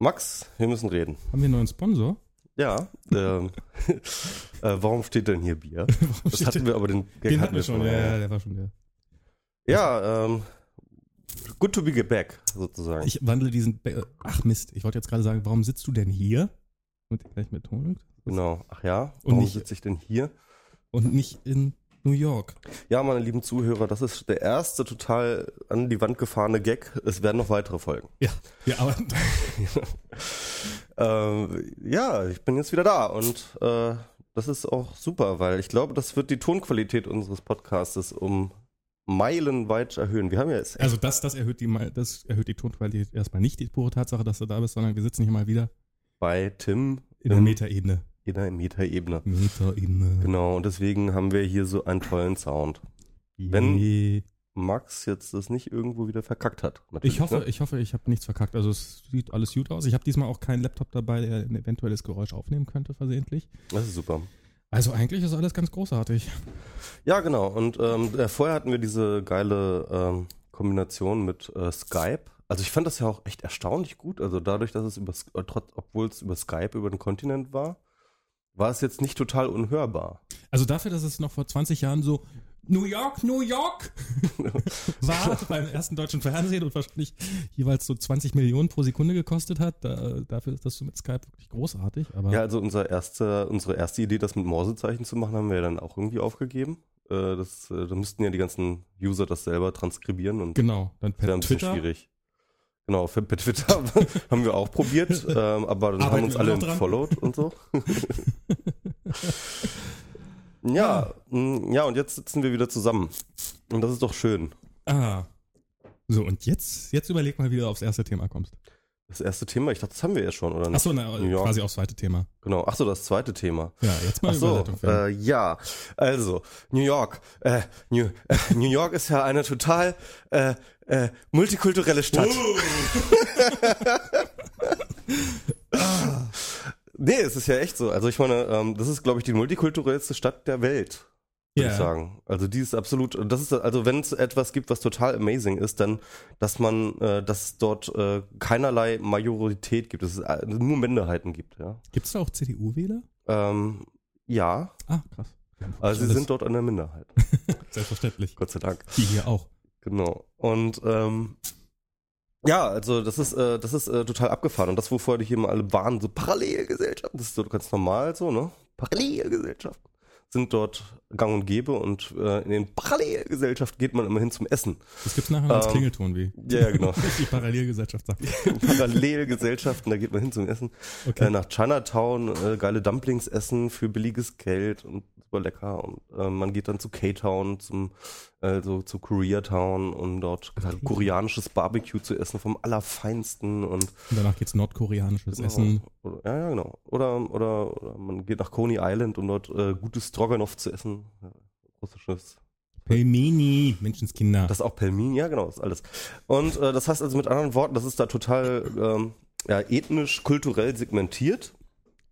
Max, wir müssen reden. Haben wir einen neuen Sponsor? Ja. Ähm, äh, warum steht denn hier Bier? Das hatten wir aber den, den hatten wir schon. Ja, ja, der war schon der. Ja, ähm, good to be back, sozusagen. Ich wandle diesen. Be Ach Mist, ich wollte jetzt gerade sagen, warum sitzt du denn hier? Und gleich mit Ton. Genau. Ach ja, Und warum sitze ich denn hier? Und nicht in New York. Ja, meine lieben Zuhörer, das ist der erste total an die Wand gefahrene Gag. Es werden noch weitere Folgen. Ja, ja aber Ähm, ja, ich bin jetzt wieder da und äh, das ist auch super, weil ich glaube, das wird die Tonqualität unseres Podcastes um meilenweit erhöhen. Wir haben ja jetzt also das, das erhöht die das erhöht die Tonqualität erstmal nicht die pure Tatsache, dass du da bist, sondern wir sitzen hier mal wieder bei Tim in der Metaebene. In der Metaebene. Metaebene. Genau, und deswegen haben wir hier so einen tollen Sound. Wenn- Je. Max jetzt das nicht irgendwo wieder verkackt hat. Ich hoffe, Ne? ich hoffe, ich habe nichts verkackt. Also es sieht alles gut aus. Ich habe diesmal auch keinen Laptop dabei, der ein eventuelles Geräusch aufnehmen könnte, versehentlich. Das ist super. Also eigentlich ist alles ganz großartig. Ja, genau. Und ähm, äh, vorher hatten wir diese geile ähm, Kombination mit äh, Skype. Also ich fand das ja auch echt erstaunlich gut. Also dadurch, dass es über, äh, obwohl es über Skype über den Kontinent war, war es jetzt nicht total unhörbar. Also dafür, dass es noch vor 20 Jahren so New York, New York war beim ersten deutschen Fernsehen und wahrscheinlich jeweils so 20 Millionen pro Sekunde gekostet hat, da, dafür ist das so mit Skype wirklich großartig. Aber Ja, also unser erste, unsere erste Idee, das mit Morsezeichen zu machen, haben wir ja dann auch irgendwie aufgegeben. Äh, das, äh, da müssten ja die ganzen User das selber transkribieren und genau, dann das wäre per ein bisschen Twitter. schwierig. Genau, für, Twitter haben wir auch probiert, ähm, aber dann Arbeiten haben uns alle entfollowed und so. ja, mh, ja, und jetzt sitzen wir wieder zusammen. Und das ist doch schön. Ah. So, und jetzt, jetzt überleg mal, wie du aufs erste Thema kommst. Das erste Thema, ich dachte, das haben wir ja schon, oder nicht? Achso, York. quasi aufs zweite Thema. Genau, ach so, das zweite Thema. Ja, jetzt mal Ach so, Überleitung. finden. äh, ja, also New York, äh, New, äh, New York ist ja eine total äh, äh, multikulturelle Stadt. nee, es ist ja echt so. Also ich meine, ähm, das ist, glaube ich, die multikulturellste Stadt der Welt, würde Ja. ich sagen. Also die ist absolut, das ist also wenn es etwas gibt, was total amazing ist, dann, dass man, äh, dass es dort äh, keinerlei Majorität gibt, dass es äh, nur Minderheiten gibt, ja. Gibt's da auch CDU-Wähler? Ähm, ja, Ah, krass. Also sie sind dort eine Minderheit. Selbstverständlich. Gott sei Dank. Die hier auch. Genau. Und ähm, ja, also das ist, äh, das ist äh, total abgefahren. Und das, wovor die hier mal alle waren, so Parallelgesellschaften, das ist so ganz normal so, ne? Parallelgesellschaften sind dort gang und gäbe und äh, in den Parallelgesellschaften geht man immer hin zum Essen. Das gibt's nachher als Ähm, Klingelton, wie Ja, ja, genau. die Parallelgesellschaft sagt. Parallelgesellschaften, da geht man hin zum Essen. Okay. Äh, nach Chinatown, äh, geile Dumplings essen für billiges Geld und super lecker. Und äh, man geht dann zu K-Town, zum äh, so zu Koreatown, um dort koreanisches Barbecue zu essen vom allerfeinsten und Und danach geht's nordkoreanisches genau. Essen. Oder, ja, ja, genau. Oder, oder, oder man geht nach Coney Island, um dort äh, gutes Stroganoff zu essen. Ja, russisches Pelmeni, Menschenskinder. Das ist auch Pelmin, ja genau, ist alles. Und äh, das heißt also mit anderen Worten, das ist da total ähm, ja, ethnisch, kulturell segmentiert.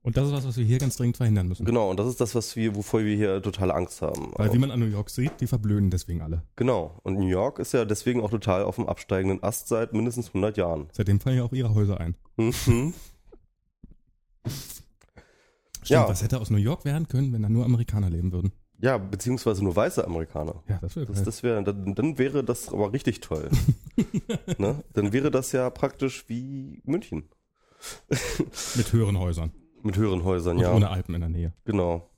Und das ist was, was wir hier ganz dringend verhindern müssen. Genau, und das ist das, was wir, wovor wir hier totale Angst haben. Weil wie man an New York sieht, die verblöden deswegen alle. genau. Und New York ist ja deswegen auch total auf dem absteigenden Ast seit mindestens 100 Jahren. Seitdem fallen ja auch ihre Häuser ein. Mhm. Stimmt, Ja. was hätte aus New York werden können, wenn da nur Amerikaner leben würden? Ja, beziehungsweise nur weiße Amerikaner. Ja, das wäre Das, das wäre, dann, dann wäre das aber richtig toll. ne? Dann wäre das ja praktisch wie München. Mit höheren Häusern. Mit höheren Häusern, Und ja. ohne Alpen in der Nähe. Genau.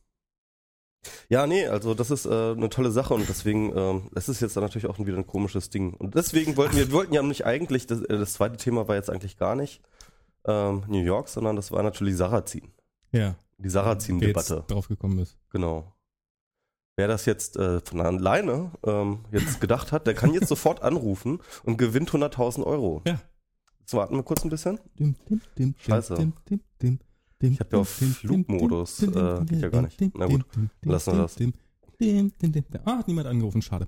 Ja, nee, also das ist äh, eine tolle Sache und deswegen, ähm, es ist jetzt dann natürlich auch wieder ein komisches Ding. Und deswegen wollten wir, wir wollten ja nicht eigentlich, das, äh, das zweite Thema war jetzt eigentlich gar nicht ähm, New York, sondern das war natürlich Sarrazin. Ja. Die Sarrazin-Debatte. drauf gekommen ist. Genau. Wer das jetzt äh, von alleine ähm, jetzt gedacht hat, der kann jetzt sofort anrufen und gewinnt 100.000 Euro. Ja. Jetzt warten wir kurz ein bisschen. Dim, dim, dim, Scheiße. Dim, dim, dim, Ich hab ja auf Flugmodus, äh, geht ja gar nicht. Na gut, lassen wir das. dim, dim, dim, dim. Ah, hat niemand angerufen, schade.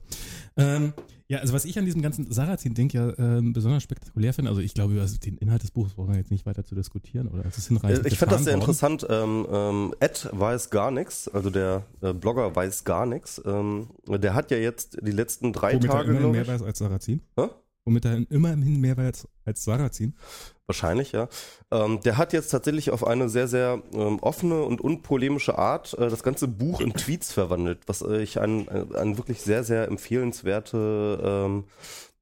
Ähm, ja, also was ich an diesem ganzen Sarrazin-Ding ja ähm, besonders spektakulär finde, also ich glaube, über den Inhalt des Buches brauchen wir jetzt nicht weiter zu diskutieren, oder? Es ist hinreichend Äh, Ich fand das sehr worden. interessant. Ähm, ähm, Ed weiß gar nichts, also der äh, Blogger weiß gar nichts. Ähm, der hat ja jetzt die letzten drei Womit er Tage, immerhin glaube mehr weiß als Sarrazin. Hä? Womit er immerhin mehr als, als Sarrazin. Wahrscheinlich, ja. Ähm, der hat jetzt tatsächlich auf eine sehr, sehr ähm, offene und unpolemische Art äh, das ganze Buch in Tweets verwandelt, was äh, ich an, an wirklich sehr, sehr empfehlenswerte ähm,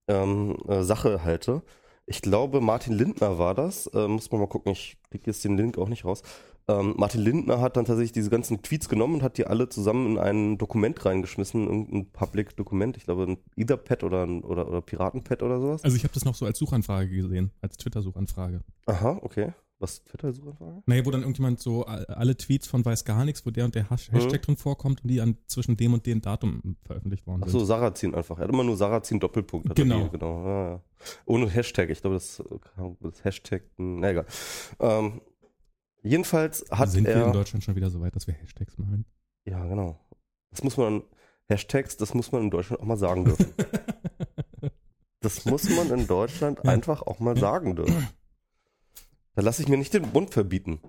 ähm, äh, Sache halte. Ich glaube, Martin Lindner war das. Äh, muss man mal gucken, ich kriege jetzt den Link auch nicht raus. Ähm, Martin Lindner hat dann tatsächlich diese ganzen Tweets genommen und hat die alle zusammen in ein Dokument reingeschmissen, irgendein Public-Dokument, ich glaube ein Etherpad oder ein oder, oder Piratenpad oder sowas. Also ich habe das noch so als Suchanfrage gesehen, als Twitter-Suchanfrage. Aha, okay. Was Twitter-Suchanfrage? Naja, wo dann irgendjemand so alle Tweets von weiß gar nichts, wo der und der Hashtag mhm. drin vorkommt und die an zwischen dem und dem Datum veröffentlicht worden sind. Ach so, Sarrazin einfach. Er hat immer nur Sarrazin Doppelpunkt. Genau. genau. Ja, ja. Ohne Hashtag. Ich glaube, das, das Hashtag, na egal. Ähm, Jedenfalls hat Sind er. Sind wir in Deutschland schon wieder so weit, dass wir Hashtags machen? Ja, genau. Das muss man, Hashtags, das muss man in Deutschland auch mal sagen dürfen. das muss man in Deutschland ja. einfach auch mal sagen dürfen. Da lasse ich mir nicht den Mund verbieten.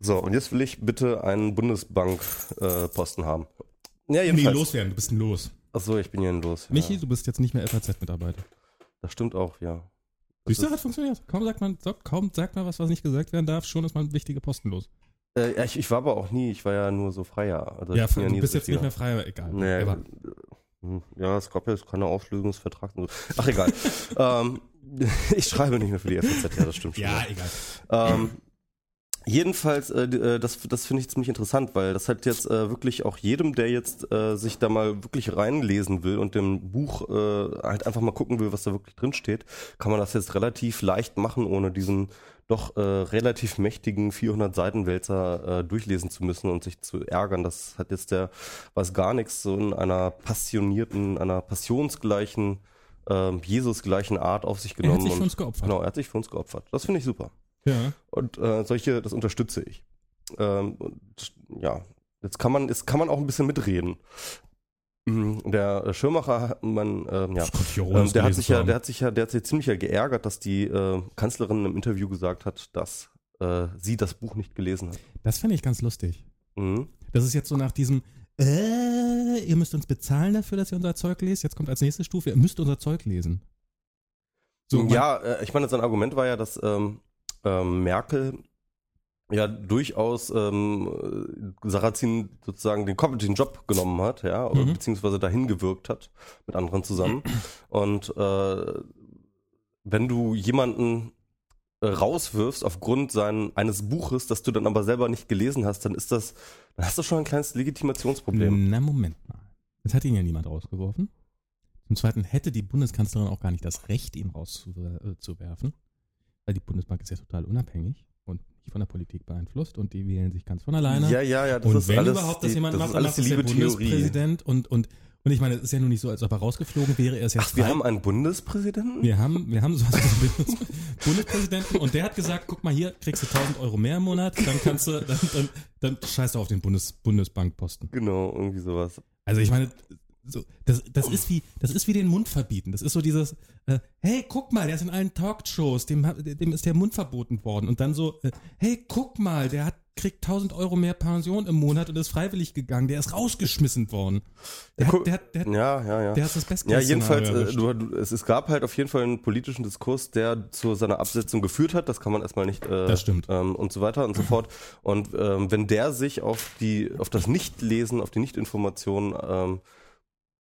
So, und jetzt will ich bitte einen Bundesbank-Posten äh, haben. Ja, jedenfalls. Nee, loswerden, du bist ein Los. Achso, ich bin hier ein Los. Michi, du bist jetzt nicht mehr FAZ-Mitarbeiter. Das stimmt auch, ja. Siehst du, hat funktioniert. Kaum sagt man, kaum sagt man was, was nicht gesagt werden darf, schon ist man wichtige Posten los. Äh, ja, ich, ich, war aber auch nie, ich war ja nur so Freier. Also ja, du ja bist so jetzt nicht mehr Freier, egal. Nee, hm, ja, es gab ja keine Auflösungsvertrag. So. Ach, egal. ähm, ich schreibe nicht mehr für die FAZ, ja, das stimmt schon. Ja, egal. Ähm, Jedenfalls, äh, äh, das, das finde ich ziemlich interessant, weil das hat jetzt äh, wirklich auch jedem, der jetzt äh, sich da mal wirklich reinlesen will und dem Buch äh, halt einfach mal gucken will, was da wirklich drin steht, kann man das jetzt relativ leicht machen, ohne diesen doch äh, relativ mächtigen 400 Seitenwälzer äh, durchlesen zu müssen und sich zu ärgern. Das hat jetzt der, was gar nichts, so in einer passionierten, einer passionsgleichen, äh, Jesus-gleichen Art auf sich genommen. Er hat sich für uns geopfert. Genau, er hat sich für uns geopfert. Das finde ich super. Ja. Und äh, solche, das unterstütze ich. Ähm, und, ja, jetzt kann man, jetzt kann man auch ein bisschen mitreden. Mhm, der Schirmacher, man, ähm, ja, ähm, der hat sich ja, der hat sich ja, der hat sich ziemlich ja geärgert, dass die äh, Kanzlerin im Interview gesagt hat, dass äh, sie das Buch nicht gelesen hat. Das fände ich ganz lustig. Mhm. Das ist jetzt so nach diesem, äh, ihr müsst uns bezahlen dafür, dass ihr unser Zeug lest. Jetzt kommt als nächste Stufe, ihr müsst unser Zeug lesen. So, ja, äh, ich meine, sein Argument war ja, dass ähm, ähm, Merkel ja durchaus ähm, Sarrazin sozusagen den, den Job genommen hat, ja, mhm. beziehungsweise dahin gewirkt hat mit anderen zusammen. Und äh, wenn du jemanden äh, rauswirfst aufgrund sein, eines Buches, das du dann aber selber nicht gelesen hast, dann ist das, dann hast du schon ein kleines Legitimationsproblem. Na, Moment mal. Jetzt hat ihn ja niemand rausgeworfen. Zum Zweiten hätte die Bundeskanzlerin auch gar nicht das Recht, ihn rauszuwerfen weil die Bundesbank ist ja total unabhängig und nicht von der Politik beeinflusst und die wählen sich ganz von alleine. Ja, ja, ja. Das und ist wenn alles überhaupt das jemand das macht, dann macht der Bundespräsident und, und und ich meine, es ist ja nun nicht so, als ob er rausgeflogen wäre. Er ist jetzt Ach, wir haben einen Bundespräsidenten? Wir haben, wir haben so einen Bundespräsidenten und der hat gesagt, guck mal hier, kriegst du 1000 Euro mehr im Monat, dann kannst du, dann, dann, dann scheißt du auf den Bundes, Bundesbankposten. Genau, irgendwie sowas. Also ich meine, so, das, das ist wie, das ist wie den Mund verbieten. Das ist so dieses, äh, hey, guck mal, der ist in allen Talkshows, dem, dem ist der Mund verboten worden. Und dann so, äh, hey, guck mal, der hat kriegt 1000 Euro mehr Pension im Monat und ist freiwillig gegangen. Der ist rausgeschmissen worden. Der, hat, der, hat, der, ja, ja, ja. der hat das Beste Ja, jedenfalls, äh, du, du, es, es gab halt auf jeden Fall einen politischen Diskurs, der zu seiner Absetzung geführt hat. Das kann man erstmal nicht. Äh, das stimmt. Ähm, und so weiter und so fort. Und ähm, wenn der sich auf die, auf das Nichtlesen, auf die Nichtinformation ähm,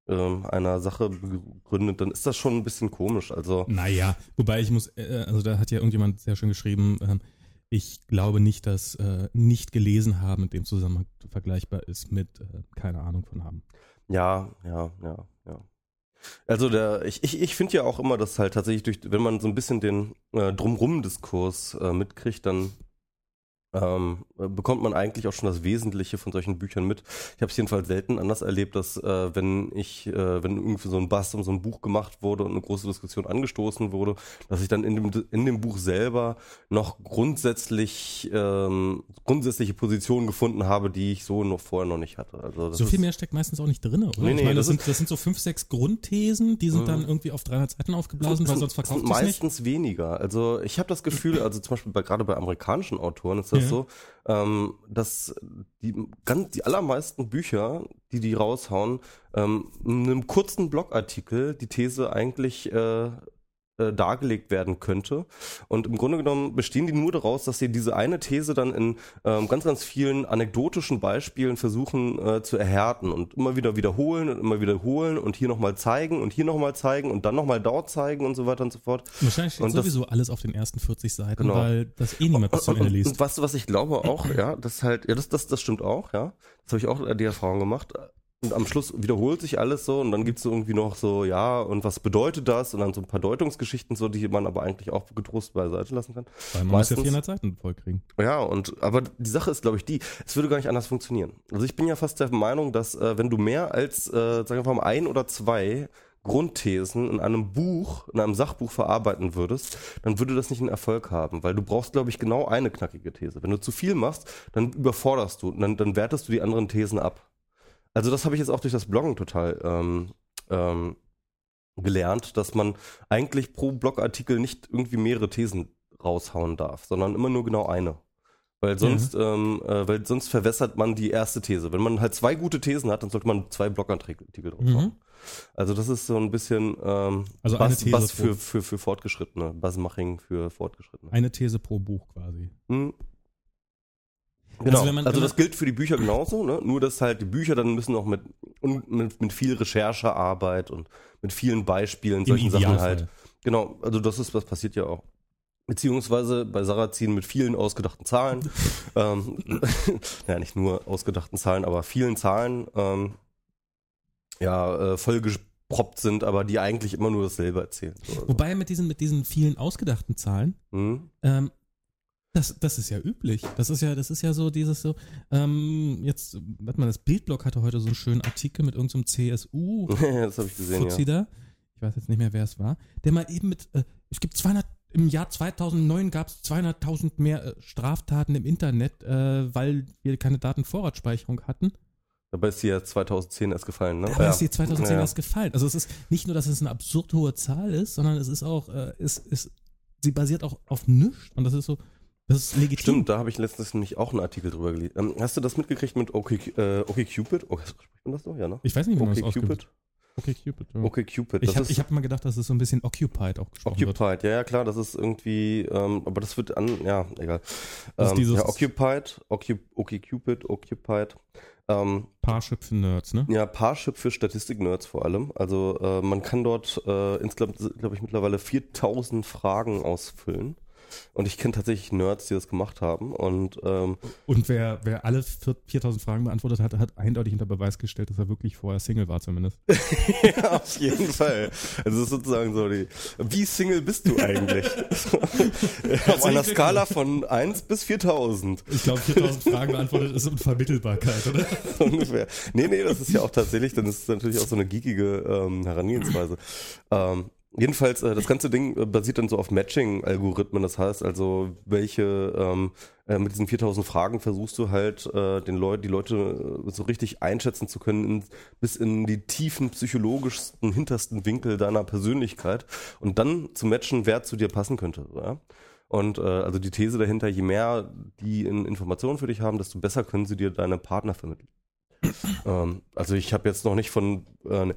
ähm, einer Sache begründet, dann ist das schon ein bisschen komisch. Also naja, wobei ich muss, äh, also da hat ja irgendjemand sehr schön geschrieben, äh, ich glaube nicht, dass äh, nicht gelesen haben in dem Zusammenhang vergleichbar ist mit äh, keine Ahnung von haben. Ja, ja, ja, ja. Also der, ich, ich, ich finde ja auch immer, dass halt tatsächlich durch, wenn man so ein bisschen den äh, Drumrum-Diskurs äh, mitkriegt, dann ähm, bekommt man eigentlich auch schon das Wesentliche von solchen Büchern mit. Ich habe es jedenfalls selten anders erlebt, dass äh, wenn ich, äh, wenn irgendwie so ein Bass um so ein Buch gemacht wurde und eine große Diskussion angestoßen wurde, dass ich dann in dem, in dem Buch selber noch grundsätzlich ähm, grundsätzliche Positionen gefunden habe, die ich so noch vorher noch nicht hatte. Also so viel mehr steckt meistens auch nicht drin, oder? Nee, nee, ich meine, das, das, sind, das sind so fünf, sechs Grundthesen, die sind mhm. dann irgendwie auf 300 Seiten aufgeblasen, weil sonst verkauft es meistens weniger. Also ich habe das Gefühl, also zum Beispiel bei, gerade bei amerikanischen Autoren ist das das Ja. so, ähm, dass die, ganz, die allermeisten Bücher, die die raushauen, ähm, in einem kurzen Blogartikel die These eigentlich äh, äh, dargelegt werden könnte. Und im Grunde genommen bestehen die nur daraus, dass sie diese eine These dann in ähm, ganz, ganz vielen anekdotischen Beispielen versuchen äh, zu erhärten und immer wieder wiederholen und immer wiederholen und hier nochmal zeigen und hier nochmal zeigen und dann nochmal dort zeigen und so weiter und so fort. Wahrscheinlich steht Und das- sowieso alles auf den ersten 40 Seiten, Genau. weil das eh niemand bis zum Ende liest. und du, was ich glaube auch, ja, das halt, ja, das, das, das stimmt auch, ja. Das habe ich auch äh, die Erfahrung gemacht. Und am Schluss wiederholt sich alles so und dann gibt's so irgendwie noch so, ja, und was bedeutet das? Und dann so ein paar Deutungsgeschichten, so, die man aber eigentlich auch getrost beiseite lassen kann. Weil man muss ja meistens- 400 Seiten vollkriegen. Ja, und aber die Sache ist, glaube ich, die, es würde gar nicht anders funktionieren. Also ich bin ja fast der Meinung, dass äh, wenn du mehr als, äh, sagen wir mal, ein oder zwei Grundthesen in einem Buch, in einem Sachbuch verarbeiten würdest, dann würde das nicht einen Erfolg haben, weil du brauchst, glaube ich, genau eine knackige These. Wenn du zu viel machst, dann überforderst du, dann, dann wertest du die anderen Thesen ab. Also das habe ich jetzt auch durch das Bloggen total ähm, ähm, gelernt, dass man eigentlich pro Blogartikel nicht irgendwie mehrere Thesen raushauen darf, sondern immer nur genau eine. Weil sonst, ähm, äh, weil sonst verwässert man die erste These. Wenn man halt zwei gute Thesen hat, dann sollte man zwei Blogartikel drauf Mhm. machen. Also das ist so ein bisschen ähm, Also eine Bass, These Bass für, für, für Fortgeschrittene, Bassmaching für Fortgeschrittene. Eine These pro Buch quasi. Hm. Genau, also, man- wenn das gilt für die Bücher genauso, ne? nur dass halt die Bücher dann müssen auch mit, mit, mit viel Recherchearbeit und mit vielen Beispielen, solchen Sachen halt. Genau, also das ist, was passiert ja auch. Beziehungsweise bei Sarrazin mit vielen ausgedachten Zahlen. ähm, ja, nicht nur ausgedachten Zahlen, aber vielen Zahlen, ähm, ja, äh, vollgeproppt sind, aber die eigentlich immer nur dasselbe erzählen. So, also. Wobei mit diesen, mit diesen vielen ausgedachten Zahlen, Hm? ähm, das, das ist ja üblich. Das ist ja, das ist ja so dieses so, ähm, jetzt, warte mal, das Bildblog hatte heute so einen schönen Artikel mit irgendeinem CSU das habe ich gesehen, Fuzzi ja. da, ich weiß jetzt nicht mehr, wer es war, der mal eben mit, äh, es gibt 200, im Jahr 2009 gab es 200.000 mehr äh, Straftaten im Internet, äh, weil wir keine Datenvorratsspeicherung hatten. Dabei ist die ja 2010 erst gefallen, ne? Aber ist die 2010 Ja. erst gefallen. Also es ist nicht nur, dass es eine absurd hohe Zahl ist, sondern es ist auch, äh, es ist, sie basiert auch auf nichts und das ist so, das ist legitim. Stimmt, da habe ich letztens nämlich auch einen Artikel drüber gelesen. Ähm, hast du das mitgekriegt mit OK, äh, OkCupid? Okay, spricht man das so? Ja, ne? Ich weiß nicht, wie man das OkCupid? ausgibt. Okay, Cupid. Ja. OkCupid. Ich das habe ist ich hab immer gedacht, dass es so ein bisschen occupied auch gesprochen wird. Occupied, ja, ja, klar, das ist irgendwie, ähm, aber das wird an, ja, egal. Das ist Ähm, dieses- ja, Occupied, Occup, OkCupid, Occupied. Ähm, Parship für Nerds, ne? ja, Parship für Statistik-Nerds vor allem. Also äh, man kann dort äh, insgesamt, glaube ich, mittlerweile 4000 Fragen ausfüllen. Und ich kenne tatsächlich Nerds, die das gemacht haben. Und ähm, Und wer, wer alle vier- 4000 Fragen beantwortet hat, hat eindeutig unter Beweis gestellt, dass er wirklich vorher Single war zumindest. ja, auf jeden Fall. Also es ist sozusagen so die, wie Single bist du eigentlich? Auf einer Skala von 1 bis 4000 Ich glaube, 4000 Fragen beantwortet ist Unvermittelbarkeit, oder? ungefähr. Nee, nee, das ist ja auch tatsächlich, dann ist es natürlich auch so eine geekige ähm, Herangehensweise. Ähm, jedenfalls, äh, das ganze Ding äh, basiert dann so auf Matching-Algorithmen. Das heißt also, welche, ähm, äh, mit diesen 4000 Fragen versuchst du halt, äh, den Leut, die Leute äh, so richtig einschätzen zu können, in, bis in die tiefen, psychologischsten, hintersten Winkel deiner Persönlichkeit und dann zu matchen, wer zu dir passen könnte. Ja? Und äh, also die These dahinter, je mehr die in Informationen für dich haben, desto besser können sie dir deine Partner vermitteln. ähm, also ich habe jetzt noch nicht von äh,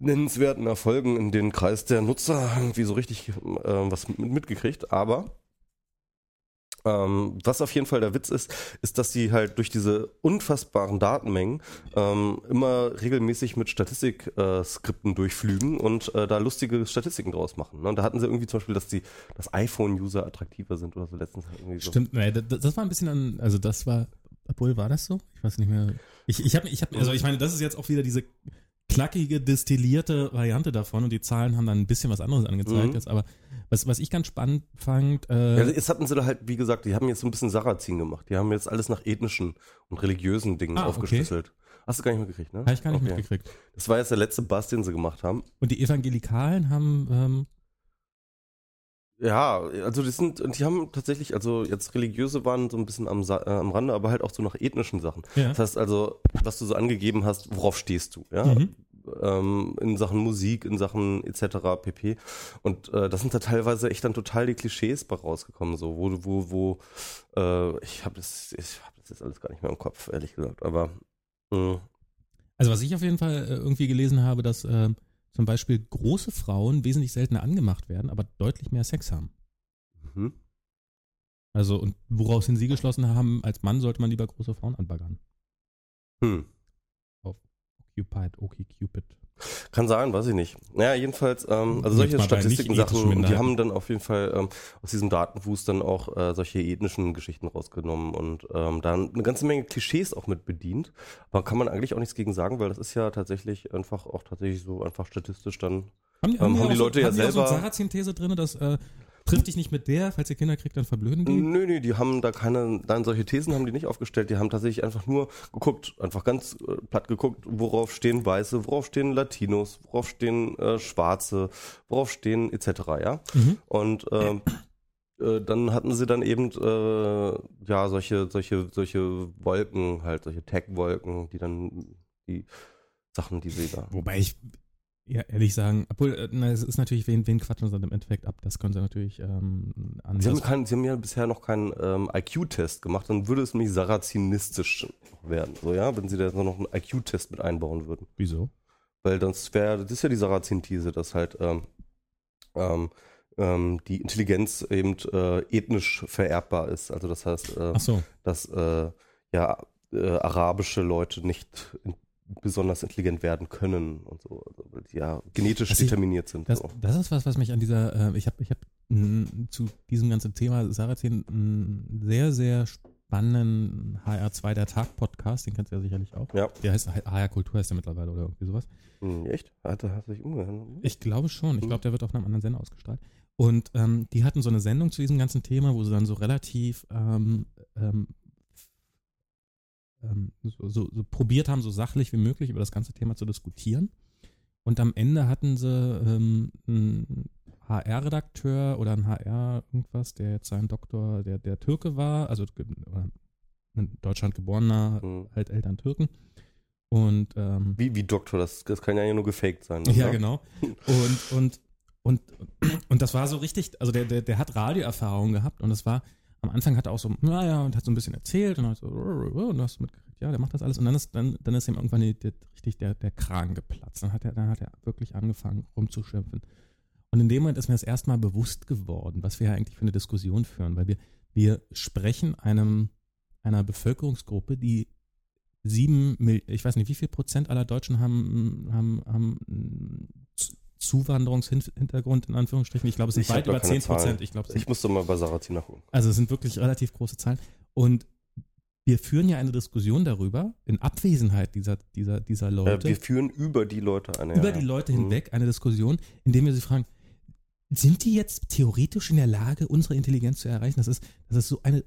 nennenswerten Erfolgen in den Kreis der Nutzer irgendwie so richtig äh, was mit, mitgekriegt, aber ähm, was auf jeden Fall der Witz ist, ist, dass sie halt durch diese unfassbaren Datenmengen ähm, immer regelmäßig mit Statistik-Skripten durchflügen und äh, da lustige Statistiken draus machen. Ne? Und da hatten sie irgendwie zum Beispiel, dass die dass iPhone-User attraktiver sind oder so letztens irgendwie so. Stimmt, nee, das, das war ein bisschen an, also das war, obwohl war das so? Ich weiß nicht mehr. Ich, ich habe, ich hab, also ich meine, das ist jetzt auch wieder diese knackige, destillierte Variante davon und die Zahlen haben dann ein bisschen was anderes angezeigt Mhm. jetzt, aber was, was ich ganz spannend fand, äh, Ja, jetzt hatten sie da halt, wie gesagt, die haben jetzt so ein bisschen Sarrazin gemacht. Die haben jetzt alles nach ethnischen und religiösen Dingen Ah, okay. aufgeschlüsselt. Hast du gar nicht mitgekriegt, ne? habe ich gar nicht Okay. mitgekriegt. Das war jetzt der letzte Bass, den sie gemacht haben. Und die Evangelikalen haben, ähm, Ja, also die sind, und die haben tatsächlich, also jetzt religiöse waren so ein bisschen am, Sa- äh, am Rande, aber halt auch so nach ethnischen Sachen. ja, Das heißt also, was du so angegeben hast, worauf stehst du, ja? Mhm. ähm, in Sachen Musik, in Sachen etc. pp. Und äh, das sind da teilweise echt dann total die Klischees bei rausgekommen, so wo wo wo äh, ich habe das ich habe das jetzt alles gar nicht mehr im Kopf, ehrlich gesagt. Aber mh. Also was ich auf jeden Fall äh, irgendwie gelesen habe, dass äh, zum Beispiel große Frauen wesentlich seltener angemacht werden, aber deutlich mehr Sex haben. Mhm. Also und woraus hin Sie geschlossen haben, als Mann sollte man lieber große Frauen anbaggern. Hm. Occupied, OkCupid. Kann sein, weiß ich nicht. Naja, jedenfalls, ähm, also solche mal bei Statistiken, nicht ethischen Sachen, die haben dann auf jeden Fall ähm, aus diesem Datenwust dann auch äh, solche ethnischen Geschichten rausgenommen und ähm, dann eine ganze Menge Klischees auch mit bedient. Aber kann man eigentlich auch nichts gegen sagen, weil das ist ja tatsächlich einfach auch tatsächlich so einfach statistisch dann. Haben, Ähm, haben die auch Leute so, ja haben die so selber- eine Sarrazin-These drin, dass äh, trifft dich nicht mit der, falls ihr Kinder kriegt, dann verblöden die? Nö, nö, die haben da keine, nein, solche Thesen haben die nicht aufgestellt. Die haben tatsächlich einfach nur geguckt, einfach ganz äh, platt geguckt, worauf stehen Weiße, worauf stehen Latinos, worauf stehen äh, Schwarze, worauf stehen etc. Ja. Mhm. Und ähm, äh, dann hatten sie dann eben äh, ja solche solche solche Wolken halt solche Tag-Wolken, die dann die Sachen, die sie da. Wobei ich ja, ehrlich sagen, obwohl, äh, na, es ist natürlich, wen, wen quatschen sie dann im Endeffekt ab? Das können sie natürlich ähm, anders. Sie haben, kein, sie haben ja bisher noch keinen ähm, IQ-Test gemacht, dann würde es nämlich sarazinistisch werden, so ja, wenn sie da noch einen IQ-Test mit einbauen würden. Wieso? Weil das wäre, das ist ja die Sarazin-These, dass halt ähm, ähm, ähm, die Intelligenz eben äh, ethnisch vererbbar ist. Also das heißt, äh, so. dass äh, ja äh, arabische Leute nicht besonders intelligent werden können und so, also, ja genetisch Also ich- determiniert sind. Das, so. das ist was, was mich an dieser, äh, ich habe ich hab, mh, zu diesem ganzen Thema Sarrazin einen sehr, sehr spannenden HR2 der Tag Podcast, den kennst du ja sicherlich auch. Ja, Der heißt HR Kultur heißt der mittlerweile oder irgendwie sowas. hm, echt? Hat er sich umgehört? Ich glaube schon. Ich Mhm. glaube, der wird auf einem anderen Sender ausgestrahlt. Und ähm, die hatten so eine Sendung zu diesem ganzen Thema, wo sie dann so relativ ähm, ähm, ähm, so, so, so probiert haben, so sachlich wie möglich über das ganze Thema zu diskutieren. Und am Ende hatten sie ähm, einen HR-Redakteur oder einen HR irgendwas, der jetzt sein Doktor, der, der Türke war, also oder in Deutschland geborener, Hm. halt Eltern Türken. Und ähm, Wie, wie Doktor, das, das kann ja nur gefaked sein. ne? ja, genau. Und, und, und, und das war so richtig, also der, der, der hat Radioerfahrung gehabt und das war, am Anfang hat er auch so, naja, und hat so ein bisschen erzählt und hat so, und hast mitgekriegt, ja, der macht das alles. Und dann ist, dann, dann ist ihm irgendwann die, die, richtig der, der Kragen geplatzt. Dann hat er, dann hat er wirklich angefangen rumzuschimpfen. Und in dem Moment ist mir das erstmal bewusst geworden, was wir ja eigentlich für eine Diskussion führen, weil wir, wir sprechen einem, einer Bevölkerungsgruppe, die sieben, ich weiß nicht, wie viel Prozent aller Deutschen haben, haben, haben Zuwanderungshintergrund in Anführungsstrichen. Ich glaube, es sind Ich weit über keine 10 Prozent. Ich glaube, Ich musste mal bei Sarazin nachgucken. also es sind wirklich relativ große Zahlen. Und wir führen ja eine Diskussion darüber, in Abwesenheit dieser, dieser, dieser Äh, Leute, wir führen über die Leute eine. über ja, die ja. Leute Mhm. hinweg eine Diskussion, indem wir sie fragen, sind die jetzt theoretisch in der Lage, unsere Intelligenz zu erreichen? Das ist, das ist so eine,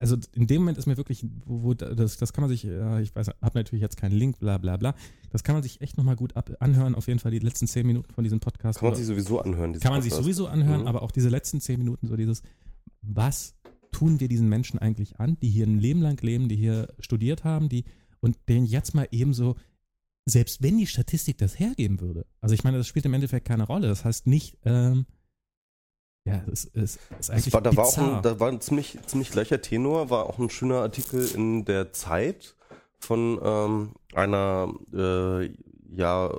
also in dem Moment ist mir wirklich, wo, wo das, das kann man sich, äh, ich weiß, habe natürlich jetzt keinen Link, bla bla bla, das kann man sich echt nochmal gut ab, anhören, auf jeden Fall die letzten zehn Minuten von diesem Podcast. Kann man sich sowieso anhören. kann man sich Podcast. sowieso anhören, Mhm. aber auch diese letzten zehn Minuten, so dieses, was tun wir diesen Menschen eigentlich an, die hier ein Leben lang leben, die hier studiert haben, die und denen jetzt mal eben so, selbst wenn die Statistik das hergeben würde, also ich meine, das spielt im Endeffekt keine Rolle. Das heißt nicht, ähm, ja, es, es ist eigentlich war, da, war ein, da war ein ziemlich, ziemlich gleicher Tenor, war auch ein schöner Artikel in der Zeit von ähm, einer äh, ja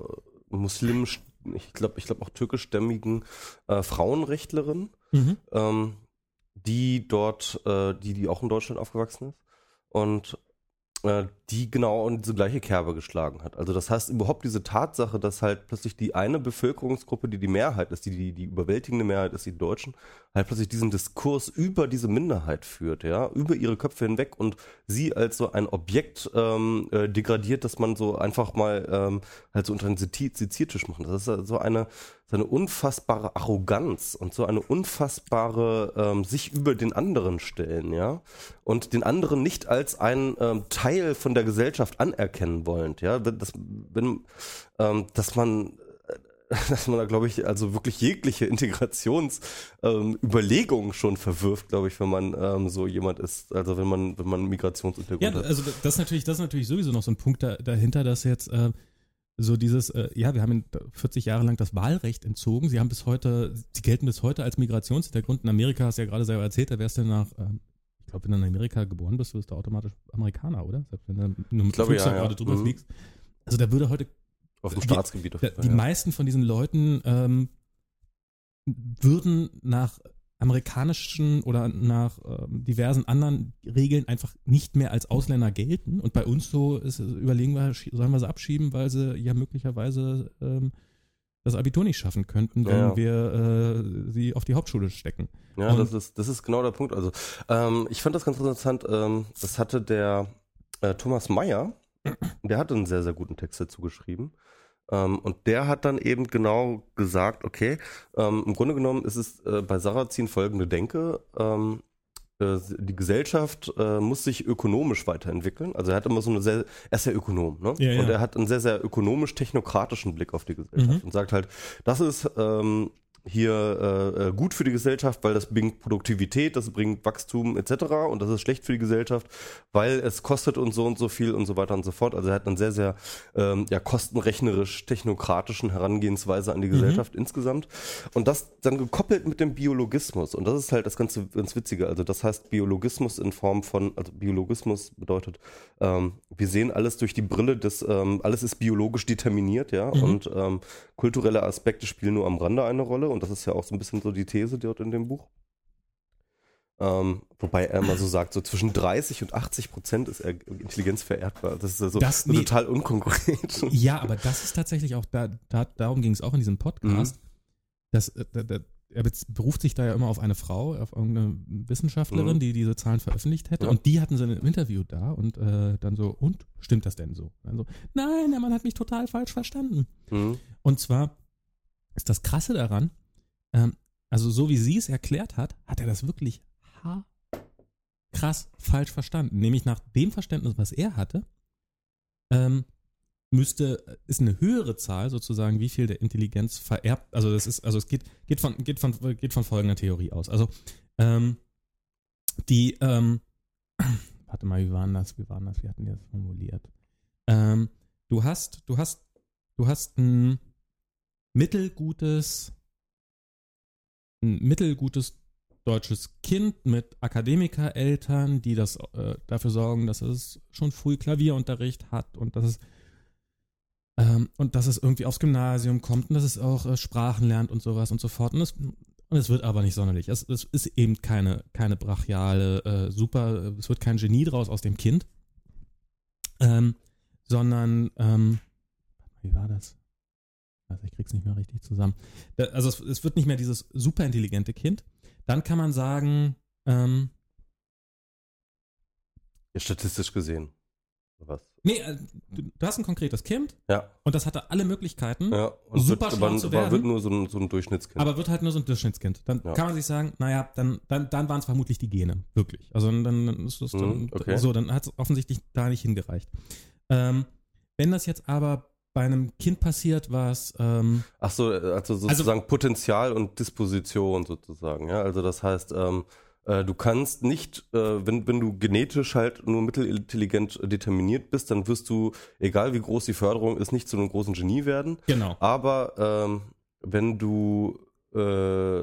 muslimisch, ich glaube, ich glaube auch türkischstämmigen äh, Frauenrechtlerin, mhm. ähm, die dort, äh, die, die auch in Deutschland aufgewachsen ist und äh, die genau in diese gleiche Kerbe geschlagen hat. Also das heißt überhaupt diese Tatsache, dass halt plötzlich die eine Bevölkerungsgruppe, die die Mehrheit ist, die die, die überwältigende Mehrheit ist, die Deutschen, halt plötzlich diesen Diskurs über diese Minderheit führt, ja, über ihre Köpfe hinweg und sie als so ein Objekt ähm, äh, degradiert, dass man so einfach mal ähm, halt so unter den Seziertisch macht. Das ist so eine so eine unfassbare Arroganz und so eine unfassbare ähm, sich über den anderen stellen, ja, und den anderen nicht als einen ähm, Teil von der Gesellschaft anerkennen wollend, ja, das, wenn, ähm, dass man äh, dass man da, glaube ich, also wirklich jegliche Integrationsüberlegungen ähm, schon verwirft, glaube ich, wenn man ähm, so jemand ist, also wenn man, wenn man Migrationshintergrund Ja, hat. also das ist natürlich, das ist natürlich sowieso noch so ein Punkt da, dahinter, dass jetzt äh, so dieses, äh, ja, wir haben ihnen 40 Jahre lang das Wahlrecht entzogen. Sie haben bis heute, sie gelten bis heute als Migrationshintergrund. In Amerika hast du ja gerade selber erzählt, da wärst du nach, ähm, ich glaube, wenn du in Amerika geboren bist, wirst du automatisch Amerikaner, oder? Selbst wenn du nur mit glaube, ja, Flugzeug ja. gerade drüber Mhm. fliegst. Also da würde heute Auf dem Die- Staatsgebiet auf jeden Fall. die ja. meisten von diesen Leuten ähm, würden nach amerikanischen oder nach ähm, diversen anderen Regeln einfach nicht mehr als Ausländer gelten. Und bei uns so ist, überlegen wir, sollen wir sie abschieben, weil sie ja möglicherweise ähm, das Abitur nicht schaffen könnten, wenn Ja, wir äh, sie auf die Hauptschule stecken. Ja, Und- das ist, das ist genau der Punkt. Also, ähm, ich fand das ganz interessant. Ähm, das hatte der äh, Thomas Mayer, der hat einen sehr, sehr guten Text dazu geschrieben. Ähm, und der hat dann eben genau gesagt, okay, ähm, im Grunde genommen ist es äh, bei Sarrazin folgende Denke. Äh, die Gesellschaft äh, muss sich ökonomisch weiterentwickeln. Also er hat immer so eine sehr, er ist ja Ökonom, ne? Ja, ja. Und er hat einen sehr, sehr ökonomisch-technokratischen Blick auf die Gesellschaft Mhm. und sagt halt, das ist ähm, hier äh, äh, gut für die Gesellschaft, weil das bringt Produktivität, das bringt Wachstum etc. Und das ist schlecht für die Gesellschaft, weil es kostet uns so und so viel und so weiter und so fort. Also er hat eine sehr, sehr ähm, ja, kostenrechnerisch technokratischen Herangehensweise an die Gesellschaft insgesamt. Und das dann gekoppelt mit dem Biologismus. Und das ist halt das ganze ganz Witzige. Also das heißt Biologismus in Form von, also Biologismus bedeutet, ähm, wir sehen alles durch die Brille des, ähm, alles ist biologisch determiniert, ja. Mhm. Und ähm, kulturelle Aspekte spielen nur am Rande eine Rolle. Und das ist ja auch so ein bisschen so die These dort in dem Buch. Ähm, wobei er immer so sagt, so zwischen 30 und 80 Prozent ist er Intelligenz vererbbar. Das ist ja so, Das- so nee. total unkonkurrent. Ja, aber das ist tatsächlich auch, da, da, darum ging es auch in diesem Podcast. Mhm. dass, äh, da, da, er beruft sich da ja immer auf eine Frau, auf irgendeine Wissenschaftlerin, Mhm. die diese Zahlen veröffentlicht hätte. Ja. Und die hatten sie im Interview da und äh, dann so, und stimmt das denn so? Dann so, nein, der Mann hat mich total falsch verstanden. Mhm. Und zwar ist das Krasse daran, ähm, also so wie sie es erklärt hat, hat er das wirklich krass falsch verstanden. Nämlich nach dem Verständnis, was er hatte, ähm, müsste, ist eine höhere Zahl sozusagen, wie viel der Intelligenz vererbt, also das ist, also es geht, geht von, geht von, geht von folgender Theorie aus. Also, ähm, die, ähm, warte mal, wie waren das, wie waren das, wie hatten die das formuliert? Ähm, du hast, du hast, du hast ein mittelgutes, ein mittelgutes deutsches Kind mit Akademikereltern, die das äh, dafür sorgen, dass es schon früh Klavierunterricht hat und dass es ähm, und dass es irgendwie aufs Gymnasium kommt und dass es auch äh, Sprachen lernt und sowas und so fort. Und es, und es wird aber nicht sonderlich. Es, es ist eben keine, keine brachiale, äh, super, es wird kein Genie draus aus dem Kind, ähm, sondern, ähm, wie war das? Also ich krieg's nicht mehr richtig zusammen. Also es, es wird nicht mehr dieses superintelligente Kind. Dann kann man sagen, ähm, Ja, statistisch gesehen. Was? nee, äh, du, du hast ein konkretes Kind Ja, und das hatte alle Möglichkeiten, ja. Und Super wird, schlau aber, zu aber werden. wird nur so ein, so ein Durchschnittskind. aber wird halt nur so ein Durchschnittskind. Dann Ja. kann man sich sagen, naja, dann, dann, dann waren es vermutlich die Gene, wirklich. Also dann, ist das dann, Mhm, okay. so, dann hat es offensichtlich da nicht hingereicht. Ähm, wenn das jetzt aber bei einem Kind passiert, was ähm, Ach so, also sozusagen Potenzial und Disposition sozusagen, ja. Also das heißt, ähm, äh, du kannst nicht, äh, wenn, wenn du genetisch halt nur mittelintelligent determiniert bist, dann wirst du, egal wie groß die Förderung ist, nicht zu einem großen Genie werden. genau. Aber ähm, wenn du äh,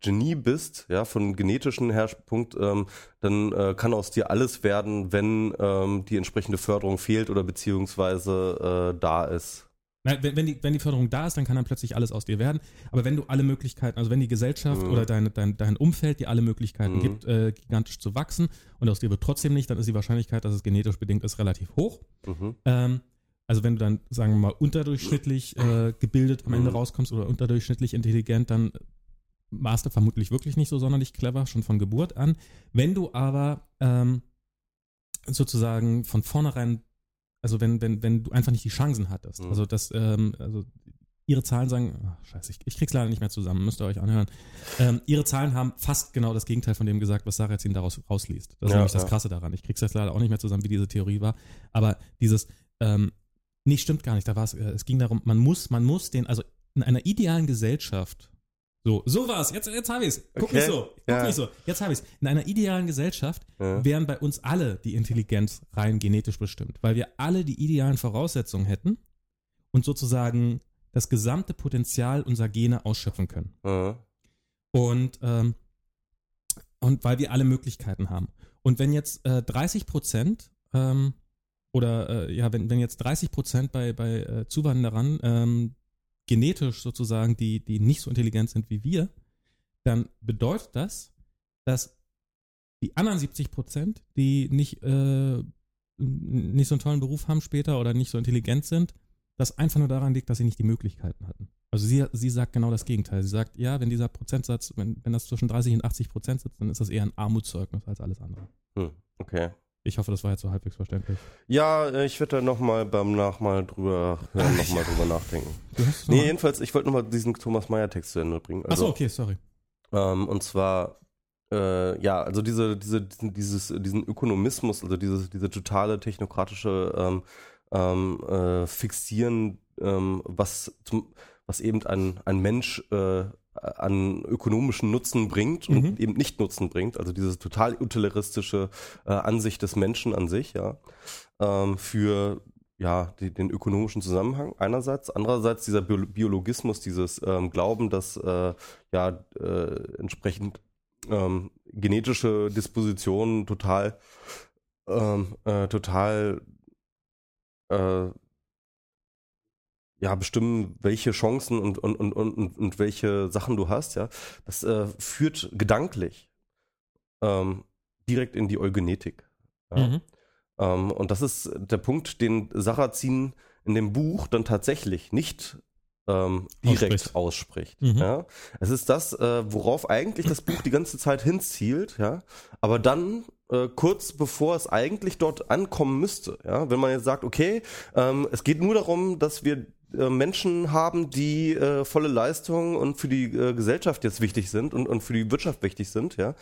Genie bist, ja, von genetischen Herpunkt, ähm, dann äh, kann aus dir alles werden, wenn ähm, die entsprechende Förderung fehlt oder beziehungsweise äh, da ist. Nein, wenn, wenn, die, wenn die Förderung da ist, dann kann dann plötzlich alles aus dir werden. Aber wenn du alle Möglichkeiten, also wenn die Gesellschaft Mhm. oder dein, dein, dein Umfeld dir alle Möglichkeiten Mhm. gibt, äh, gigantisch zu wachsen und aus dir wird trotzdem nicht, dann ist die Wahrscheinlichkeit, dass es genetisch bedingt ist, relativ hoch. Mhm. Ähm, also wenn du dann, sagen wir mal, unterdurchschnittlich äh, gebildet am Ende Mhm. rauskommst oder unterdurchschnittlich intelligent, dann warst du vermutlich wirklich nicht so sonderlich clever, schon von Geburt an. Wenn du aber ähm, sozusagen von vornherein, also wenn, wenn, wenn du einfach nicht die Chancen hattest, Mhm. also das, ähm, also ihre Zahlen sagen, ach, scheiße, ich, ich krieg's leider nicht mehr zusammen, müsst ihr euch anhören. Ähm, ihre Zahlen haben fast genau das Gegenteil von dem gesagt, was Sarah jetzt ihnen daraus rausliest. Das ist Ja, nämlich das ja. Krasse daran. Ich krieg's jetzt leider auch nicht mehr zusammen, wie diese Theorie war. Aber dieses, ähm, nee, stimmt gar nicht. Da war es, äh, es ging darum, man muss, man muss den, also in einer idealen Gesellschaft, so, so war's, jetzt, jetzt habe ich's. Guck Okay, nicht so, guck ja. nicht so. Jetzt habe ich's. In einer idealen Gesellschaft Ja. wären bei uns alle die Intelligenz rein genetisch bestimmt, weil wir alle die idealen Voraussetzungen hätten, und sozusagen das gesamte Potenzial unserer Gene ausschöpfen können. Mhm. Und, ähm, und weil wir alle Möglichkeiten haben. Und wenn jetzt äh, 30 Prozent ähm, oder äh, ja, wenn, wenn jetzt 30 Prozent bei, bei äh, Zuwanderern ähm, genetisch sozusagen, die, die nicht so intelligent sind wie wir, dann bedeutet das, dass die anderen 70 Prozent, die nicht, äh, nicht so einen tollen Beruf haben später oder nicht so intelligent sind, das einfach nur daran liegt, dass sie nicht die Möglichkeiten hatten. Also sie, sie sagt genau das Gegenteil. Sie sagt, ja, wenn dieser Prozentsatz, wenn, wenn das zwischen 30 und 80 Prozent sitzt, dann ist das eher ein Armutszeugnis als alles andere. Hm, okay. Ich hoffe, das war jetzt so halbwegs verständlich. Ja, äh, ich werde da nochmal beim Nachmal drüber hören, nochmal drüber nachdenken. Nee, jedenfalls, ich wollte nochmal diesen Thomas Meyer-Text zu Ende bringen. Achso, Also, okay, sorry. ähm, und zwar, äh, ja, also diese, diese, diesen, dieses, diesen Ökonomismus, also diese, diese totale technokratische ähm, ähm, äh, Fixieren, ähm, was, zum, was eben ein, ein Mensch äh, an ökonomischen Nutzen bringt und Mhm. eben nicht Nutzen bringt, also diese total utilitaristische äh, Ansicht des Menschen an sich, ja, ähm, für ja, die, den ökonomischen Zusammenhang einerseits, andererseits dieser Bio Biologismus, dieses ähm, Glauben, dass äh, ja äh, entsprechend ähm, genetische Dispositionen total ähm, äh, total äh, ja bestimmen, welche Chancen und, und, und, und, und welche Sachen du hast, ja, das äh, führt gedanklich ähm, direkt in die Eugenetik. Ja. Mhm. Ähm, und das ist der Punkt, den Sarrazin in dem Buch dann tatsächlich nicht ähm, direkt ausspricht. Mhm. Ja? Es ist das, äh, worauf eigentlich das Buch die ganze Zeit hinzielt, ja, aber dann äh, kurz bevor es eigentlich dort ankommen müsste, ja, wenn man jetzt sagt, okay, ähm, es geht nur darum, dass wir Menschen haben, die äh, volle Leistung und für die äh, Gesellschaft jetzt wichtig sind und, und für die Wirtschaft wichtig sind, ja.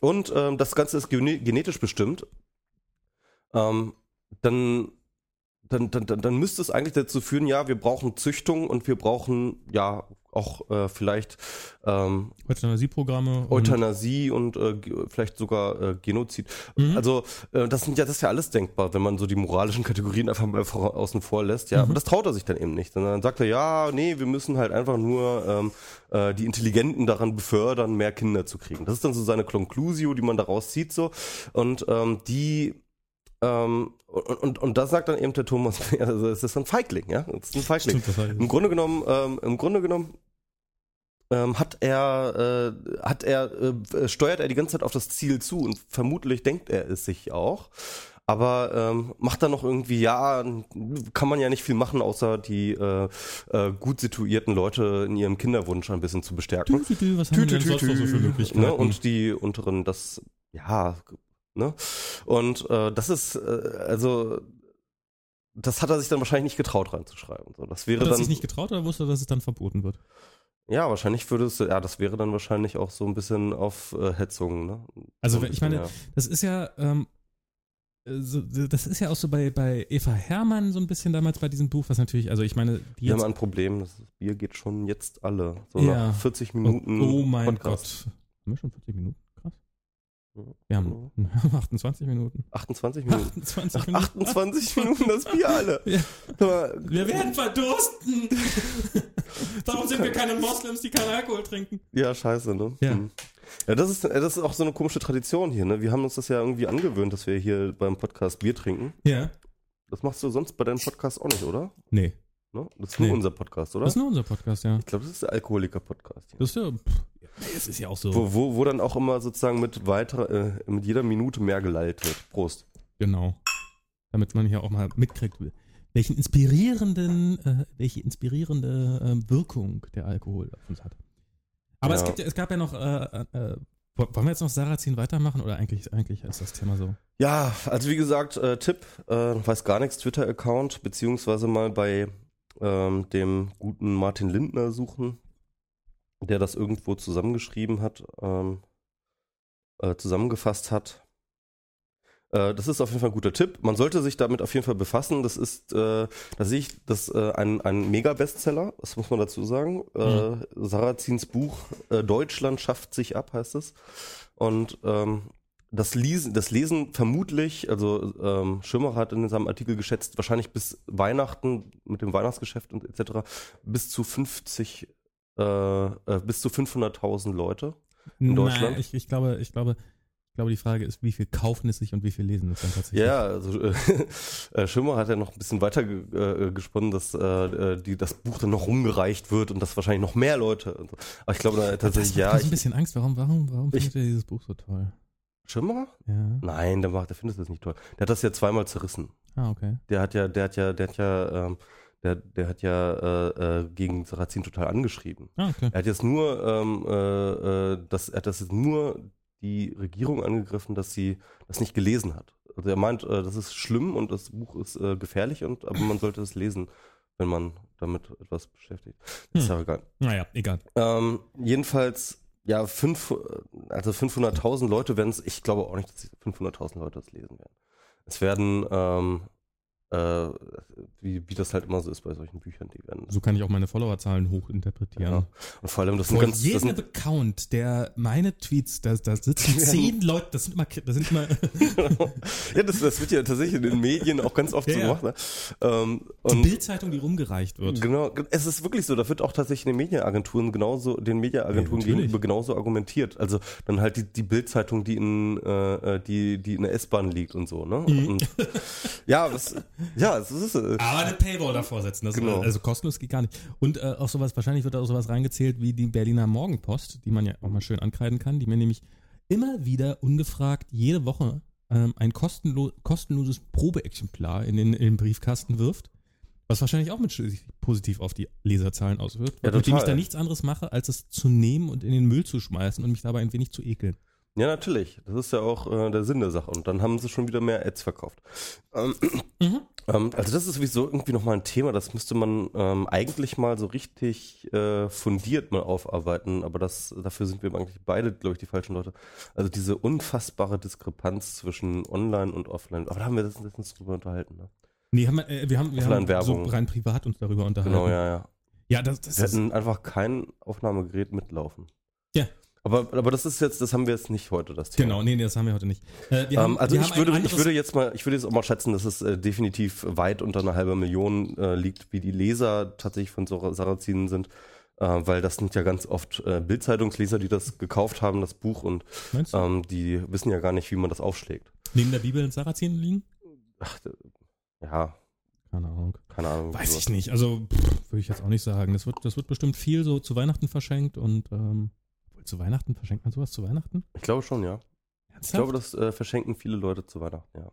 Und ähm, das Ganze ist gene genetisch bestimmt. Ähm, dann, dann, dann, dann, dann müsste es eigentlich dazu führen, ja, wir brauchen Züchtung und wir brauchen ja auch äh, vielleicht ähm, Euthanasieprogramme. und- Euthanasie und äh, ge- vielleicht sogar äh, Genozid. Mhm. Also äh, das sind ja das ist ja alles denkbar, wenn man so die moralischen Kategorien einfach mal außen vor lässt. Ja, Mhm. aber das traut er sich dann eben nicht. Sondern dann sagt er, ja, nee, wir müssen halt einfach nur ähm, äh, die Intelligenten daran befördern, mehr Kinder zu kriegen. Das ist dann so seine Conclusio, die man daraus zieht so und ähm, die ähm, und, und, und da sagt dann eben der Thomas, also es ist ein Feigling, ja, es ist ein Feigling. Stimmt, das Im Grunde genommen, ähm, im Grunde genommen ähm, hat er, äh, hat er, äh, steuert er die ganze Zeit auf das Ziel zu und vermutlich denkt er es sich auch. Aber ähm, macht dann noch irgendwie, ja, kann man ja nicht viel machen, außer die äh, äh, gut situierten Leute in ihrem Kinderwunsch ein bisschen zu bestärken. Tü, tü, tü, was haben wir denn sonst noch so für Möglichkeiten? Ne? Und die unteren, das, ja, ne? Und äh, das ist, äh, also, das hat er sich dann wahrscheinlich nicht getraut reinzuschreiben. So, das wäre Hat er dann, sich nicht getraut oder wusste, er, dass es dann verboten wird? ja, wahrscheinlich würde es, ja, das wäre dann wahrscheinlich auch so ein bisschen auf äh, Hetzung, ne? Also so ich meine, Das ist ja, ähm, äh, so, das ist ja auch so bei, bei Eva Herrmann so ein bisschen damals bei diesem Buch, was natürlich, also ich meine, die Wir haben ein Problem, das Bier geht schon jetzt alle. So Ja. nach 40 oh, Minuten. oh mein Podcast. Gott. Haben wir schon 40 Minuten? Wir haben 28 Minuten. 28 Minuten. 28 Nach Minuten. 28 Minuten das Bier alle. Ja. Wir werden verdursten. Warum sind wir keine Moslems, die keinen Alkohol trinken? ja, scheiße, ne? Ja. Hm. Ja, das ist, das ist auch so eine komische Tradition hier, ne? Wir haben uns das ja irgendwie angewöhnt, dass wir hier beim Podcast Bier trinken. Ja. Das machst du sonst bei deinem Podcast auch nicht, oder? Nee. Ne? Das ist nur Nee. unser Podcast, oder? Das ist nur unser Podcast, ja. ich glaube, das ist der Alkoholiker-Podcast. Das ist ja, pff, es ist ja auch so. Wo, wo, wo dann auch immer sozusagen mit weiter, äh, mit jeder Minute mehr geleitet wird. Prost. Genau. Damit man hier auch mal mitkriegt, welchen inspirierenden, äh, welche inspirierende äh, Wirkung der Alkohol auf uns hat. Aber es, Ja. gibt, ja- es gab ja noch, äh, äh, wollen wir jetzt noch Sarrazin weitermachen oder eigentlich, eigentlich ist das Thema so? Ja, also wie gesagt, äh, Tipp, äh, weiß gar nichts, Twitter-Account, beziehungsweise mal bei ähm, dem guten Martin Lindner suchen, der das irgendwo zusammengeschrieben hat, ähm, äh, zusammengefasst hat. Äh, das ist auf jeden Fall ein guter Tipp. Man sollte sich damit auf jeden Fall befassen. Das ist, äh, da sehe ich, das äh, ein, ein Mega-Bestseller, das muss man dazu sagen. Äh, Sarrazins Buch äh, Deutschland schafft sich ab, heißt es. Und ähm, das Lesen, das Lesen vermutlich, also ähm, Schirmer hat in seinem Artikel geschätzt, wahrscheinlich bis Weihnachten mit dem Weihnachtsgeschäft und etc. bis zu 50, äh, äh, bis zu 500.000 Leute in Deutschland. Nein, ich, ich glaube, ich glaube, ich glaube, die Frage ist, wie viel kaufen es sich und wie viel lesen es dann tatsächlich. Ja, also äh, äh, Schirmer hat ja noch ein bisschen weiter ge äh, gesponnen, dass äh, die, das Buch dann noch rumgereicht wird und dass wahrscheinlich noch mehr Leute. So. Aber ich glaube da, tatsächlich, ja. Ich Ich, ein bisschen Angst. Warum, warum, warum Ich- findet ihr dieses Buch so toll? Schirmer? Ja. Nein, der macht, der findet das nicht toll. Der hat das ja zweimal zerrissen. Ah, okay. Der hat ja, der hat ja, der hat ja, ähm, der, der hat ja äh, äh, gegen Sarrazin total angeschrieben. Ah, okay. Er hat jetzt nur, ähm, äh, äh, das, er hat das jetzt nur die Regierung angegriffen, dass sie das nicht gelesen hat. Also er meint, äh, das ist schlimm und das Buch ist äh, gefährlich und aber man sollte es lesen, wenn man damit etwas beschäftigt. Das ist Hm. aber egal. Naja, egal. Ähm, jedenfalls, ja, fünf, also 500.000 Leute werden es, ich glaube auch nicht, dass 500.000 Leute das lesen werden. Es werden, ähm, äh, wie, wie das halt immer so ist bei solchen Büchern, die werden. So kann ich auch meine Followerzahlen hochinterpretieren. Ja. Und vor allem, das sind Vor ganz, das jedem sind, Account, der meine Tweets, da, da sitzen zehn Leute, das sind immer, das sind immer ja, das, das wird ja tatsächlich in den Medien auch ganz oft Ja, so gemacht. Ne? Ähm, die Bildzeitung, die rumgereicht wird. Genau, es ist wirklich so, da wird auch tatsächlich in den Medienagenturen genauso, den Medienagenturen Ja, gegenüber genauso argumentiert. Also dann halt die, die Bildzeitung, die in äh, äh, die, die in der S-Bahn liegt und so, ne? Mhm. Und, ja, was, ja, es ist äh, Aber eine Paywall davor setzen, das Genau. also kostenlos geht gar nicht. Und äh, auch sowas, wahrscheinlich wird da auch sowas reingezählt wie die Berliner Morgenpost, die man ja auch mal schön ankreiden kann, die mir nämlich immer wieder ungefragt jede Woche ähm, ein kostenlo kostenloses Probeexemplar in den, in den Briefkasten wirft. Was wahrscheinlich auch mit positiv auf die Leserzahlen auswirkt. Ja, mit dem ich da nichts anderes mache, als es zu nehmen und in den Müll zu schmeißen und mich dabei ein wenig zu ekeln. Ja natürlich. Das ist ja auch äh, der Sinn der Sache. Und dann haben sie schon wieder mehr Ads verkauft. Ähm, Mhm. ähm, also das ist sowieso irgendwie nochmal ein Thema, das müsste man ähm, eigentlich mal so richtig äh, fundiert mal aufarbeiten, aber das dafür sind wir eigentlich beide, glaube ich, die falschen Leute. Also diese unfassbare Diskrepanz zwischen Online und Offline. Aber da haben wir das letztens drüber unterhalten. Ne? Nee, haben wir, äh, wir haben, wir haben so rein privat uns darüber unterhalten. Genau, ja, ja. Ja, das, das Wir ist, hatten einfach kein Aufnahmegerät mitlaufen. Ja. Aber, aber das ist jetzt, das haben wir jetzt nicht heute, das Thema. Genau, nee, nee, das haben wir heute nicht. Äh, wir haben, Ähm, also wir ich haben würde, ich würde jetzt mal, ich würde jetzt auch mal schätzen, dass es äh, definitiv weit unter einer halben Million äh, liegt, wie die Leser tatsächlich von Sar- Sarazinen sind, äh, weil das sind ja ganz oft äh, Bildzeitungsleser, die das gekauft haben, das Buch, und ähm, die wissen ja gar nicht, wie man das aufschlägt. Neben der Bibel in Sarazinen liegen? Ach, ja, Keine Ahnung. keine Ahnung. Weiß ich nicht. Also pff, würde ich jetzt auch nicht sagen. Das wird, das wird bestimmt viel so zu Weihnachten verschenkt und ähm, zu Weihnachten verschenkt man sowas zu Weihnachten? Ich glaube schon, ja. Ich Ernsthaft? glaube, das äh, verschenken viele Leute zu Weihnachten, ja.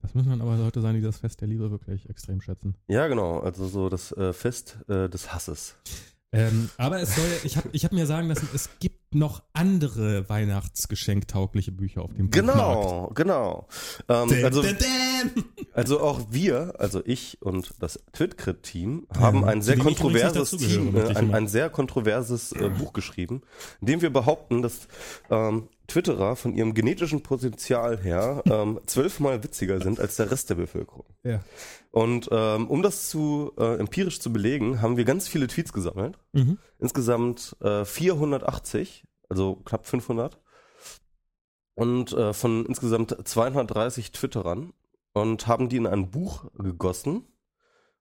das müssen dann aber Leute sein, die das Fest der Liebe wirklich extrem schätzen. Ja, genau. Also so das äh, Fest äh, des Hasses. Ähm, aber es soll, ich habe ich hab mir sagen lassen, es gibt noch andere Weihnachtsgeschenktaugliche Bücher auf dem Buchmarkt. Genau, genau. Ähm, also, also auch wir, also ich und das Twitcrit-Team, haben ein sehr kontroverses Team, äh, ein, ein sehr kontroverses äh, Buch geschrieben, in dem wir behaupten, dass ähm, Twitterer von ihrem genetischen Potenzial her ähm, zwölfmal witziger sind als der Rest der Bevölkerung. Ja. Und ähm, um das zu äh, empirisch zu belegen, haben wir ganz viele Tweets gesammelt. Mhm. Insgesamt äh, 480, also knapp 500. Und äh, von insgesamt 230 Twitterern und haben die in ein Buch gegossen.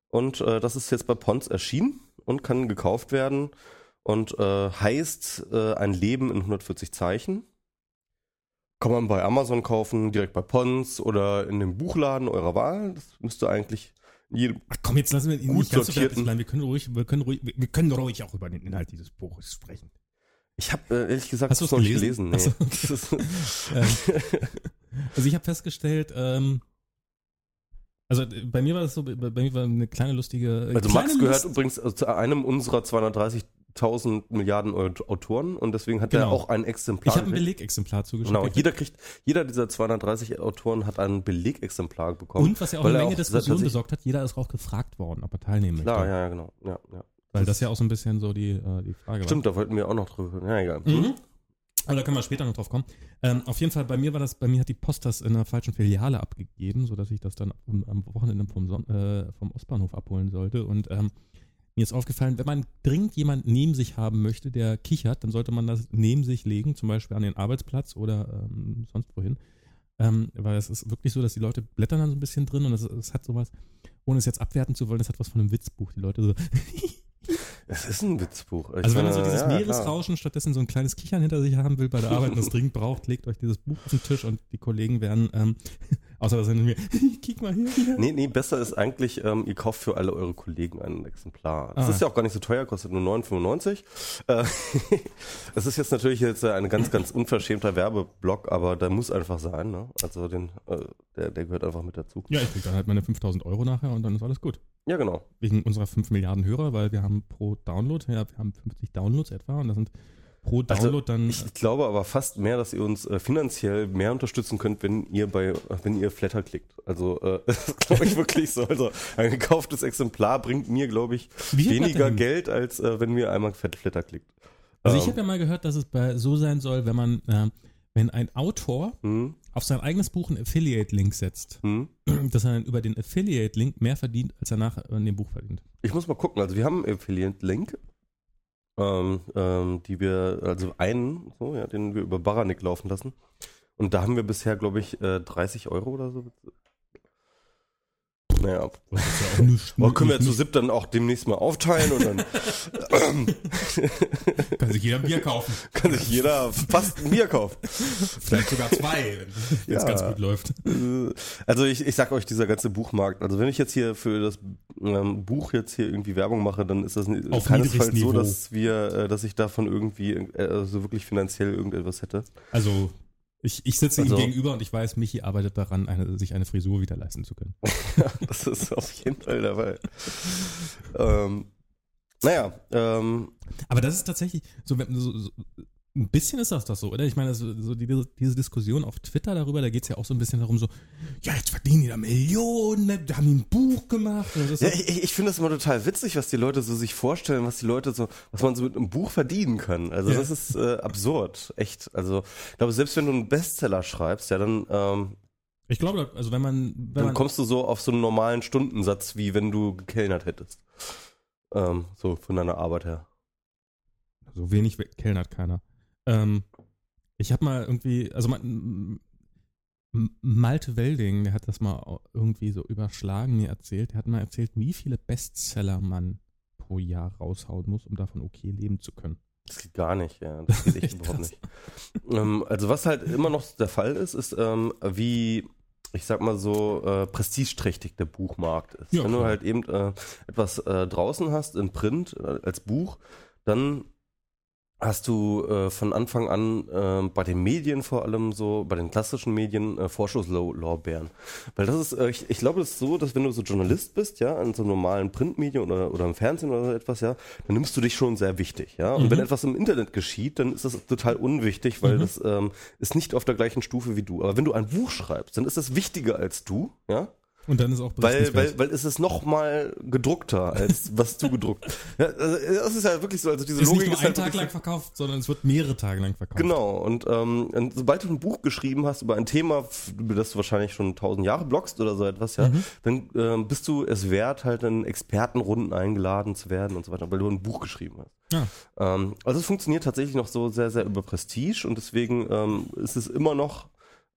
Und äh, das ist jetzt bei Pons erschienen und kann gekauft werden und äh, heißt äh, Ein Leben in 140 Zeichen. Kann man bei Amazon kaufen, direkt bei Pons oder in dem Buchladen eurer Wahl. Das müsste eigentlich in jedem Ach komm, jetzt lassen wir ihn nicht ganz so sortierten. bleiben. Wir können ruhig, wir können ruhig, wir können ruhig auch über den Inhalt dieses Buches sprechen. Ich habe äh, ehrlich gesagt Hast das noch nicht gelesen? Nee. So, Ähm, also ich habe festgestellt, ähm, also äh, bei mir war das so, bei, mir war eine kleine lustige. Also kleine Max gehört Lust- übrigens äh, zu einem unserer 230.000 Milliarden Aut- Autoren und deswegen hat er Genau. auch ein Exemplar. Ich habe ein. Belegexemplar zugeschickt. Genau, jeder kriegt, jeder dieser 230 Autoren hat ein Belegexemplar bekommen. Und was ja auch eine er Menge auch Diskussion besorgt hat, jeder ist auch gefragt worden, ob er teilnehmen Klar, möchte. ja, ja, genau. Ja, ja. Weil das ja auch so ein bisschen so die, äh, die Frage Stimmt, da wollten wir auch noch drüber. Ja, egal. war. Mhm. Aber da können wir später noch drauf kommen. Ähm, auf jeden Fall, bei mir war das, bei mir hat die Post das in einer falschen Filiale abgegeben, sodass ich das dann am, am Wochenende vom, Son äh, vom Ostbahnhof abholen sollte. Und ähm, mir ist aufgefallen, wenn man dringend jemanden neben sich haben möchte, der kichert, dann sollte man das neben sich legen, zum Beispiel an den Arbeitsplatz oder ähm, sonst wohin. Ähm, weil es ist wirklich so, dass die Leute blättern dann so ein bisschen drin und es, es hat sowas, ohne es jetzt abwerten zu wollen, es hat was von einem Witzbuch. Die Leute so. Es ist ein Witzbuch. Ich also wenn man so dieses ja, Meeresrauschen stattdessen so ein kleines Kichern hinter sich haben will bei der Arbeit und es dringend braucht, legt euch dieses Buch auf den Tisch und die Kollegen werden, ähm, außer dass sie mir, kick mal hier. hier. Nee, nee, besser ist eigentlich, ähm, ihr kauft für alle eure Kollegen ein Exemplar. Das Ah. ist ja auch gar nicht so teuer, kostet nur 9,95. Äh, das ist jetzt natürlich jetzt ein ganz, ganz unverschämter Werbeblock, aber der muss einfach sein. Ne? Also den, äh, der, der gehört einfach mit dazu. Ja, ich krieg dann halt meine 5000 Euro nachher und dann ist alles gut. Ja, genau. Wegen unserer 5 Milliarden Hörer, weil wir haben pro Download, ja, wir haben 50 Downloads etwa und das sind pro Also, Download dann. Ich glaube aber fast mehr, dass ihr uns äh, finanziell mehr unterstützen könnt, wenn ihr bei, wenn ihr Flatter klickt. Also äh, das glaube ich wirklich so. Also ein gekauftes Exemplar bringt mir, glaube ich, Wie weniger? Geld, als äh, wenn mir einmal Flatter klickt. Also Ähm, ich habe ja mal gehört, dass es bei so sein soll, wenn man, äh, wenn ein Autor hm, auf sein eigenes Buch einen Affiliate-Link setzt, hm. dass er dann über den Affiliate-Link mehr verdient, als er nachher in dem Buch verdient. Ich muss mal gucken. Also wir haben einen Affiliate-Link, ähm, ähm, die wir, also einen, so, ja, den wir über Baranik laufen lassen. Und da haben wir bisher, glaube ich, äh, 30 Euro oder so. Naja, Das ist ja auch nicht, aber können wir zu SIP dann auch demnächst mal aufteilen und dann Kann sich jeder ein Bier kaufen. kann sich jeder fast ein Bier kaufen. Vielleicht sogar zwei, wenn es Ja. ganz gut läuft. Also ich, ich sag euch, dieser ganze Buchmarkt, also wenn ich jetzt hier für das ähm, Buch jetzt hier irgendwie Werbung mache, dann ist das Auf keinesfalls so, Niedrigsniveau. dass wir, äh, dass ich davon irgendwie äh, also wirklich finanziell irgendetwas hätte. Also, ich, ich sitze Also- ihm gegenüber und ich weiß, Michi arbeitet daran, eine, sich eine Frisur wieder leisten zu können. Das ist auf jeden Fall dabei. ähm, naja, ähm, Aber das ist tatsächlich, so, so ein bisschen ist das das so, oder? Ich meine, so, so die, diese Diskussion auf Twitter darüber, da geht es ja auch so ein bisschen darum, so, ja, jetzt verdienen die da Millionen, ne? da haben die ein Buch gemacht. Ja, ich, ich finde das immer total witzig, was die Leute so sich vorstellen, was die Leute so, was man so mit einem Buch verdienen kann. Also Ja. das ist äh, absurd, echt. Also ich glaube, selbst wenn du einen Bestseller schreibst, ja, dann ähm, ich glaube, also wenn man, wenn dann man kommst du so auf so einen normalen Stundensatz, wie wenn du gekellnert hättest. Ähm, so von deiner Arbeit her. so wenig kellnert keiner. Ähm, ich habe mal irgendwie, also man, Malte Welding, der hat das mal irgendwie so überschlagen mir erzählt. Der hat mal erzählt, wie viele Bestseller man pro Jahr raushauen muss, um davon okay leben zu können. Das geht gar nicht, ja. Das geht echt überhaupt nicht. Ähm, also was halt immer noch der Fall ist, ist, ähm, wie, ich sag mal so, äh, prestigeträchtig der Buchmarkt ist. Ja, Wenn du klar. halt eben äh, etwas äh, draußen hast, in Print, äh, als Buch, dann hast du äh, von Anfang an äh, bei den Medien vor allem so, bei den klassischen Medien äh, Vorschusslorbeeren. Weil das ist, äh, ich, ich glaube, es ist so, dass wenn du so Journalist bist, ja, an so normalen Printmedien oder, oder im Fernsehen oder so etwas, ja, dann nimmst du dich schon sehr wichtig, ja. Und Mhm. wenn etwas im Internet geschieht, dann ist das total unwichtig, weil Mhm. das ähm, ist nicht auf der gleichen Stufe wie du. Aber wenn du ein Buch schreibst, dann ist das wichtiger als du, ja. Und dann ist auch Weil, weil, weil es ist noch mal gedruckter, als was du gedruckt. Ja, also das ist ja wirklich so, also diese ist nicht Logik nur ist einen halt Tag lang verkauft, sondern es wird mehrere Tage lang verkauft. Genau, und, ähm, und sobald du ein Buch geschrieben hast über ein Thema, über das du wahrscheinlich schon tausend Jahre bloggst oder so etwas, ja, Mhm. dann ähm, bist du es wert, halt in Expertenrunden eingeladen zu werden und so weiter, weil du ein Buch geschrieben hast. Ja. Ähm, also es funktioniert tatsächlich noch so sehr, sehr über Prestige und deswegen ähm, ist es immer noch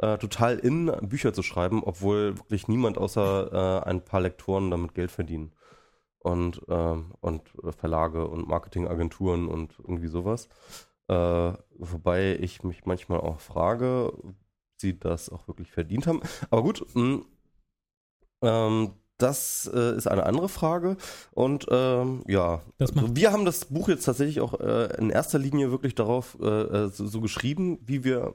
äh, total in, Bücher zu schreiben, obwohl wirklich niemand außer äh, ein paar Lektoren damit Geld verdienen. Und, ähm, und Verlage und Marketingagenturen und irgendwie sowas. Äh, wobei ich mich manchmal auch frage, ob sie das auch wirklich verdient haben. Aber gut, mh, ähm, das äh, ist eine andere Frage. Und ähm, ja, also wir haben das Buch jetzt tatsächlich auch äh, in erster Linie wirklich darauf äh, äh, so, so geschrieben, wie wir,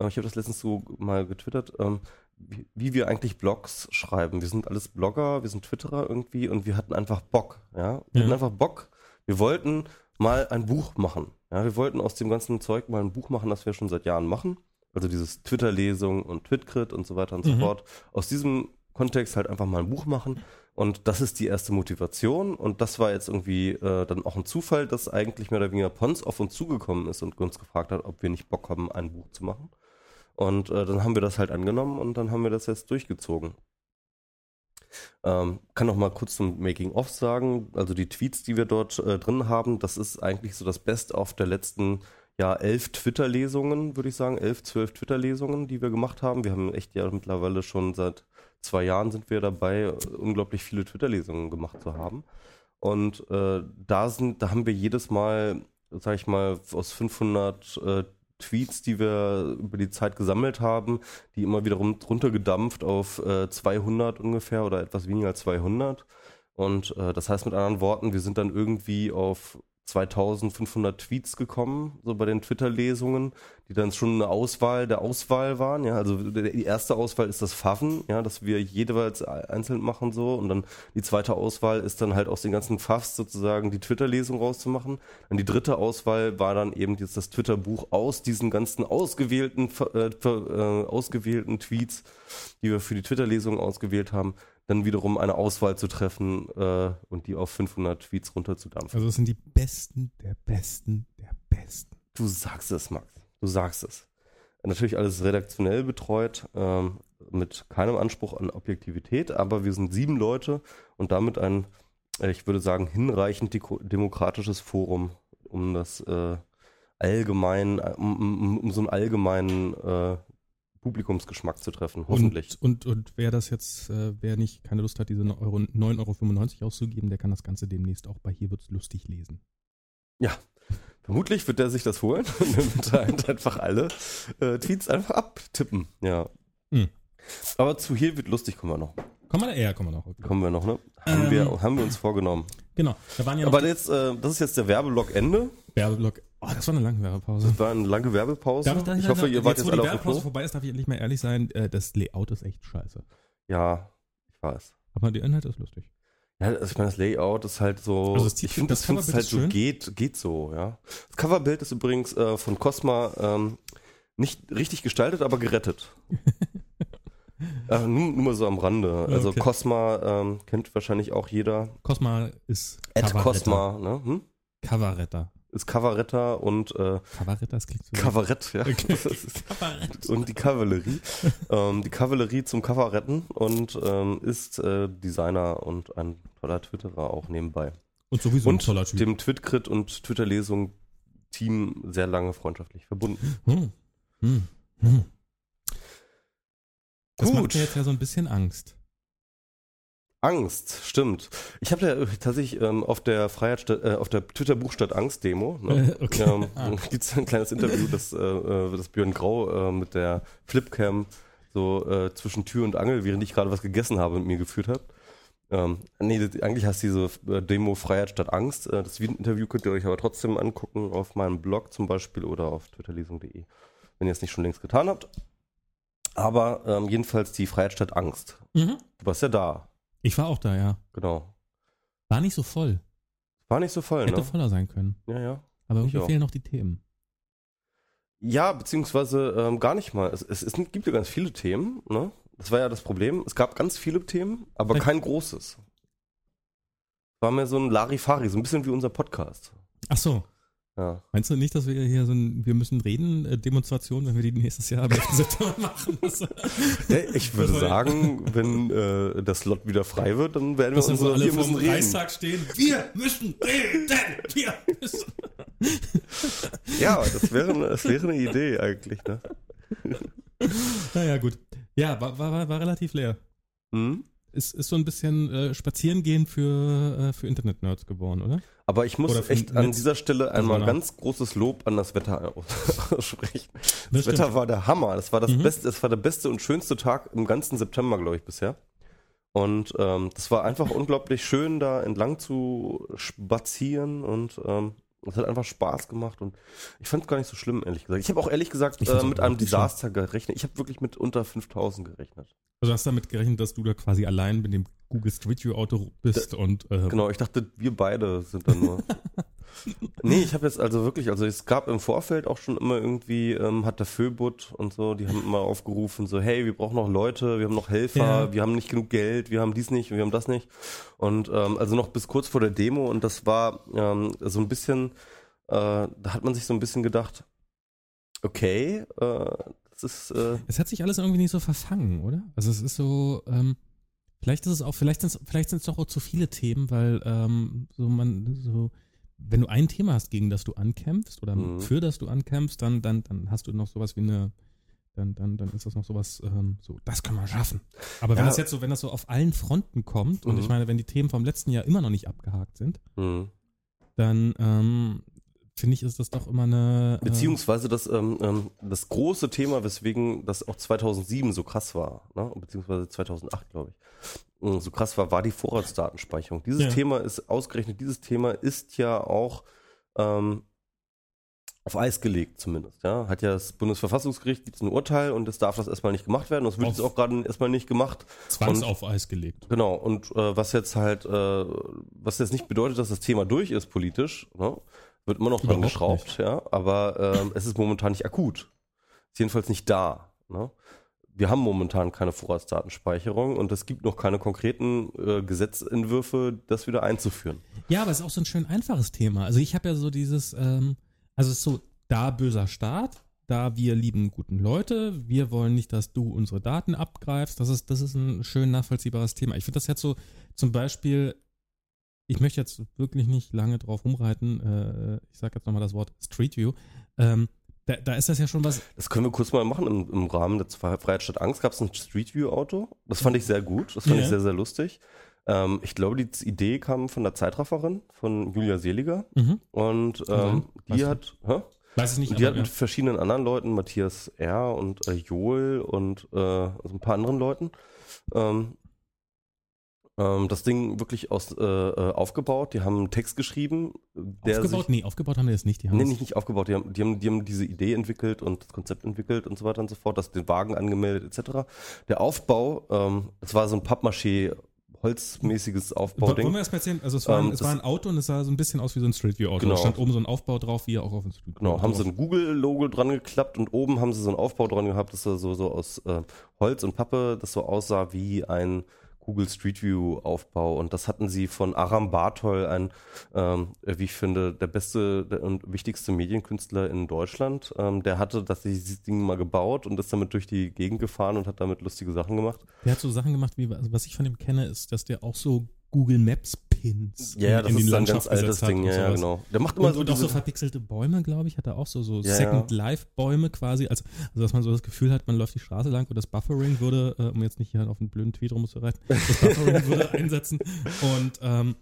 äh, ich habe das letztens so mal getwittert, ähm, wie, wie wir eigentlich Blogs schreiben. Wir sind alles Blogger, wir sind Twitterer irgendwie und wir hatten einfach Bock. Ja, wir Ja. hatten einfach Bock. Wir wollten mal ein Buch machen. Ja, wir wollten aus dem ganzen Zeug mal ein Buch machen, das wir schon seit Jahren machen. Also dieses Twitter-Lesung und Twitcrit und so weiter und so Mhm. fort. Aus diesem Kontext halt einfach mal ein Buch machen. Und das ist die erste Motivation. Und das war jetzt irgendwie äh, dann auch ein Zufall, dass eigentlich mehr oder weniger Pons auf uns zugekommen ist und uns gefragt hat, ob wir nicht Bock haben, ein Buch zu machen. Und äh, dann haben wir das halt angenommen und dann haben wir das jetzt durchgezogen. Ähm, kann noch mal kurz zum Making-of sagen. Also die Tweets, die wir dort äh, drin haben, das ist eigentlich so das Best-of der letzten ja elf Twitter-Lesungen, würde ich sagen, elf, zwölf Twitter-Lesungen, die wir gemacht haben. Wir haben echt ja mittlerweile schon seit zwei Jahren sind wir dabei, unglaublich viele Twitter-Lesungen gemacht zu haben. Und äh, da sind, da haben wir jedes Mal, sag ich mal, aus 500 äh, Tweets, die wir über die Zeit gesammelt haben, die immer wiederum runtergedampft auf äh, 200 ungefähr oder etwas weniger als 200. Und äh, das heißt mit anderen Worten, wir sind dann irgendwie auf 2500 Tweets gekommen, so bei den Twitter-Lesungen, die dann schon eine Auswahl der Auswahl waren. Ja, also die erste Auswahl ist das Pfaffen, ja, dass wir jeweils einzeln machen so. Und dann die zweite Auswahl ist dann halt aus den ganzen Pfaffs sozusagen die Twitter-Lesung rauszumachen. Und die dritte Auswahl war dann eben jetzt das Twitter-Buch aus diesen ganzen ausgewählten, äh, äh, ausgewählten Tweets, die wir für die Twitter-Lesung ausgewählt haben, dann wiederum eine Auswahl zu treffen äh, und die auf 500 Tweets runterzudampfen. Also es sind die Besten der Besten der Besten. Du sagst es, Max. Du sagst es. Natürlich alles redaktionell betreut, ähm, mit keinem Anspruch an Objektivität, aber wir sind sieben Leute und damit ein, äh, ich würde sagen, hinreichend demokratisches Forum, um das äh, allgemein, um, um, um, so einen allgemeinen äh, Publikumsgeschmack zu treffen, hoffentlich. Und, und, und wer das jetzt, äh, wer nicht keine Lust hat, diese 9,95 Euro auszugeben, der kann das Ganze demnächst auch bei Hier wird's lustig lesen. Ja, vermutlich wird er sich das holen und dann wird er halt einfach alle äh, Tweets einfach abtippen. Ja. Hm. Aber zu Hier wird lustig kommen wir noch. Kommen wir, ja, kommen wir noch. Okay. Kommen wir noch, ne? Haben, ähm, wir, haben wir uns vorgenommen. Genau. Da waren ja Aber jetzt, äh, das ist jetzt der Werbeblock Ende. Werbeblock. Oh, das war eine lange Werbepause. Das war eine lange Werbepause. Darf ich, ich hoffe, ihr wart jetzt, jetzt alle auf dem Klo. vorbei ist, darf ich endlich mal ehrlich sein, äh, das Layout ist echt scheiße. Ja, ich weiß. Aber die Inhalt ist lustig. Ja, also ich meine, das Layout ist halt so. Also ich finde, das, das halt so geht, geht so, ja. Das Coverbild ist übrigens äh, von Cosma ähm, nicht richtig gestaltet, aber gerettet. äh, nur, nur mal so am Rande. Also okay. Cosma ähm, kennt wahrscheinlich auch jeder. Cosma ist. Ed Cosma, ne? Hm? Coverretter ist Kabaretter und äh, Kabarett, das klingt so. Kabarett, ja. Okay. Und die Kavallerie. ähm, die Kavallerie zum Kabaretten und ähm, ist äh, Designer und ein toller Twitterer auch nebenbei. Und sowieso und ein toller Typ. dem Twitcrit und Twitter-Lesung Team sehr lange freundschaftlich verbunden. Hm. Hm. Hm. Das Gut. macht mir jetzt ja so ein bisschen Angst. Angst, stimmt. Ich habe ja tatsächlich ähm, auf der Freiheit, äh, auf der Twitter Buchstadt Angst Demo, ne, okay. ähm, ah. gibt's ein kleines Interview, das, äh, äh, das Björn Grau äh, mit der Flipcam so äh, zwischen Tür und Angel, während ich gerade was gegessen habe, mit mir geführt hat. Ähm, nee, das, eigentlich heißt diese äh, Demo Freiheit statt Angst. Äh, das Interview könnt ihr euch aber trotzdem angucken auf meinem Blog zum Beispiel oder auf twitterlesung.de, wenn ihr es nicht schon längst getan habt. Aber ähm, jedenfalls die Freiheit statt Angst. Mhm. Du warst ja da. Ich war auch da, ja. Genau. War nicht so voll. War nicht so voll, Hätte ne? Hätte voller sein können. Ja, ja. Aber irgendwie fehlen noch die Themen. Ja, beziehungsweise ähm, gar nicht mal. Es, es, es, gibt ja ganz viele Themen, ne? Das war ja das Problem. Es gab ganz viele Themen, aber Vielleicht. kein großes. War mehr so ein Larifari, so ein bisschen wie unser Podcast. Ach so. Ja. Meinst du nicht, dass wir hier so ein Wir müssen reden äh, Demonstration, wenn wir die nächstes Jahr am 11. September machen? ja, ich würde sagen, wenn äh, das Slot wieder frei wird, dann werden wir unsere, alle wir müssen reden. Reichstag stehen. Wir müssen reden. Wir müssen. ja, das wäre, das wäre eine Idee eigentlich, ne? naja, gut. Ja, war, war, war relativ leer. Hm? Ist, ist so ein bisschen äh, Spazierengehen für, äh, für Internet-Nerds geworden, oder? Aber ich muss echt Netz an dieser Stelle einmal ganz großes Lob an das Wetter aussprechen. Das, das Wetter war der Hammer. Das war das mhm. beste, das war der beste und schönste Tag im ganzen September, glaube ich, bisher. Und ähm, das war einfach unglaublich schön, da entlang zu spazieren und ähm, es hat einfach Spaß gemacht und ich fand es gar nicht so schlimm, ehrlich gesagt. Ich habe auch ehrlich gesagt äh, mit einem Desaster gerechnet. Ich habe wirklich mit unter 5000 gerechnet. Also hast du damit gerechnet, dass du da quasi allein mit dem Google Street View Auto bist da, und äh, Genau, ich dachte, wir beide sind dann nur. nee, ich habe jetzt also wirklich, also es gab im Vorfeld auch schon immer irgendwie, ähm, hat der Föbut und so, die haben immer aufgerufen, so, hey, wir brauchen noch Leute, wir haben noch Helfer, ja. wir haben nicht genug Geld, wir haben dies nicht, wir haben das nicht. Und ähm, also noch bis kurz vor der Demo und das war ähm, so ein bisschen, äh, da hat man sich so ein bisschen gedacht, okay, äh, das ist. Äh es hat sich alles irgendwie nicht so verfangen, oder? Also es ist so, ähm, vielleicht ist es auch, vielleicht sind es vielleicht sind's doch auch zu viele Themen, weil ähm, so man so wenn du ein Thema hast, gegen das du ankämpfst oder Mhm. für das du ankämpfst, dann, dann, dann hast du noch sowas wie eine, dann, dann, dann ist das noch sowas, ähm, so, das können wir schaffen. Aber wenn Ja. das jetzt so, wenn das so auf allen Fronten kommt, und Mhm. ich meine, wenn die Themen vom letzten Jahr immer noch nicht abgehakt sind, Mhm. dann ähm, finde ich, ist das doch immer eine. Äh, Beziehungsweise das, ähm, ähm, das große Thema, weswegen das auch 2007 so krass war, ne? beziehungsweise 2008, glaube ich, äh, so krass war, war die Vorratsdatenspeicherung. Dieses Ja. Thema ist, ausgerechnet dieses Thema ist ja auch ähm, auf Eis gelegt zumindest. Ja? Hat ja das Bundesverfassungsgericht gibt ein Urteil und es darf das erstmal nicht gemacht werden. Das wird Auf- jetzt auch gerade erstmal nicht gemacht. Zwangs auf Eis gelegt. Genau, und äh, was jetzt halt, äh, was jetzt nicht bedeutet, dass das Thema durch ist politisch, ne? Wird immer noch dran geschraubt, ja, aber ähm, es ist momentan nicht akut. Ist jedenfalls nicht da. Ne? Wir haben momentan keine Vorratsdatenspeicherung und es gibt noch keine konkreten äh, Gesetzentwürfe, das wieder einzuführen. Ja, aber es ist auch so ein schön einfaches Thema. Also ich habe ja so dieses, ähm, also es ist so, da böser Staat, da wir lieben guten Leute, wir wollen nicht, dass du unsere Daten abgreifst. Das ist, das ist ein schön nachvollziehbares Thema. Ich finde das jetzt so, zum Beispiel, ich möchte jetzt wirklich nicht lange drauf rumreiten, äh, ich sage jetzt nochmal das Wort Street View. Ähm, da, da ist das ja schon was, Das können wir kurz mal machen. Im, im Rahmen der Fre- Freiheit statt Angst gab es ein Street View Auto. Das fand ich sehr gut. Das fand Ja. ich sehr, sehr lustig. Ähm, ich glaube, die Idee kam von der Zeitrafferin, von Julia Seliger. mhm, Und ähm, Weißt die hat, hä? weiß ich nicht, Und die hat aber, mit verschiedenen anderen Leuten, Matthias R. und äh, Joel und äh, also ein paar anderen Leuten, ähm, ähm, das Ding wirklich aus, äh, äh, aufgebaut. Die haben einen Text geschrieben, der aufgebaut? sich, nee, aufgebaut haben wir das nicht. Die haben Nee, nicht, nicht aufgebaut. Die haben, die, haben, die haben diese Idee entwickelt und das Konzept entwickelt und so weiter und so fort, das den Wagen angemeldet etc. Der Aufbau, ähm, das war so ein Pappmaché, holzmäßiges Wollen Aufbauding. wir erstmal erzählen? Also es war, ein, Ähm, es war ein Auto und es sah so ein bisschen aus wie so ein Street View Auto. Genau. Da stand oben so ein Aufbau drauf, wie er auch auf dem Street View Genau, haben sie ein Google-Logo dran geklappt und oben haben sie so einen Aufbau dran gehabt, das so, so aus äh, Holz und Pappe, das so aussah wie ein Google Street View Aufbau. Und das hatten sie von Aram Bartol, ein, ähm, wie ich finde, der beste und wichtigste Medienkünstler in Deutschland. Ähm, der hatte das dieses Ding mal gebaut und ist damit durch die Gegend gefahren und hat damit lustige Sachen gemacht. Der hat so Sachen gemacht, wie, also was ich von ihm kenne, ist, dass der auch so Google Maps Pins Ja, ja, das in ist ein ganz altes Ding, ja, ja, genau. Der macht immer Und, so und auch so verpixelte Bäume, glaube ich, hat er auch so, so Ja, Second Life Bäume quasi, also, also dass man so das Gefühl hat, man läuft die Straße lang und das Buffering würde, äh, um jetzt nicht hier auf einen blöden Tweet rumzureiten, das Buffering würde einsetzen. Und ähm,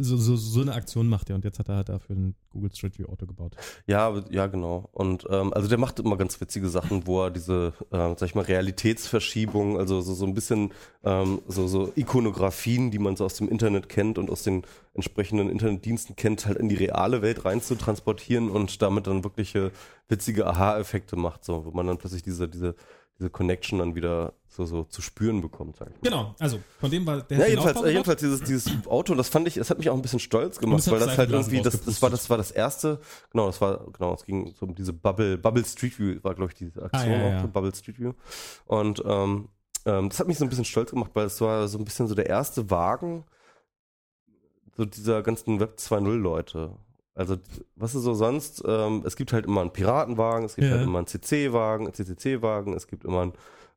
so, so, so eine Aktion macht er und jetzt hat er dafür ein Google Street View Auto gebaut. Ja, ja, genau. Und ähm, also der macht immer ganz witzige Sachen, wo er diese, äh, sag ich mal, Realitätsverschiebung, also so, so ein bisschen ähm, so, so Ikonografien, die man so aus dem Internet kennt und aus den entsprechenden Internetdiensten kennt, halt in die reale Welt rein zu transportieren und damit dann wirkliche witzige Aha-Effekte macht, so, wo man dann plötzlich diese, diese, diese Connection dann wieder so, so zu spüren bekommt. Sag ich mal. Genau, also von dem war der Ja, jedenfalls, äh, jedenfalls dieses, dieses Auto, das fand ich, das hat mich auch ein bisschen stolz gemacht, weil das halt irgendwie, das, das war, das war das erste, genau, das war, genau, es ging so um diese Bubble, Bubble Street View, war, glaube ich, diese Aktion Ah, ja, auch, ja. so Bubble Street View. Und, ähm, ähm, das hat mich so ein bisschen stolz gemacht, weil es war so ein bisschen so der erste Wagen, so dieser ganzen Web 2.0 Leute. Also, was ist so sonst? Ähm, es gibt halt immer einen Piratenwagen, es gibt Ja. halt immer einen CC-Wagen, einen CCC-Wagen, es gibt immer einen,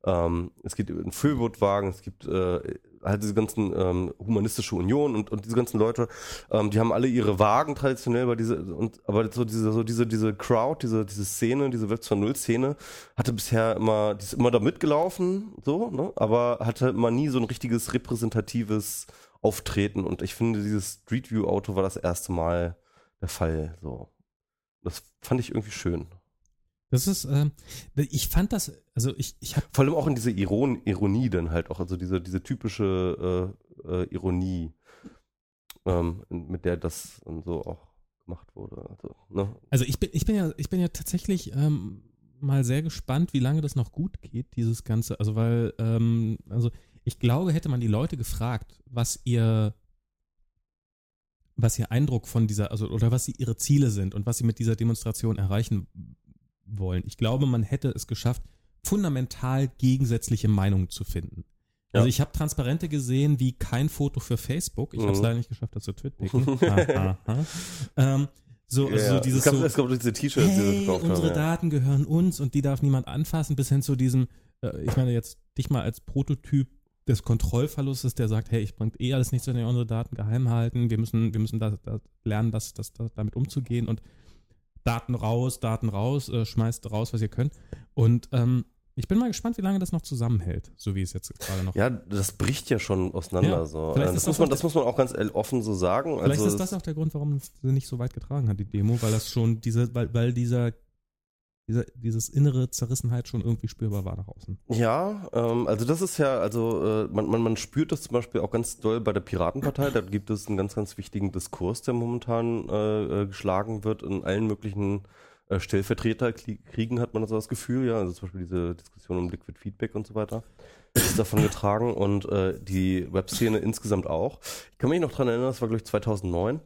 ähm, es gibt einen Füllwood-Wagen, es gibt äh, halt diese ganzen ähm, humanistische Union und, und diese ganzen Leute, ähm, die haben alle ihre Wagen traditionell bei diese und aber so diese so diese diese Crowd, diese diese Szene, diese Web 2.0 Szene hatte bisher immer die ist immer da mitgelaufen, so, ne, aber hatte immer nie so ein richtiges repräsentatives Auftreten und ich finde dieses Street View Auto war das erste Mal der Fall, so. Das fand ich irgendwie schön. Das ist, ähm, ich fand das, also ich, ich habe Vor allem auch in diese Iron Ironie dann halt auch, also diese, diese typische äh, äh, Ironie, ähm, mit der das dann so auch gemacht wurde. Also, ne? Also ich bin, ich bin ja, ich bin ja tatsächlich ähm, mal sehr gespannt, wie lange das noch gut geht, dieses Ganze. Also weil, ähm, also ich glaube, hätte man die Leute gefragt, was ihr, was ihr Eindruck von dieser, also oder was sie ihre Ziele sind und was sie mit dieser Demonstration erreichen wollen. Ich glaube, man hätte es geschafft, fundamental gegensätzliche Meinungen zu finden. Also Ja. ich habe Transparente gesehen wie kein Foto für Facebook. Ich habe es Mhm. leider nicht geschafft, das zu twitpicken. Ähm, so, also so dieses es gab, so, es gab diese T-Shirts, die hey, gekauft unsere haben. Ja. Daten gehören uns und die darf niemand anfassen, bis hin zu diesem, äh, ich meine jetzt dich mal als Prototyp des Kontrollverlustes, der sagt, hey, ich bringe eh alles nichts, wenn wir unsere Daten geheim halten. Wir müssen, wir müssen da, da lernen, das, das, das, damit umzugehen und Daten raus, Daten raus, äh, schmeißt raus, was ihr könnt. Und ähm, ich bin mal gespannt, wie lange das noch zusammenhält, so wie es jetzt gerade noch. Ja, das bricht ja schon auseinander. Ja, so. vielleicht Das, ist muss das man, auch das muss man auch ganz offen so sagen. Vielleicht also ist das auch der Grund, warum sie nicht so weit getragen hat, die Demo, weil das schon diese, weil, weil dieser, dieser, dieses innere Zerrissenheit schon irgendwie spürbar war nach außen. Ja, ähm, also das ist ja, also äh, man, man, man spürt das zum Beispiel auch ganz doll bei der Piratenpartei. Da gibt es einen ganz, ganz wichtigen Diskurs, der momentan äh, äh, geschlagen wird in allen möglichen äh, Stellvertreterkriegen, hat man so das Gefühl, ja. Also zum Beispiel diese Diskussion um Liquid Feedback und so weiter ist davon getragen und äh, die Webszene insgesamt auch. Ich kann mich noch dran erinnern, das war glaube ich 2009.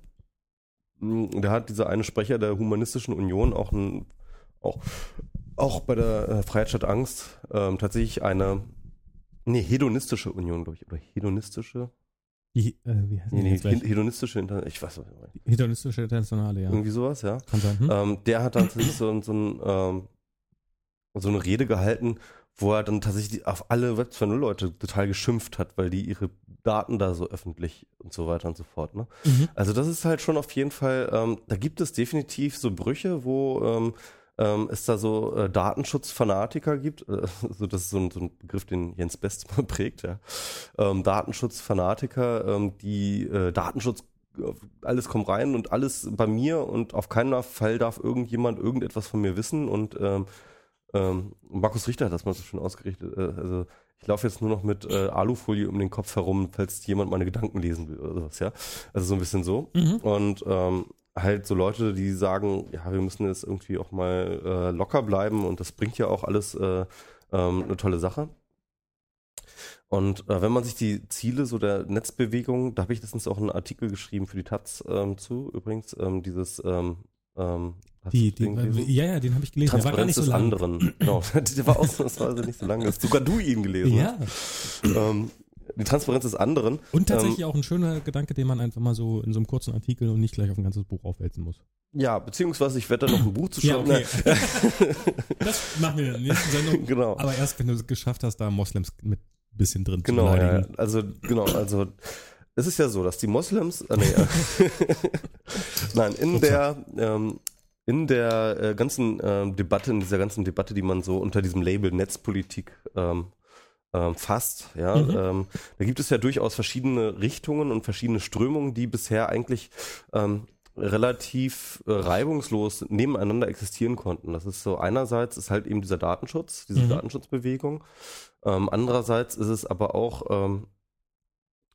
Mm, Da hat dieser eine Sprecher der Humanistischen Union auch ein, auch, auch bei der äh, Freiheit statt Angst ähm, tatsächlich eine nee, hedonistische Union, glaube ich, oder hedonistische, Die, äh, wie heißt nee, nee, gleich? hedonistische, Inter ich weiß nicht, Hedonistische Internationale, ja. irgendwie sowas, ja. Kann sein. Hm? Ähm, der hat dann tatsächlich so, so, ein, ähm, so eine Rede gehalten, wo er dann tatsächlich auf alle Web 2.0 Leute total geschimpft hat, weil die ihre Daten da so öffentlich und so weiter und so fort. Ne? Mhm. Also das ist halt schon auf jeden Fall, ähm, da gibt es definitiv so Brüche, wo ähm, ähm, es da so äh, Datenschutzfanatiker gibt. Äh, so, das ist so ein, so ein Begriff, den Jens Best mal prägt, ja. Ähm, Datenschutzfanatiker, ähm, die äh, Datenschutz alles kommt rein und alles bei mir und auf keinen Fall darf irgendjemand irgendetwas von mir wissen und ähm, ähm, Markus Richter hat das mal so schön ausgerichtet. Äh, also ich laufe jetzt nur noch mit äh, Alufolie um den Kopf herum, falls jemand meine Gedanken lesen will oder sowas, ja. Also so ein bisschen so. Mhm. Und ähm, halt so Leute, die sagen, ja, wir müssen jetzt irgendwie auch mal äh, locker bleiben und das bringt ja auch alles äh, ähm, eine tolle Sache. Und äh, wenn man sich die Ziele so der Netzbewegung, da habe ich letztens auch einen Artikel geschrieben für die Taz ähm, zu, übrigens, ähm, dieses ähm, ähm, hast Die, die, gelesen? ja, ja, den habe ich gelesen. Der war gar Transparenz nicht so des lang. anderen. Genau, der war ausnahmsweise nicht so lange. Hast sogar du ihn gelesen. Ja, Ähm, die Transparenz des anderen. und tatsächlich auch ein schöner Gedanke, den man einfach mal so in so einem kurzen Artikel und nicht gleich auf ein ganzes Buch aufwälzen muss. Ja, beziehungsweise ich werde da noch ein Buch zu Ja, schreiben. okay. das machen wir in der nächsten Sendung. genau. Aber erst, wenn du es geschafft hast, da Moslems mit ein bisschen drin Genau, zu ja, beleidigen. ja. also genau, also es ist ja so, dass die Moslems, äh, nee, nein, in der ähm, in der äh, ganzen ähm, Debatte, in dieser ganzen Debatte, die man so unter diesem Label Netzpolitik ähm, ähm, fasst, ja, Mhm. ähm, da gibt es ja durchaus verschiedene Richtungen und verschiedene Strömungen, die bisher eigentlich ähm, relativ äh, reibungslos nebeneinander existieren konnten. Das ist so einerseits ist halt eben dieser Datenschutz, diese Mhm. Datenschutzbewegung. Ähm, andererseits ist es aber auch ähm,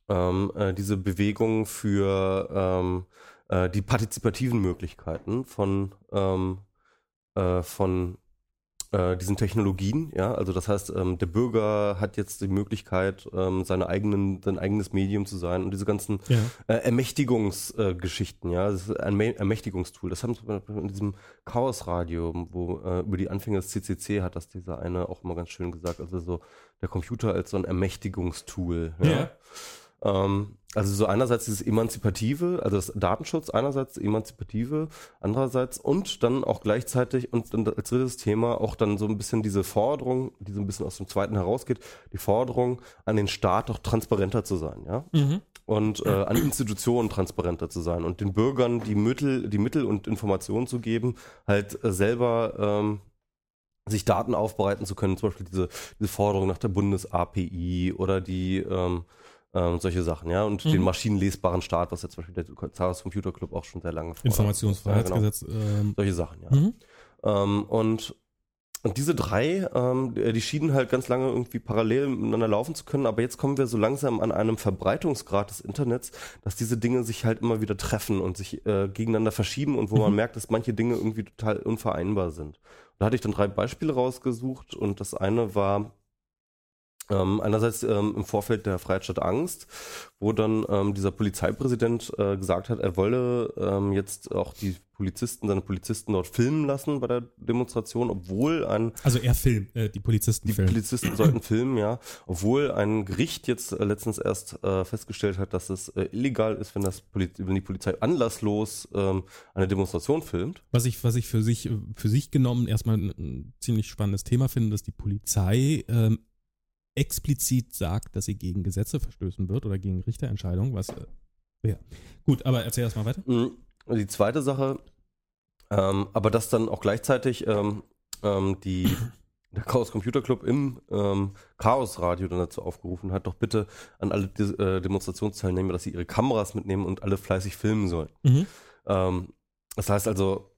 ähm, äh, diese Bewegung für ähm, äh, die partizipativen Möglichkeiten von ähm, äh, von äh, diesen Technologien, ja, also das heißt, ähm, der Bürger hat jetzt die Möglichkeit, ähm, seine eigenen, sein eigenes Medium zu sein und diese ganzen Ja. äh, Ermächtigungsgeschichten, ja, das ist ein Ermächtigungstool. Das haben wir in diesem Chaosradio, wo äh, über die Anfänge des CCC hat das dieser eine auch immer ganz schön gesagt, also so der Computer als so ein Ermächtigungstool. Ja. Ja. Ähm, also so einerseits dieses Emanzipative, also das Datenschutz einerseits Emanzipative, andererseits und dann auch gleichzeitig und dann als drittes Thema auch dann so ein bisschen diese Forderung, die so ein bisschen aus dem zweiten herausgeht, die Forderung an den Staat doch transparenter zu sein, ja Mhm. und äh, an Institutionen transparenter zu sein und den Bürgern die Mittel, die Mittel und Informationen zu geben, halt äh, selber ähm, sich Daten aufbereiten zu können, zum Beispiel diese, diese Forderung nach der Bundes-API oder die ähm, ähm, solche Sachen, ja, und Mhm. den maschinenlesbaren Staat, was ja zum Beispiel der Zahlungs Computer Club auch schon sehr lange fordert. Informationsfreiheitsgesetz. Ja, genau. ähm, Solche Sachen, ja. mhm. Ähm, und, und diese drei, ähm, die schienen halt ganz lange irgendwie parallel miteinander laufen zu können, aber jetzt kommen wir so langsam an einem Verbreitungsgrad des Internets, dass diese Dinge sich halt immer wieder treffen und sich äh, gegeneinander verschieben und wo man Mhm. merkt, dass manche Dinge irgendwie total unvereinbar sind. Da hatte ich dann drei Beispiele rausgesucht und das eine war ähm, einerseits ähm, im Vorfeld der Freiheit statt Angst, wo dann ähm, dieser Polizeipräsident äh, gesagt hat, er wolle ähm, jetzt auch die Polizisten, seine Polizisten dort filmen lassen bei der Demonstration, obwohl ein Also er Film, äh, die Polizisten die filmen. Polizisten sollten filmen, ja, obwohl ein Gericht jetzt äh, letztens erst äh, festgestellt hat, dass es äh, illegal ist, wenn das Poli wenn die Polizei anlasslos ähm, eine Demonstration filmt. Was ich, was ich für sich, für sich genommen erstmal ein, ein ziemlich spannendes Thema finde, dass die Polizei ähm, explizit sagt, dass sie gegen Gesetze verstößen wird oder gegen Richterentscheidungen, was äh, ja. Gut, aber erzähl erst mal weiter. Mhm. Die zweite Sache, ähm, aber dass dann auch gleichzeitig ähm, ähm, die, der Chaos Computer Club im ähm, Chaos Radio dann dazu aufgerufen hat, doch bitte an alle De äh, Demonstrationsteilnehmer, dass sie ihre Kameras mitnehmen und alle fleißig filmen sollen. Mhm. Ähm, das heißt also,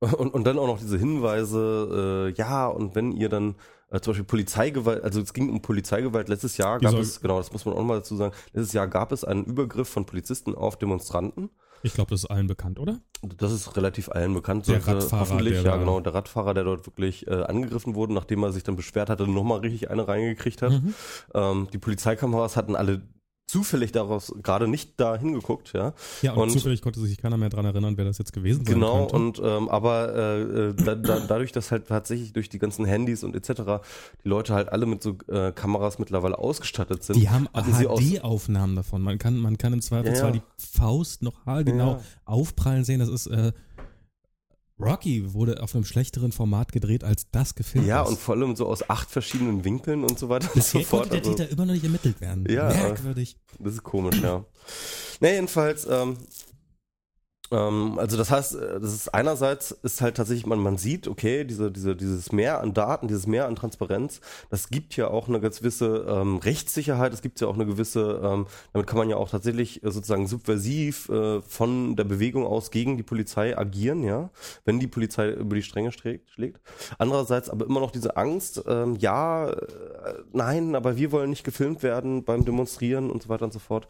und, und dann auch noch diese Hinweise, äh, ja, und wenn ihr dann äh, zum Beispiel Polizeigewalt, also es ging um Polizeigewalt, letztes Jahr gab Wieso? es, genau, das muss man auch mal dazu sagen, letztes Jahr gab es einen Übergriff von Polizisten auf Demonstranten. Ich glaube, das ist allen bekannt, oder? Das ist relativ allen bekannt. Der Radfahrer, hoffentlich, der ja genau, der Radfahrer, der dort wirklich äh, angegriffen wurde, nachdem er sich dann beschwert hatte, nochmal richtig eine reingekriegt hat. Mhm. Ähm, die Polizeikameras hatten alle zufällig daraus gerade nicht da hingeguckt, ja. Ja, und, Und- zufällig konnte sich keiner mehr dran erinnern, wer das jetzt gewesen sein Genau, könnte. und ähm, aber äh, äh, da, da, dadurch, dass halt tatsächlich durch die ganzen Handys und etc. die Leute halt alle mit so äh, Kameras mittlerweile ausgestattet sind. die haben HD-Aufnahmen davon. Man kann, man kann im Zweifelsfall Ja, ja. die Faust noch haargenau Ja. aufprallen sehen. Das ist äh, Rocky wurde auf einem schlechteren Format gedreht, als das gefilmt Ja, ist. und vor allem so aus acht verschiedenen Winkeln und so weiter und so fort. konnte der Also, Täter immer noch nicht ermittelt werden. Ja, Merkwürdig. das ist komisch, ja. Ne, jedenfalls, ähm, also das heißt, äh, das ist einerseits ist halt tatsächlich, man, man sieht, okay, diese, diese, dieses Mehr an Daten, dieses Mehr an Transparenz, das gibt ja auch eine gewisse ähm, Rechtssicherheit, es gibt ja auch eine gewisse, ähm, damit kann man ja auch tatsächlich äh, sozusagen subversiv äh, von der Bewegung aus gegen die Polizei agieren, ja, wenn die Polizei über die Stränge schlägt. schlägt. Andererseits aber immer noch diese Angst, ähm, ja, äh, nein, aber wir wollen nicht gefilmt werden beim Demonstrieren und so weiter und so fort.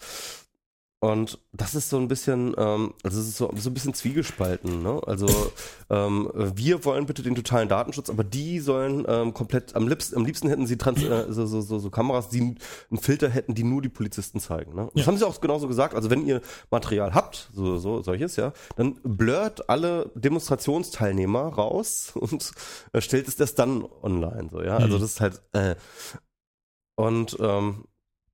Und das ist so ein bisschen, ähm, also es ist so, so ein bisschen zwiegespalten. Ne? Also ähm, wir wollen bitte den totalen Datenschutz, aber die sollen ähm, komplett, am liebsten, am liebsten hätten sie trans, äh, so, so, so, so Kameras, die einen Filter hätten, die nur die Polizisten zeigen. Ne? Und Das Ja. haben sie auch genauso gesagt. Also wenn ihr Material habt, so, so solches, ja, dann blurrt alle Demonstrationsteilnehmer raus und äh, stellt es das dann online. So, ja, also Mhm. das ist halt. Äh, und ähm,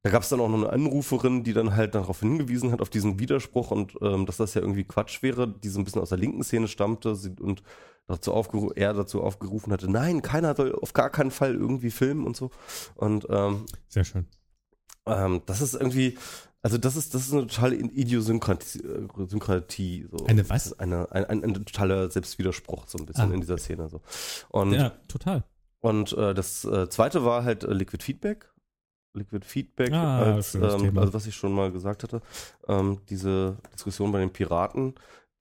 da gab es dann auch noch eine Anruferin, die dann halt darauf hingewiesen hat, auf diesen Widerspruch und ähm, dass das ja irgendwie Quatsch wäre, die so ein bisschen aus der linken Szene stammte sie, und dazu aufgeru er dazu aufgerufen hatte, nein, keiner soll auf gar keinen Fall irgendwie filmen und so. Und ähm, Sehr schön. ähm, das ist irgendwie, also das ist, das ist eine totale Idiosynkratie. äh, so. Eine was? Eine, ein, ein, ein totaler Selbstwiderspruch so ein bisschen Ah. in dieser Szene. So. Und Ja, total. und äh, das äh, zweite war halt äh, Liquid Feedback. Liquid Feedback, Ah, als, ähm, also was ich schon mal gesagt hatte, ähm, diese Diskussion bei den Piraten,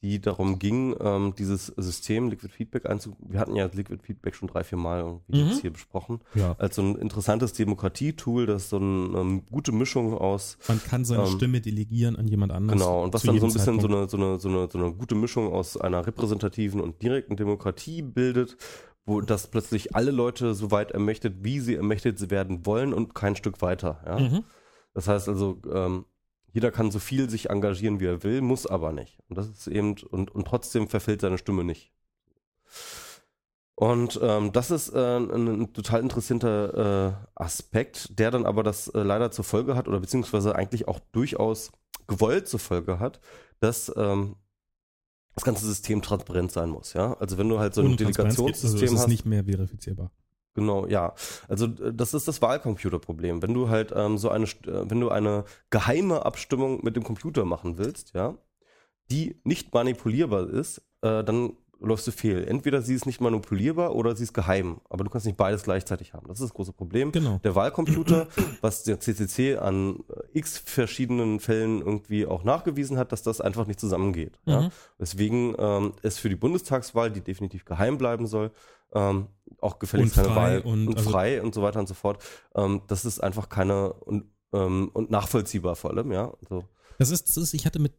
die darum ging, ähm, dieses System Liquid Feedback einzu... Wir hatten ja Liquid Feedback schon drei, vier Mal irgendwie Mhm. jetzt hier besprochen, Ja. als so ein interessantes Demokratietool, das so eine ähm, gute Mischung aus Man kann seine Ähm, Stimme delegieren an jemand anderes. Genau, und was dann so ein bisschen so eine, so, eine, so, eine, so eine gute Mischung aus einer repräsentativen und direkten Demokratie bildet, wo das plötzlich alle Leute so weit ermächtigt, wie sie ermächtigt werden wollen und kein Stück weiter. Ja? Mhm. Das heißt also, ähm, jeder kann so viel sich engagieren, wie er will, muss aber nicht. Und das ist eben, und, und trotzdem verfällt seine Stimme nicht. Und ähm, das ist äh, ein, ein total interessanter äh, Aspekt, der dann aber das äh, leider zur Folge hat, oder beziehungsweise eigentlich auch durchaus gewollt zur Folge hat, dass ähm, das ganze System transparent sein muss, ja. Also wenn du halt so ein geht- also Delegationssystem es ist hast. nicht mehr verifizierbar. Genau, ja. Also äh, das ist das Wahlcomputerproblem. Wenn du halt ähm, so eine, äh, wenn du eine geheime Abstimmung mit dem Computer machen willst, ja, die nicht manipulierbar ist, äh, dann läufst du fehl. Entweder sie ist nicht manipulierbar oder sie ist geheim. Aber du kannst nicht beides gleichzeitig haben. Das ist das große Problem. Genau. Der Wahlcomputer, was der CCC an x verschiedenen Fällen irgendwie auch nachgewiesen hat, dass das einfach nicht zusammengeht. Ja? Mhm. Weswegen ähm, es für die Bundestagswahl, die definitiv geheim bleiben soll, ähm, auch gefälligst Und keine frei Wahl und- und, also- frei und so weiter und so fort. Ähm, das ist einfach keine und, ähm, und nachvollziehbar vor allem, ja. Also, Das ist, das ist, ich hatte mit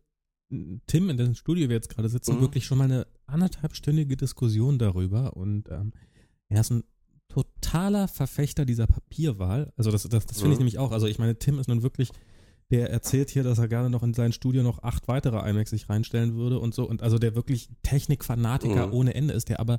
Tim, in dessen Studio wir jetzt gerade sitzen, Mhm. wirklich schon mal eine anderthalbstündige Diskussion darüber und ähm, er ist ein totaler Verfechter dieser Papierwahl. Also das, das, das finde ich Mhm. nämlich auch. Also ich meine, Tim ist nun wirklich, der erzählt hier, dass er gerne noch in sein Studio noch acht weitere iMacs sich reinstellen würde und so. Und also der wirklich Technikfanatiker Mhm. ohne Ende ist, der aber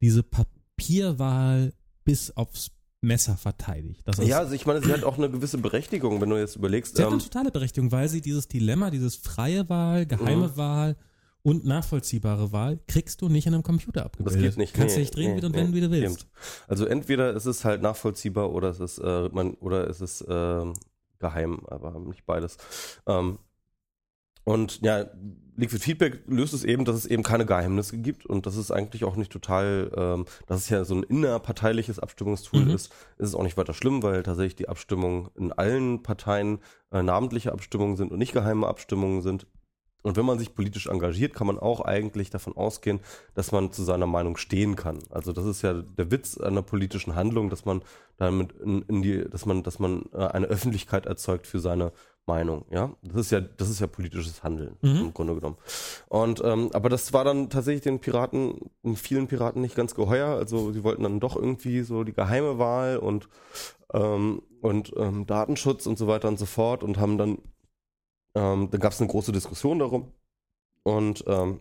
diese Papierwahl bis aufs Messer verteidigt. Ja, also ich meine, sie hat auch eine gewisse Berechtigung, wenn du jetzt überlegst. Sie hat Ähm, eine totale Berechtigung, weil sie dieses Dilemma, dieses freie Wahl, geheime Mhm. Wahl und nachvollziehbare Wahl kriegst du nicht in einem Computer abgebildet. Das geht nicht. Kannst Nee, dich drehen nee, wie und nee, wenden, wie du willst. eben. Also entweder ist es halt nachvollziehbar oder es ist äh, man oder es ist ähm, geheim, aber nicht beides. Ähm, und ja, Liquid Feedback löst es eben, dass es eben keine Geheimnisse gibt und das ist eigentlich auch nicht total, ähm, dass es ja so ein innerparteiliches Abstimmungstool Mhm. ist, ist es auch nicht weiter schlimm, weil tatsächlich die Abstimmungen in allen Parteien äh, namentliche Abstimmungen sind und nicht geheime Abstimmungen sind. Und wenn man sich politisch engagiert, kann man auch eigentlich davon ausgehen, dass man zu seiner Meinung stehen kann. Also das ist ja der Witz einer politischen Handlung, dass man damit in, in die, dass man, dass man äh, eine Öffentlichkeit erzeugt für seine Meinung. Ja, das ist ja, das ist ja politisches Handeln Mhm. im Grunde genommen. Und ähm, aber das war dann tatsächlich den Piraten, vielen Piraten nicht ganz geheuer. Also sie wollten dann doch irgendwie so die geheime Wahl und ähm, und ähm, Datenschutz und so weiter und so fort und haben dann ähm, dann gab es eine große Diskussion darum. Und ähm,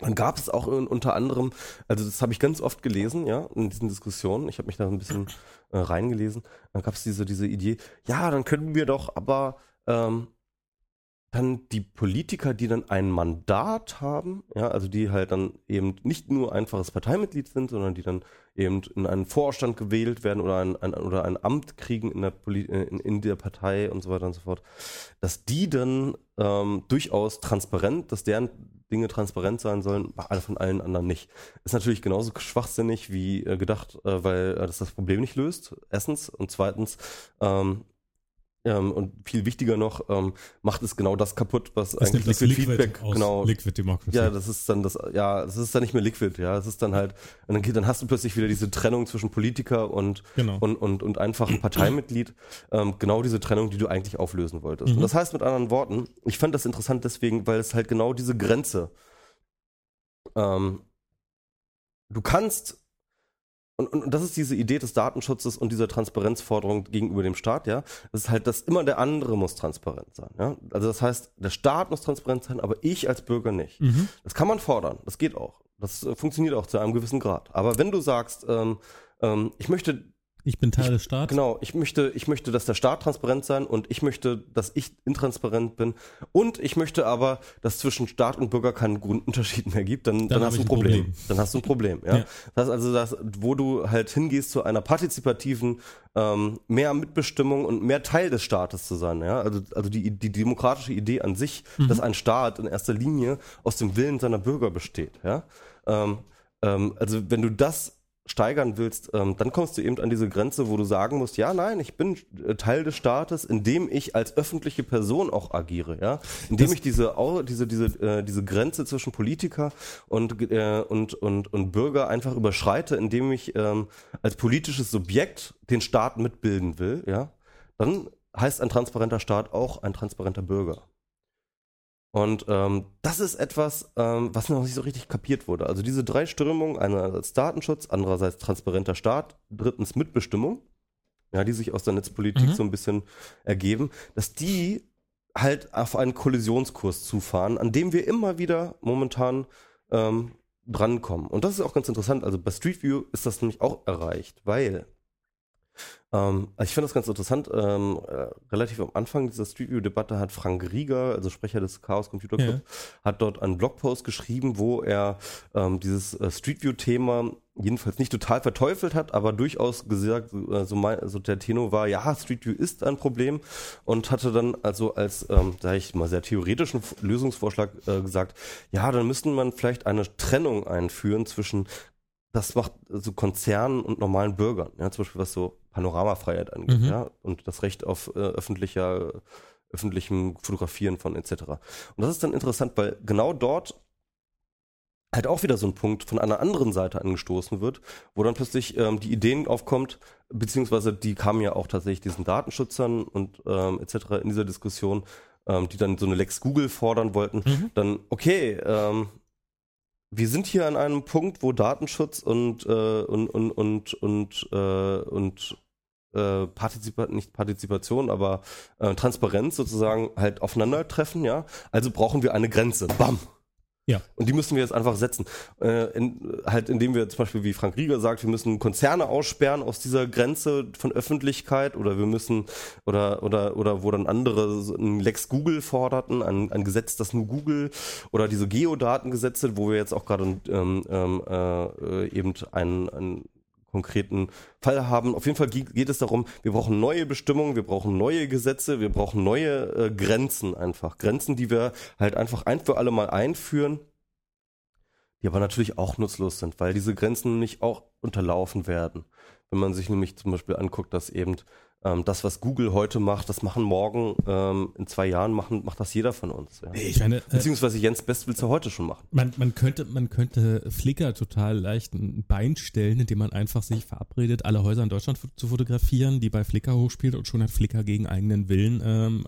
dann gab es auch in, unter anderem, also das habe ich ganz oft gelesen, ja, in diesen Diskussionen. Ich habe mich da ein bisschen äh, reingelesen. Dann gab es diese, diese Idee, ja, dann können wir doch aber ähm, dann die Politiker, die dann ein Mandat haben, ja, also die halt dann eben nicht nur einfaches Parteimitglied sind, sondern die dann eben in einen Vorstand gewählt werden oder ein, ein, oder ein Amt kriegen in der, Poli äh, in, in der Partei und so weiter und so fort, dass die dann ähm, durchaus transparent, dass deren Dinge transparent sein sollen, bei von allen anderen nicht. Ist natürlich genauso schwachsinnig wie äh, gedacht, äh, weil das das Problem nicht löst, erstens. Und zweitens, ähm, ähm, und viel wichtiger noch, ähm, macht es genau das kaputt, was Das eigentlich das Liquid Liquid Feedback aus genau Liquid Democracy. ja, das ist dann das, ja, das ist dann nicht mehr Liquid, ja, das ist dann halt, und dann, geht- dann hast du plötzlich wieder diese Trennung zwischen Politiker und genau. und und und einfachem Parteimitglied, ähm, genau diese Trennung, die du eigentlich auflösen wolltest. Mhm. Und das heißt mit anderen Worten, ich fand das interessant deswegen, weil es halt genau diese Grenze, ähm, du kannst und, und, und das ist diese Idee des Datenschutzes und dieser Transparenzforderung gegenüber dem Staat, ja. Das ist halt, dass immer der andere muss transparent sein, ja. Also das heißt, der Staat muss transparent sein, aber ich als Bürger nicht. mhm. Das kann man fordern, das geht auch. Das äh, funktioniert auch zu einem gewissen Grad. Aber wenn du sagst, ähm, ähm, ich möchte Ich bin Teil des Staates. Genau, ich möchte, ich möchte, dass der Staat transparent sein und ich möchte, dass ich intransparent bin und ich möchte aber, dass zwischen Staat und Bürger keinen Grundunterschied mehr gibt, dann, dann, hab hast du ich ein ein Problem. Problem. Dann hast du ein Problem, ja. Ja. Das heißt also, dass, wo du halt hingehst zu einer partizipativen, ähm, mehr Mitbestimmung und mehr Teil des Staates zu sein, ja. Also, also die, die demokratische Idee an sich, Mhm. dass ein Staat in erster Linie aus dem Willen seiner Bürger besteht, ja. Ähm, ähm, also wenn du das steigern willst, ähm, dann kommst du eben an diese Grenze, wo du sagen musst, ja, nein, ich bin äh, Teil des Staates, indem ich als öffentliche Person auch agiere, ja, indem Das- ich diese diese diese äh, diese Grenze zwischen Politiker und äh, und und und Bürger einfach überschreite, indem ich ähm, als politisches Subjekt den Staat mitbilden will, ja, dann heißt ein transparenter Staat auch ein transparenter Bürger. Und ähm, das ist etwas, ähm, was noch nicht so richtig kapiert wurde. Also diese drei Strömungen, einerseits Datenschutz, andererseits transparenter Staat, drittens Mitbestimmung, ja, die sich aus der Netzpolitik Mhm. so ein bisschen ergeben, dass die halt auf einen Kollisionskurs zufahren, an dem wir immer wieder momentan ähm, drankommen. Und das ist auch ganz interessant. Also bei Street View ist das nämlich auch erreicht, weil ähm, also ich finde das ganz interessant. Ähm, äh, relativ am Anfang dieser Street View-Debatte hat Frank Rieger, also Sprecher des Chaos Computer Club, Ja. hat dort einen Blogpost geschrieben, wo er ähm, dieses äh, Street View-Thema jedenfalls nicht total verteufelt hat, aber durchaus gesagt, äh, so, mein, also der Tenor war, ja, Street View ist ein Problem und hatte dann also als, ähm, sage ich mal, sehr theoretischen Lösungsvorschlag äh, gesagt, ja, dann müsste man vielleicht eine Trennung einführen zwischen das macht so Konzernen und normalen Bürgern, ja, zum Beispiel was so Panoramafreiheit angeht, Mhm. ja, und das Recht auf äh, öffentlicher, öffentlichem Fotografieren von etc. Und das ist dann interessant, weil genau dort halt auch wieder so ein Punkt von einer anderen Seite angestoßen wird, wo dann plötzlich ähm, die Ideen aufkommt, beziehungsweise die kamen ja auch tatsächlich diesen Datenschützern und ähm, etc. in dieser Diskussion, ähm, die dann so eine Lex Google fordern wollten, Mhm. dann okay, ähm, wir sind hier an einem Punkt, wo Datenschutz und äh, und und und und äh, und äh, Partizipa nicht Partizipation, aber äh, Transparenz sozusagen halt aufeinandertreffen, ja. Also brauchen wir eine Grenze. Bam. Ja. Und die müssen wir jetzt einfach setzen. Äh, in, halt, indem wir zum Beispiel, wie Frank Rieger sagt, wir müssen Konzerne aussperren aus dieser Grenze von Öffentlichkeit oder wir müssen, oder, oder, oder wo dann andere so ein Lex Google forderten, ein, ein Gesetz, das nur Google oder diese Geodatengesetze, wo wir jetzt auch gerade ähm, ähm, äh, eben einen, einen konkreten Fall haben. Auf jeden Fall geht es darum, wir brauchen neue Bestimmungen, wir brauchen neue Gesetze, wir brauchen neue äh, Grenzen einfach. Grenzen, die wir halt einfach ein für alle Mal einführen, die aber natürlich auch nutzlos sind, weil diese Grenzen nicht auch unterlaufen werden. Wenn man sich nämlich zum Beispiel anguckt, dass eben ähm, das, was Google heute macht, das machen morgen, ähm, in zwei Jahren machen, macht das jeder von uns. Ja. Ich meine, äh, Beziehungsweise Jens Best will es ja heute schon machen. Man, man, könnte, man könnte Flickr total leicht ein Bein stellen, indem man einfach sich verabredet, alle Häuser in Deutschland zu fotografieren, die bei Flickr hochspielt und schon hat Flickr gegen eigenen Willen ähm,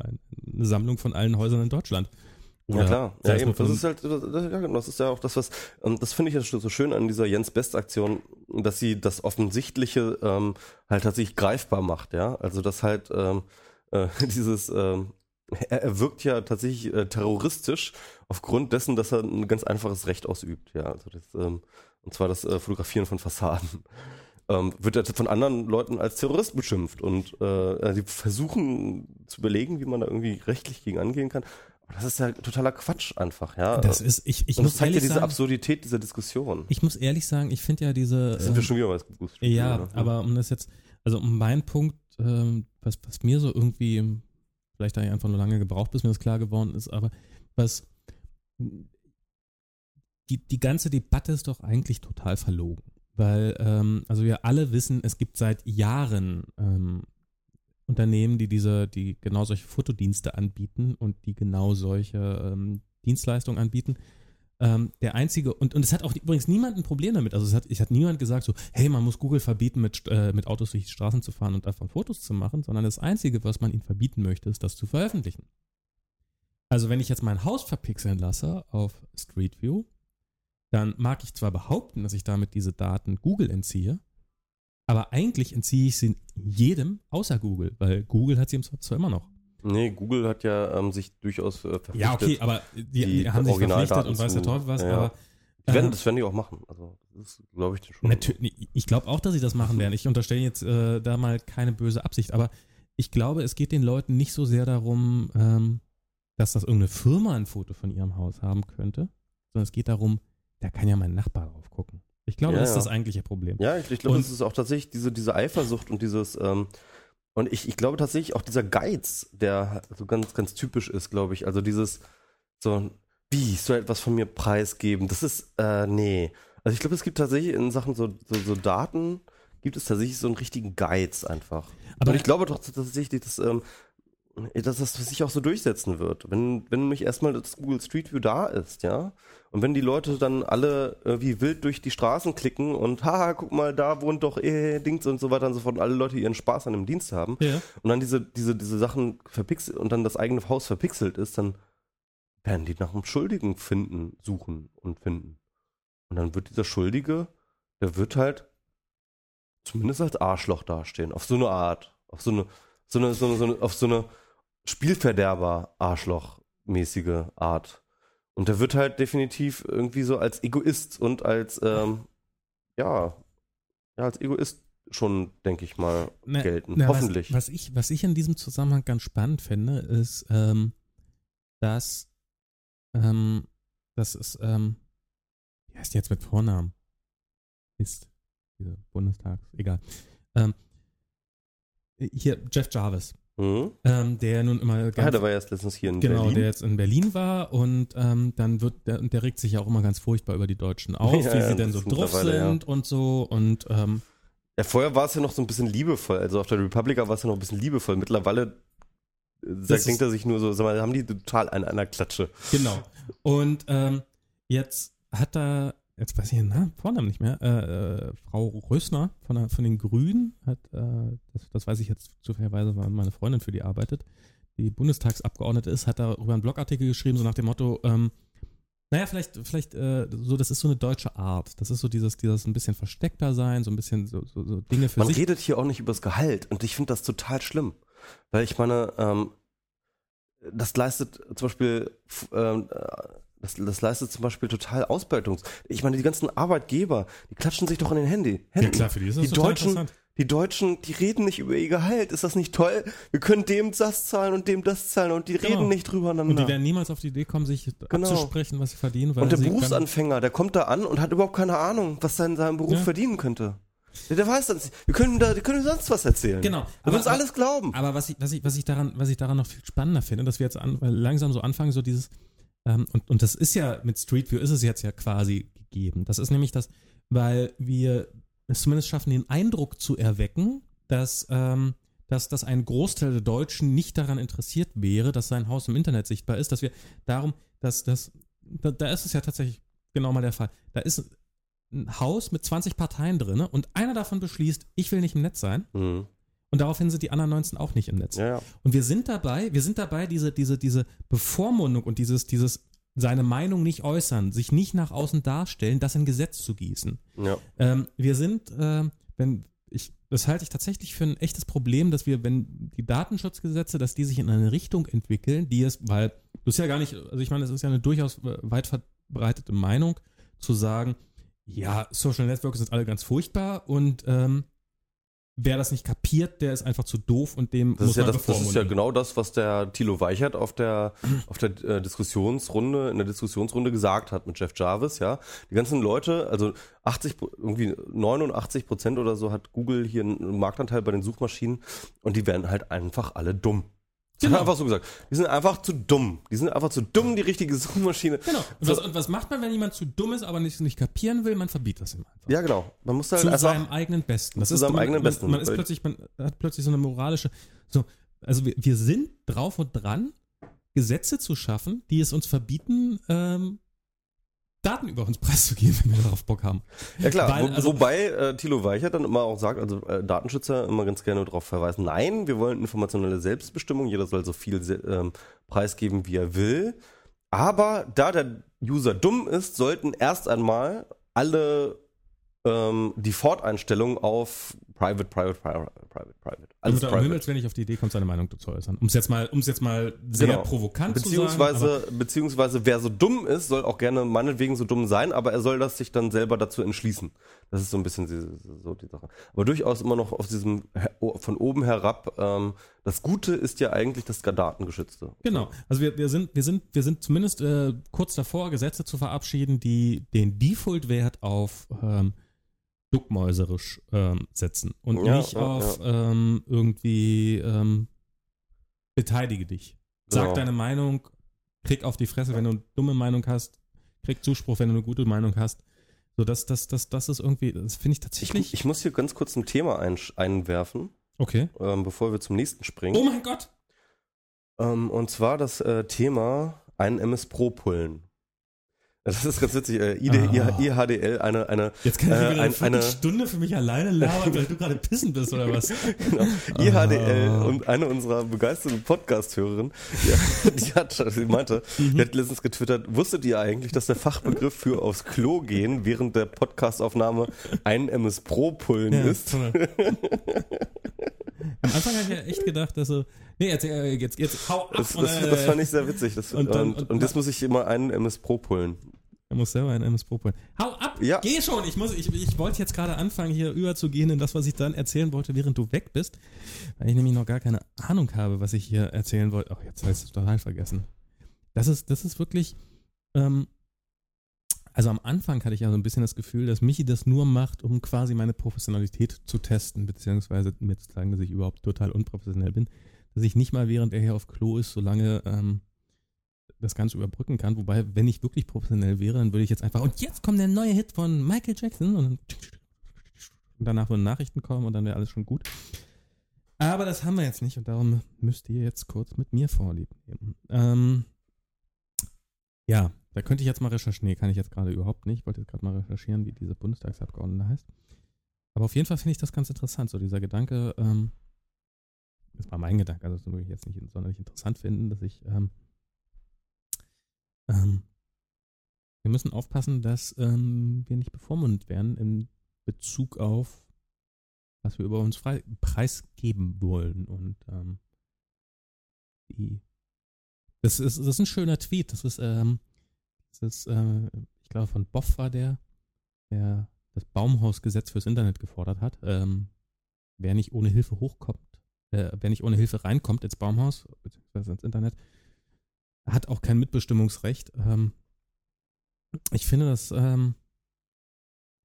eine Sammlung von allen Häusern in Deutschland. Oder ja klar, ja eben, das ist halt, das, ja, genau, das ist ja auch das, was, ähm, das finde ich ja so schön an dieser Jens Best Aktion, dass sie das Offensichtliche ähm, halt tatsächlich greifbar macht, ja, also das halt ähm, äh, dieses, ähm, er, er wirkt ja tatsächlich äh, terroristisch aufgrund dessen, dass er ein ganz einfaches Recht ausübt, ja, also das, ähm, und zwar das äh, Fotografieren von Fassaden. Ähm, wird er von anderen Leuten als Terrorist beschimpft und äh, die versuchen zu überlegen, wie man da irgendwie rechtlich gegen angehen kann. Das ist ja totaler Quatsch einfach, ja. Das ist, ich, ich Und muss das zeigt ja ehrlich diese sagen, Absurdität dieser Diskussion. ich muss ehrlich sagen, ich finde ja diese, Sind wir ähm, schon wieder was gewusst? ja, ne? aber um das jetzt, also um meinen Punkt, ähm, was, was mir so irgendwie, vielleicht habe ich einfach nur lange gebraucht, bis mir das klar geworden ist, aber was, die, die ganze Debatte ist doch eigentlich total verlogen. Weil, ähm, also wir alle wissen, es gibt seit Jahren ähm, Unternehmen, die diese, die genau solche Fotodienste anbieten und die genau solche ähm, Dienstleistungen anbieten. Ähm, der einzige, und, und es hat auch übrigens niemand ein Problem damit. Also es hat, es hat niemand gesagt so, hey, man muss Google verbieten, mit, äh, mit Autos durch die Straßen zu fahren und davon Fotos zu machen, sondern das Einzige, was man ihnen verbieten möchte, ist, das zu veröffentlichen. Also wenn ich jetzt mein Haus verpixeln lasse auf Street View, dann mag ich zwar behaupten, dass ich damit diese Daten Google entziehe, aber eigentlich entziehe ich sie jedem außer Google, weil Google hat sie im zwar immer noch. Nee, Google hat ja ähm, sich durchaus äh, verpflichtet. Ja, okay, aber die, die, haben sich verpflichtet und weiß der Teufel was, ja, ja. aber Die werden, ähm, das werden die auch machen. Also, das glaube ich, schon. Natürlich, ich glaube auch, dass sie das machen werden. Ich unterstelle jetzt äh, da mal keine böse Absicht, aber ich glaube, es geht den Leuten nicht so sehr darum, ähm, dass das irgendeine Firma ein Foto von ihrem Haus haben könnte, sondern es geht darum, da kann ja mein Nachbar drauf gucken. Ich glaube, Ja, das ist das eigentliche Problem. Ja, ich, ich glaube, es ist auch tatsächlich diese, diese Eifersucht und dieses, ähm, und ich, ich glaube tatsächlich auch dieser Geiz, der so ganz, ganz typisch ist, glaube ich. Also dieses, so, wie, soll etwas von mir preisgeben? Das ist, äh, nee. Also ich glaube, es gibt tatsächlich in Sachen so, so, so Daten, gibt es tatsächlich so einen richtigen Geiz einfach. Aber und ich glaube doch tatsächlich, dass, ähm, dass das sich auch so durchsetzen wird. Wenn, wenn nämlich erstmal das Google Street View da ist, ja, und wenn die Leute dann alle äh, wie wild durch die Straßen klicken und haha, guck mal, da wohnt doch eh Dings und so weiter und so fort und alle Leute ihren Spaß an dem Dienst haben Ja. und dann diese, diese, diese Sachen verpixelt und dann das eigene Haus verpixelt ist, dann werden die nach einem Schuldigen finden, suchen und finden. Und dann wird dieser Schuldige, der wird halt zumindest als Arschloch dastehen, auf so eine Art, auf so eine, so eine, so eine, so eine auf so eine Spielverderber-Arschloch-mäßige Art. Und der wird halt definitiv irgendwie so als Egoist und als, ähm, ja, ja, als Egoist schon, denke ich mal, Na, gelten. na, Hoffentlich. Was, was, ich, was ich in diesem Zusammenhang ganz spannend finde, ist, ähm, dass, ähm, das ist, ähm, wie heißt die jetzt mit Vornamen? Ist, diese Bundestags, egal. Ähm, hier, Jeff Jarvis, Mhm. ähm, der nun immer Ah, ganz, der war erst letztens hier in genau, Berlin. der jetzt in Berlin war und ähm, dann wird, der, der regt sich ja auch immer ganz furchtbar über die Deutschen auf, Ja, wie ja, sie denn so drauf mittlerweile, ja. sind und so und, ähm, Ja, vorher war es ja noch so ein bisschen liebevoll. Also auf der Republika war es ja noch ein bisschen liebevoll. Mittlerweile äh, sagt, denkt er sich nur so, sag mal, haben die total an einer Klatsche. Genau. Und ähm, jetzt hat da, jetzt weiß ich den Namen, Vornamen nicht mehr, äh, äh, Frau Rösner von, der, von den Grünen hat, äh, das, das weiß ich jetzt zufälligerweise, weil meine Freundin für die arbeitet, die Bundestagsabgeordnete ist, hat darüber einen Blogartikel geschrieben, so nach dem Motto, ähm, naja, vielleicht, vielleicht, äh, so, das ist so eine deutsche Art. Das ist so dieses, dieses ein bisschen versteckter sein, so ein bisschen so, so, so Dinge für Man sich. redet hier auch nicht übers Gehalt und ich finde das total schlimm. Weil ich meine, ähm, das leistet zum Beispiel, ähm, äh, Das, das leistet zum Beispiel total Ausbeutungs. Ich meine, die ganzen Arbeitgeber, die klatschen sich doch in den Handy. Händen. Ja klar, für die ist das die Deutschen, interessant. die Deutschen, die reden nicht über ihr Gehalt. Ist das nicht toll? Wir können dem das zahlen und dem das zahlen und die Genau. reden nicht drüber Und die werden niemals auf die Idee kommen, sich Genau. abzusprechen, was sie verdienen. Weil Und der Berufsanfänger, der kommt da an und hat überhaupt keine Ahnung, was er in seinem Beruf Ja. verdienen könnte. Der, der weiß das nicht. Wir können da, wir können sonst was erzählen. Genau. Wir Aber- uns alles glauben. Aber was ich, was ich, was ich daran, was ich daran noch viel spannender finde, dass wir jetzt an, langsam so anfangen, so dieses, ähm, und, und das ist ja mit Street View ist es jetzt ja quasi gegeben. Das ist nämlich das, weil wir es zumindest schaffen, den Eindruck zu erwecken, dass, ähm, dass, dass ein Großteil der Deutschen nicht daran interessiert wäre, dass sein Haus im Internet sichtbar ist, dass wir darum, dass das, da, da ist es ja tatsächlich genau mal der Fall. Da ist ein Haus mit 20 Parteien drin und einer davon beschließt, ich will nicht im Netz sein. Mhm. Und daraufhin sind die anderen 19 auch nicht im Netz. Ja, ja. Und wir sind dabei, wir sind dabei, diese, diese, diese Bevormundung und dieses, dieses seine Meinung nicht äußern, sich nicht nach außen darstellen, das in Gesetz zu gießen. ja. Ähm, wir sind, ähm, wenn ich, das halte ich tatsächlich für ein echtes Problem, dass wir, wenn die Datenschutzgesetze, dass die sich in eine Richtung entwickeln, die es, weil du ist ja gar nicht, also ich meine, es ist ja eine durchaus äh, weit verbreitete Meinung, zu sagen, ja, Social Networks sind alle ganz furchtbar und ähm, wer das nicht kapiert, der ist einfach zu doof und dem Das muss ist, ja man das, das ist ja genau das, was der Thilo Weichert auf der, auf der äh, Diskussionsrunde, in der Diskussionsrunde gesagt hat mit Jeff Jarvis, ja. Die ganzen Leute, also 80, Pro- irgendwie 89 Prozent oder so hat Google hier einen Marktanteil bei den Suchmaschinen und die werden halt einfach alle dumm. Genau. hat er einfach so gesagt. Die sind einfach zu dumm. Die sind einfach zu dumm, die richtige Suchmaschine. Genau. Und, So. was, und was macht man, wenn jemand zu dumm ist, aber nicht, nicht kapieren will? Man verbietet das ihm einfach. Ja, genau. Man muss halt zu seinem eigenen Besten. Das zu ist, seinem eigenen man, Besten. Man ist plötzlich, man hat plötzlich so eine moralische, so, also wir, wir sind drauf und dran, Gesetze zu schaffen, die es uns verbieten, ähm, Daten über uns preiszugeben, wenn wir darauf Bock haben. Ja klar, Weil, also- wobei äh, Thilo Weichert dann immer auch sagt, also äh, Datenschützer immer ganz gerne darauf verweisen, nein, wir wollen informationelle Selbstbestimmung, jeder soll so viel ähm, preisgeben, wie er will. Aber da der User dumm ist, sollten erst einmal alle ähm, Default-Einstellungen auf Private, Private, Private, Private, Private. Alles um Private. Himmels Willen nicht auf die Idee kommt, seine Meinung zu äußern. Um es jetzt mal, um es jetzt mal sehr Genau. provokant zu sagen. Beziehungsweise, beziehungsweise wer so dumm ist, soll auch gerne meinetwegen so dumm sein, aber er soll das sich dann selber dazu entschließen. Das ist so ein bisschen die, so die Sache. Aber durchaus immer noch auf diesem von oben herab. Ähm, das Gute ist ja eigentlich das Datengeschützte. Genau. Also wir, wir sind, wir sind, wir sind zumindest äh, kurz davor, Gesetze zu verabschieden, die den Default-Wert auf ähm, duckmäuserisch ähm, setzen und Ja, nicht ja, auf ähm, irgendwie ähm, beteilige dich. Sag Genau. deine Meinung, krieg auf die Fresse, wenn du eine dumme Meinung hast, krieg Zuspruch, wenn du eine gute Meinung hast. So, das, das, das, das ist irgendwie, das finde ich Ich, tatsächlich. ich muss hier ganz kurz ein Thema ein, einwerfen, okay. ähm, bevor wir zum nächsten springen. Oh mein Gott! Ähm, und zwar das äh, Thema einen MS Pro pullen. Das ist ganz witzig. Äh, ID, Ah. IHDL, eine, eine Jetzt kann ich Äh, eine eine- Viertelstunde für mich alleine labern, weil du gerade pissen bist oder was? Genau. IHDL Ah. und eine unserer begeisterten Podcast-Hörerinnen, die, die hat, sie meinte, Mhm. die hat letztens getwittert, wusstet ihr eigentlich, dass der Fachbegriff für aufs Klo gehen während der Podcastaufnahme ein MS Pro pullen Ja, ist? Am Anfang habe ich ja echt gedacht, dass so, nee, jetzt, äh, jetzt, jetzt hau ab. Das, und, das, äh, das fand ich sehr witzig. Das, und und, dann- und, und- jetzt muss ich immer einen MS Pro pullen. Er muss selber ein MS Pro holen. Hau ab! Ja. Geh schon! Ich, muss, ich, ich wollte jetzt gerade anfangen, hier überzugehen in das, was ich dann erzählen wollte, während du weg bist. Weil ich nämlich noch gar keine Ahnung habe, was ich hier erzählen wollte. Ach, jetzt habe ich es total vergessen. Das ist, das ist wirklich. Ähm, also am Anfang hatte ich ja so ein bisschen das Gefühl, dass Michi das nur macht, um quasi meine Professionalität zu testen, beziehungsweise mir zu sagen, dass ich überhaupt total unprofessionell bin. Dass ich nicht mal, während er hier auf Klo ist, so lange ähm, das Ganze überbrücken kann. Wobei, wenn ich wirklich professionell wäre, dann würde ich jetzt einfach, und jetzt kommt der neue Hit von Michael Jackson und, danach würden Nachrichten kommen und dann wäre alles schon gut. Aber das haben wir jetzt nicht und darum müsst ihr jetzt kurz mit mir vorlieb nehmen. Ähm, ja, da könnte ich jetzt mal recherchieren. Nee, kann ich jetzt gerade überhaupt nicht. Ich wollte jetzt gerade mal recherchieren, wie diese Bundestagsabgeordnete heißt. Aber auf jeden Fall finde ich das ganz interessant, so dieser Gedanke, ähm, das war mein Gedanke, also das würde ich jetzt nicht sonderlich interessant finden, dass ich, ähm, wir müssen aufpassen, dass ähm, wir nicht bevormundet werden in Bezug auf, was wir über uns frei, preisgeben wollen. Und ähm, die, das, ist, das ist ein schöner Tweet. Das ist ähm, Das ist, äh, ich glaube, von Boff war der, der das Baumhausgesetz fürs Internet gefordert hat. Ähm, wer nicht ohne Hilfe hochkommt, äh, wer nicht ohne Hilfe reinkommt ins Baumhaus, beziehungsweise ins Internet, hat auch kein Mitbestimmungsrecht. Ähm, ich finde, das ähm,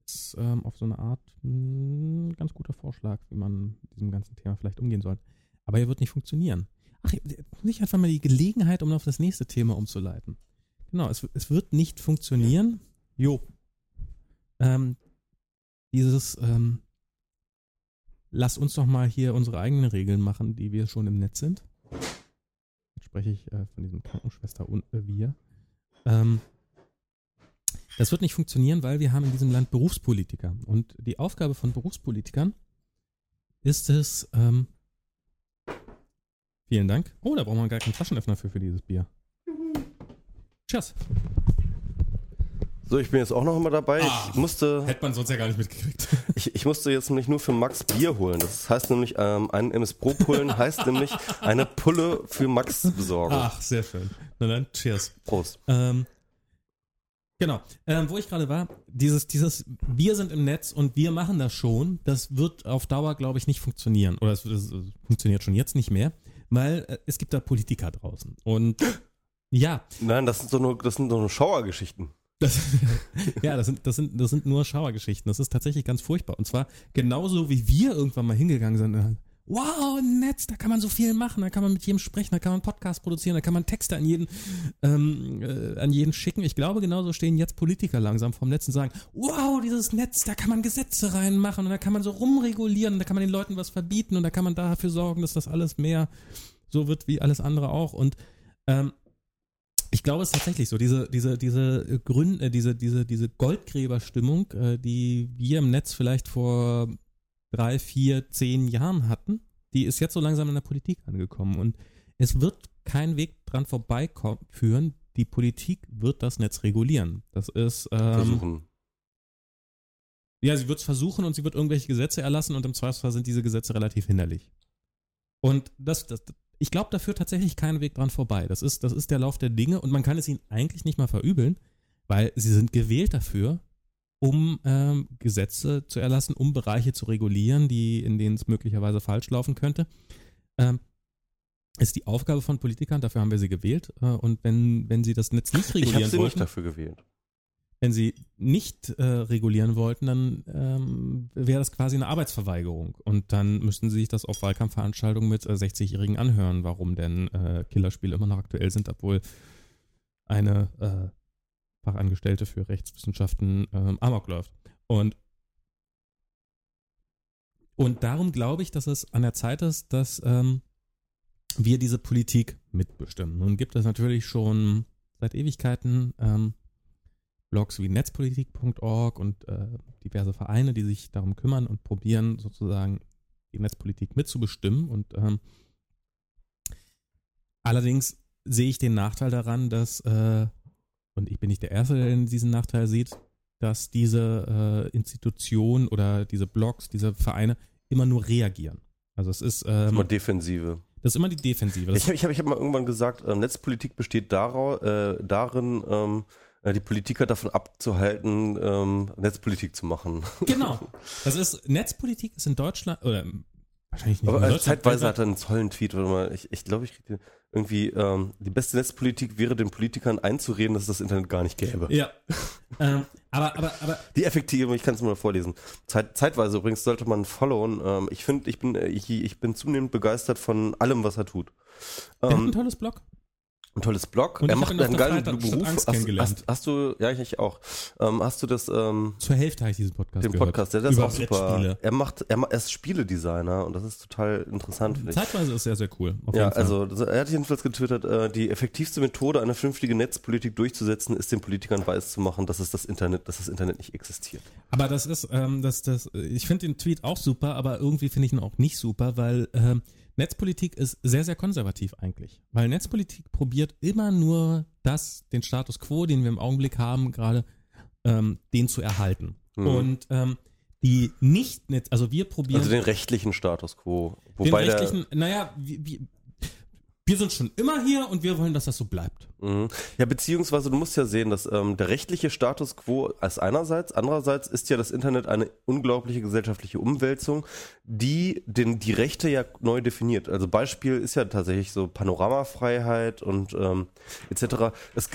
ist ähm, auf so eine Art ein ganz guter Vorschlag, wie man mit diesem ganzen Thema vielleicht umgehen soll. Aber er wird nicht funktionieren. Ach, nicht einfach mal die Gelegenheit, um auf das nächste Thema umzuleiten. Genau, es, es wird nicht funktionieren. Jo. Ähm, dieses, ähm, lass uns doch mal hier unsere eigenen Regeln machen, die wir schon im Netz sind. Jetzt spreche ich äh, von diesem Krankenschwester und äh, wir. Ähm, das wird nicht funktionieren, weil wir haben in diesem Land Berufspolitiker. Und die Aufgabe von Berufspolitikern ist es, ähm, vielen Dank. Oh, da braucht man gar keinen Taschenöffner für, für dieses Bier. Tschüss. So, ich bin jetzt auch noch immer dabei. Ah, ich musste, Hätte man sonst ja gar nicht mitgekriegt. ich, ich musste jetzt nämlich nur für Max Bier holen. Das heißt nämlich, ähm, einen MS Pro Pullen heißt nämlich eine Pulle für Max besorgen. Ach, sehr schön. Na dann, cheers. Prost. Ähm, genau. Ähm, wo ich gerade war, dieses, dieses, wir sind im Netz und wir machen das schon, das wird auf Dauer, glaube ich, nicht funktionieren. Oder es, es, es funktioniert schon jetzt nicht mehr, weil äh, es gibt da Politiker draußen. Und ja, Nein, das sind so nur, das sind so nur Schauergeschichten. das, ja, das sind, das sind, das sind nur Schauergeschichten. Das ist tatsächlich ganz furchtbar. Und zwar genauso wie wir irgendwann mal hingegangen sind. Wow, ein Netz, da kann man so viel machen, da kann man mit jedem sprechen, da kann man Podcast produzieren, da kann man Texte an jeden, ähm, äh, an jeden schicken. Ich glaube, genauso stehen jetzt Politiker langsam vom Netz und sagen, wow, dieses Netz, da kann man Gesetze reinmachen und da kann man so rumregulieren und da kann man den Leuten was verbieten und da kann man dafür sorgen, dass das alles mehr so wird wie alles andere auch. Und ähm, ich glaube, es ist tatsächlich so, diese, diese, diese Gründe, äh, diese, diese, diese Goldgräberstimmung, äh, die wir im Netz vielleicht vor drei, vier, zehn Jahren hatten, die ist jetzt so langsam in der Politik angekommen. Und es wird kein Weg dran vorbeiführen. Die Politik wird das Netz regulieren. Das ist. Ähm, Versuchen. ja, sie wird es versuchen und sie wird irgendwelche Gesetze erlassen und im Zweifelsfall sind diese Gesetze relativ hinderlich. Und das, das ich glaube, da führt tatsächlich kein Weg dran vorbei. Das ist, das ist der Lauf der Dinge und man kann es ihnen eigentlich nicht mal verübeln, weil sie sind gewählt dafür, um ähm, Gesetze zu erlassen, um Bereiche zu regulieren, die, in denen es möglicherweise falsch laufen könnte. Ähm, ist die Aufgabe von Politikern, dafür haben wir sie gewählt. Äh, und wenn, wenn sie das Netz nicht Ich regulieren sie wollten, nicht dafür gewählt. wenn sie nicht äh, regulieren wollten, dann ähm, wäre das quasi eine Arbeitsverweigerung. Und dann müssten sie sich das auf Wahlkampfveranstaltungen mit äh, 60-Jährigen anhören, warum denn äh, Killerspiele immer noch aktuell sind, obwohl eine äh, Fachangestellte für Rechtswissenschaften ähm, Amok läuft. Und, und darum glaube ich, dass es an der Zeit ist, dass ähm, wir diese Politik mitbestimmen. Nun gibt es natürlich schon seit Ewigkeiten ähm, Blogs wie netzpolitik.org und äh, diverse Vereine, die sich darum kümmern und probieren, sozusagen die Netzpolitik mitzubestimmen. Und ähm, allerdings sehe ich den Nachteil daran, dass, äh, und ich bin nicht der Erste, der diesen Nachteil sieht, dass diese äh, Institutionen oder diese Blogs, diese Vereine immer nur reagieren. Also es ist, ähm, Immer Defensive. das ist immer die Defensive. Das Ich habe ich hab, ich hab mal irgendwann gesagt, ähm, Netzpolitik besteht darau, äh, darin, ähm, äh, die Politiker davon abzuhalten, ähm, Netzpolitik zu machen. Genau. Das ist, Netzpolitik ist in Deutschland, oder wahrscheinlich nicht Aber Deutschland, zeitweise hat er einen tollen Tweet, warte mal, ich, ich glaube, ich krieg den irgendwie, ähm, die beste Netzpolitik wäre den Politikern einzureden, dass es das Internet gar nicht gäbe. Ja. ähm, aber, aber, aber, Die effektive, ich kann es mal vorlesen. Zeit, zeitweise übrigens sollte man followen. Ähm, ich finde, ich bin, äh, ich, ich bin zunehmend begeistert von allem, was er tut. der hat Ähm, ein tolles Blog. Ein tolles Blog. Und er macht einen geilen Freitag Beruf. Angst Hast, kennengelernt. hast, hast du, ja, ich, ich auch. Ähm, hast du das, ähm, Zur Hälfte habe ich diesen Podcast den gehört. Podcast, der, der ist auch super. Er macht, er, er ist Spieledesigner und das ist total interessant, finde. Zeitweise ist sehr, sehr cool. Ja, also er hat jedenfalls getwittert, äh, die effektivste Methode, eine vernünftige Netzpolitik durchzusetzen, ist den Politikern weiszumachen, dass es das Internet, dass das Internet nicht existiert. Aber das ist, ähm, das, das, ich finde den Tweet auch super, aber irgendwie finde ich ihn auch nicht super, weil ähm, Netzpolitik ist sehr, sehr konservativ eigentlich. Weil Netzpolitik probiert immer nur das, den Status quo, den wir im Augenblick haben, gerade ähm, den zu erhalten. Mhm. Und ähm, die nicht, Netz, also wir probieren Also den rechtlichen Status quo. den Wobei der, rechtlichen, naja, wie, wie, wir sind schon immer hier und wir wollen, dass das so bleibt. Mhm. Ja, beziehungsweise du musst ja sehen, dass ähm, der rechtliche Status quo als einerseits, andererseits ist ja das Internet eine unglaubliche gesellschaftliche Umwälzung, die den, die Rechte ja neu definiert. Also Beispiel ist ja tatsächlich so Panoramafreiheit und ähm, etc.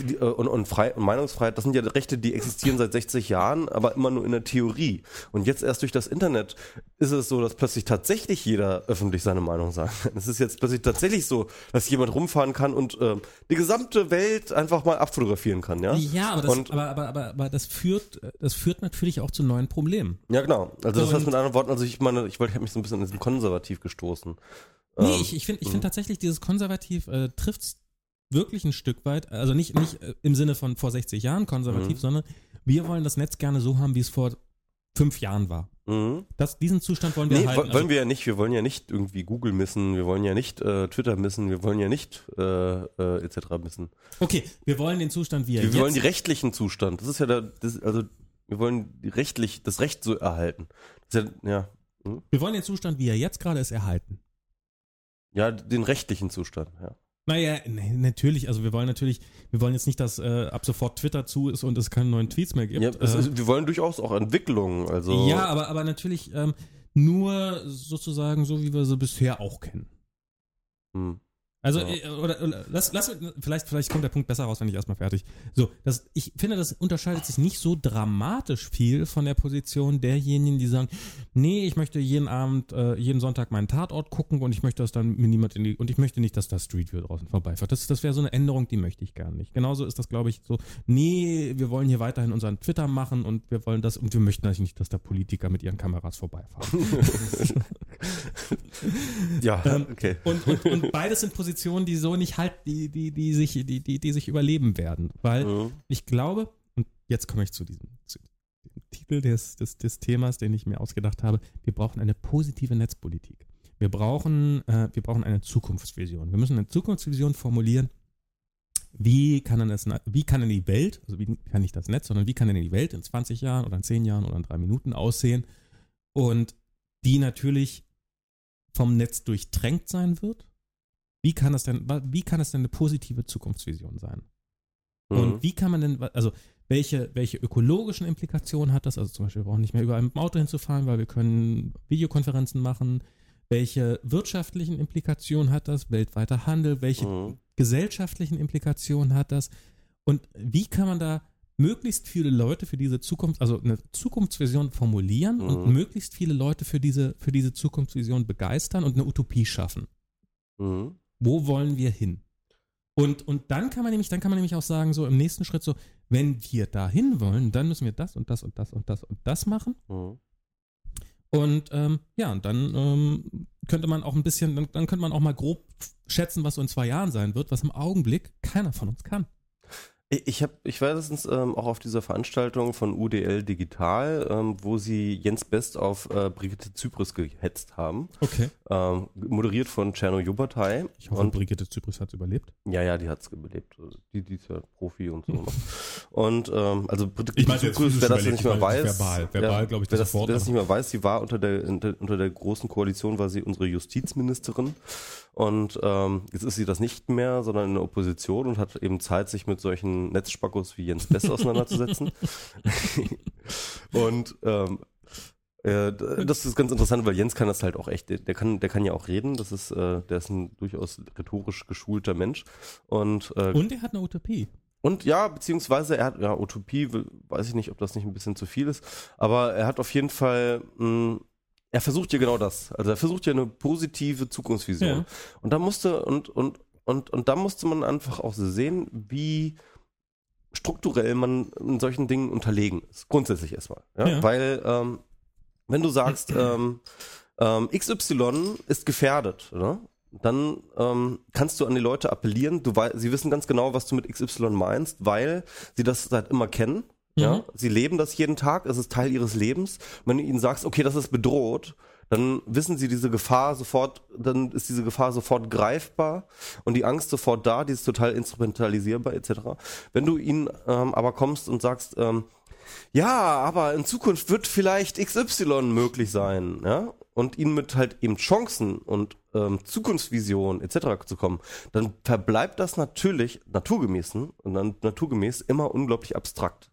Die, äh, und, und, Frei, und Meinungsfreiheit, das sind ja Rechte, die existieren seit 60 Jahren, aber immer nur in der Theorie. Und jetzt erst durch das Internet ist es so, dass plötzlich tatsächlich jeder öffentlich seine Meinung sagt. Es ist jetzt plötzlich tatsächlich so, dass jemand rumfahren kann und äh, die gesamte Welt einfach mal abfotografieren kann, ja? Ja, aber das, Und- aber, aber, aber, aber das führt, das führt natürlich auch zu neuen Problemen. Ja, genau. Also das So, heißt und- mit anderen Worten, also ich meine, ich wollte, ich habe mich so ein bisschen in diesem konservativ gestoßen. Nee, Ähm, ich, ich finde ich find tatsächlich dieses Konservativ äh, trifft's wirklich ein Stück weit, also nicht, nicht äh, im Sinne von vor 60 Jahren konservativ, Mhm. sondern wir wollen das Netz gerne so haben, wie es vor fünf Jahren war. Mhm. Das, diesen Zustand wollen wir Nee, halten. wo- wollen wir ja nicht. Wir wollen ja nicht irgendwie Google missen, wir wollen ja nicht äh, Twitter missen, wir wollen ja nicht äh, äh, etc. missen. also, okay, wir wollen den Zustand, wie er Wir jetzt wollen die rechtlichen Zustand. Das ist ja der, das, also wir wollen rechtlich, das Recht so erhalten. Das ist ja, ja, hm? Wir wollen den Zustand, wie er jetzt gerade ist, erhalten. ja, den rechtlichen Zustand, ja. Naja, natürlich, also wir wollen natürlich, wir wollen jetzt nicht, dass äh, ab sofort Twitter zu ist und es keine neuen Tweets mehr gibt. ja es äh, wir wollen durchaus auch Entwicklungen, also ja, aber, aber natürlich ähm, nur sozusagen so, wie wir sie bisher auch kennen. hm. Also, Ja. äh, oder, oder lass, lass, vielleicht, vielleicht kommt der Punkt besser raus, wenn ich erstmal fertig. So, das, ich finde, das unterscheidet sich nicht so dramatisch viel von der Position derjenigen, die sagen, nee, ich möchte jeden Abend, äh, jeden Sonntag meinen Tatort gucken und ich möchte, dass dann mir niemand in die, und ich möchte nicht, dass das Street View draußen vorbeifährt. Das, das wäre so eine Änderung, die möchte ich gar nicht. Genauso ist das, glaube ich, so, nee, wir wollen hier weiterhin unseren Twitter machen und wir wollen das, und wir möchten eigentlich nicht, dass da Politiker mit ihren Kameras vorbeifahren. ja, Ähm, okay. Und, und, und beides sind Positionen, die so nicht halt, die, die, die sich, die, die, die sich überleben werden. Weil Mhm. ich glaube, und jetzt komme ich zu diesem, zu dem Titel des, des, des Themas, den ich mir ausgedacht habe, wir brauchen eine positive Netzpolitik. Wir brauchen, äh, wir brauchen eine Zukunftsvision. Wir müssen eine Zukunftsvision formulieren. Wie kann denn das, wie kann denn die Welt, also wie kann nicht das Netz, sondern wie kann denn die Welt in 20 Jahren oder in 10 Jahren oder in drei Minuten aussehen und die natürlich vom Netz durchtränkt sein wird? Wie kann das denn, wie kann das denn eine positive Zukunftsvision sein? Mhm. Und wie kann man denn, also welche, welche ökologischen Implikationen hat das? Also zum Beispiel, wir brauchen nicht mehr überall mit dem Auto hinzufahren, weil wir können Videokonferenzen machen. Welche wirtschaftlichen Implikationen hat das? Weltweiter Handel? Welche Mhm. gesellschaftlichen Implikationen hat das? Und wie kann man da möglichst viele Leute für diese Zukunft, also eine Zukunftsvision formulieren und Mhm. möglichst viele Leute für diese, für diese Zukunftsvision begeistern und eine Utopie schaffen? Mhm. Wo wollen wir hin? Und, und dann kann man nämlich, dann kann man nämlich auch sagen, so im nächsten Schritt so, wenn wir da hin wollen, dann müssen wir das und das und das und das und das machen. Mhm. Und ähm, ja, und dann ähm, könnte man auch ein bisschen, dann, dann könnte man auch mal grob schätzen, was so in zwei Jahren sein wird, was im Augenblick keiner von uns kann. Ich, hab, ich war letztens ähm, auch auf dieser Veranstaltung von UDL Digital, ähm, wo sie Jens Best auf äh, Brigitte Zypris gehetzt haben, Okay. ähm, moderiert von Czerno Jubatai. Ich hoffe, Und Brigitte Zypris hat es überlebt. Ja, ja, die hat's überlebt. Also Die, die ist ja Profi und so. ne? Und ähm, also Brigitte Ich jetzt Zypris, wer das nicht mehr weiß, verbal. Verbal, glaube ich, wer das das, sofort, wer das aber- nicht mehr weiß, sie war unter der unter der großen Koalition war sie unsere Justizministerin und ähm, jetzt ist sie das nicht mehr, sondern in der Opposition und hat eben Zeit, sich mit solchen Netzspackos wie Jens Best auseinanderzusetzen. und ähm, äh, das ist ganz interessant, weil Jens kann das halt auch echt, der kann, der kann ja auch reden. Das ist, äh, der ist ein durchaus rhetorisch geschulter Mensch. Und, äh, Und er hat eine Utopie. und ja, beziehungsweise er hat, ja, Utopie, weiß ich nicht, ob das nicht ein bisschen zu viel ist, aber er hat auf jeden Fall, mh, er versucht ja genau das. Also er versucht ja eine positive Zukunftsvision. Ja. Und da musste, und, und, und, und da musste man einfach auch sehen, wie strukturell man in solchen Dingen unterlegen ist. Grundsätzlich erstmal. Ja? Ja. Weil, ähm, wenn du sagst, ähm, ähm, XY ist gefährdet, oder? dann ähm, kannst du an die Leute appellieren. Du sie wissen ganz genau, was du mit XY meinst, weil sie das seit immer kennen. Ja, Mhm. sie leben das jeden Tag, es ist Teil ihres Lebens. Wenn du ihnen sagst, okay, das ist bedroht, dann wissen sie diese Gefahr sofort, dann ist diese Gefahr sofort greifbar und die Angst sofort da, die ist total instrumentalisierbar etc. Wenn du ihnen ähm, aber kommst und sagst, ähm, ja, aber in Zukunft wird vielleicht XY möglich sein, ja, und ihnen mit halt eben Chancen und ähm, Zukunftsvisionen etc. zu kommen, dann verbleibt das natürlich naturgemäßen und dann naturgemäß immer unglaublich abstrakt.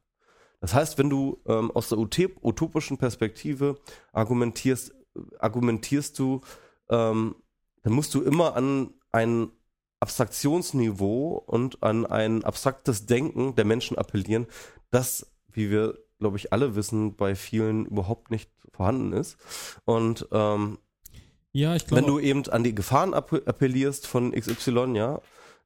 Das heißt, wenn du ähm, aus der utopischen Perspektive argumentierst, argumentierst du, ähm, dann musst du immer an ein Abstraktionsniveau und an ein abstraktes Denken der Menschen appellieren, das, wie wir, glaube ich, alle wissen, bei vielen überhaupt nicht vorhanden ist. Und ähm, Ja, ich glaube. wenn du eben an die Gefahren app- appellierst von XY, ja,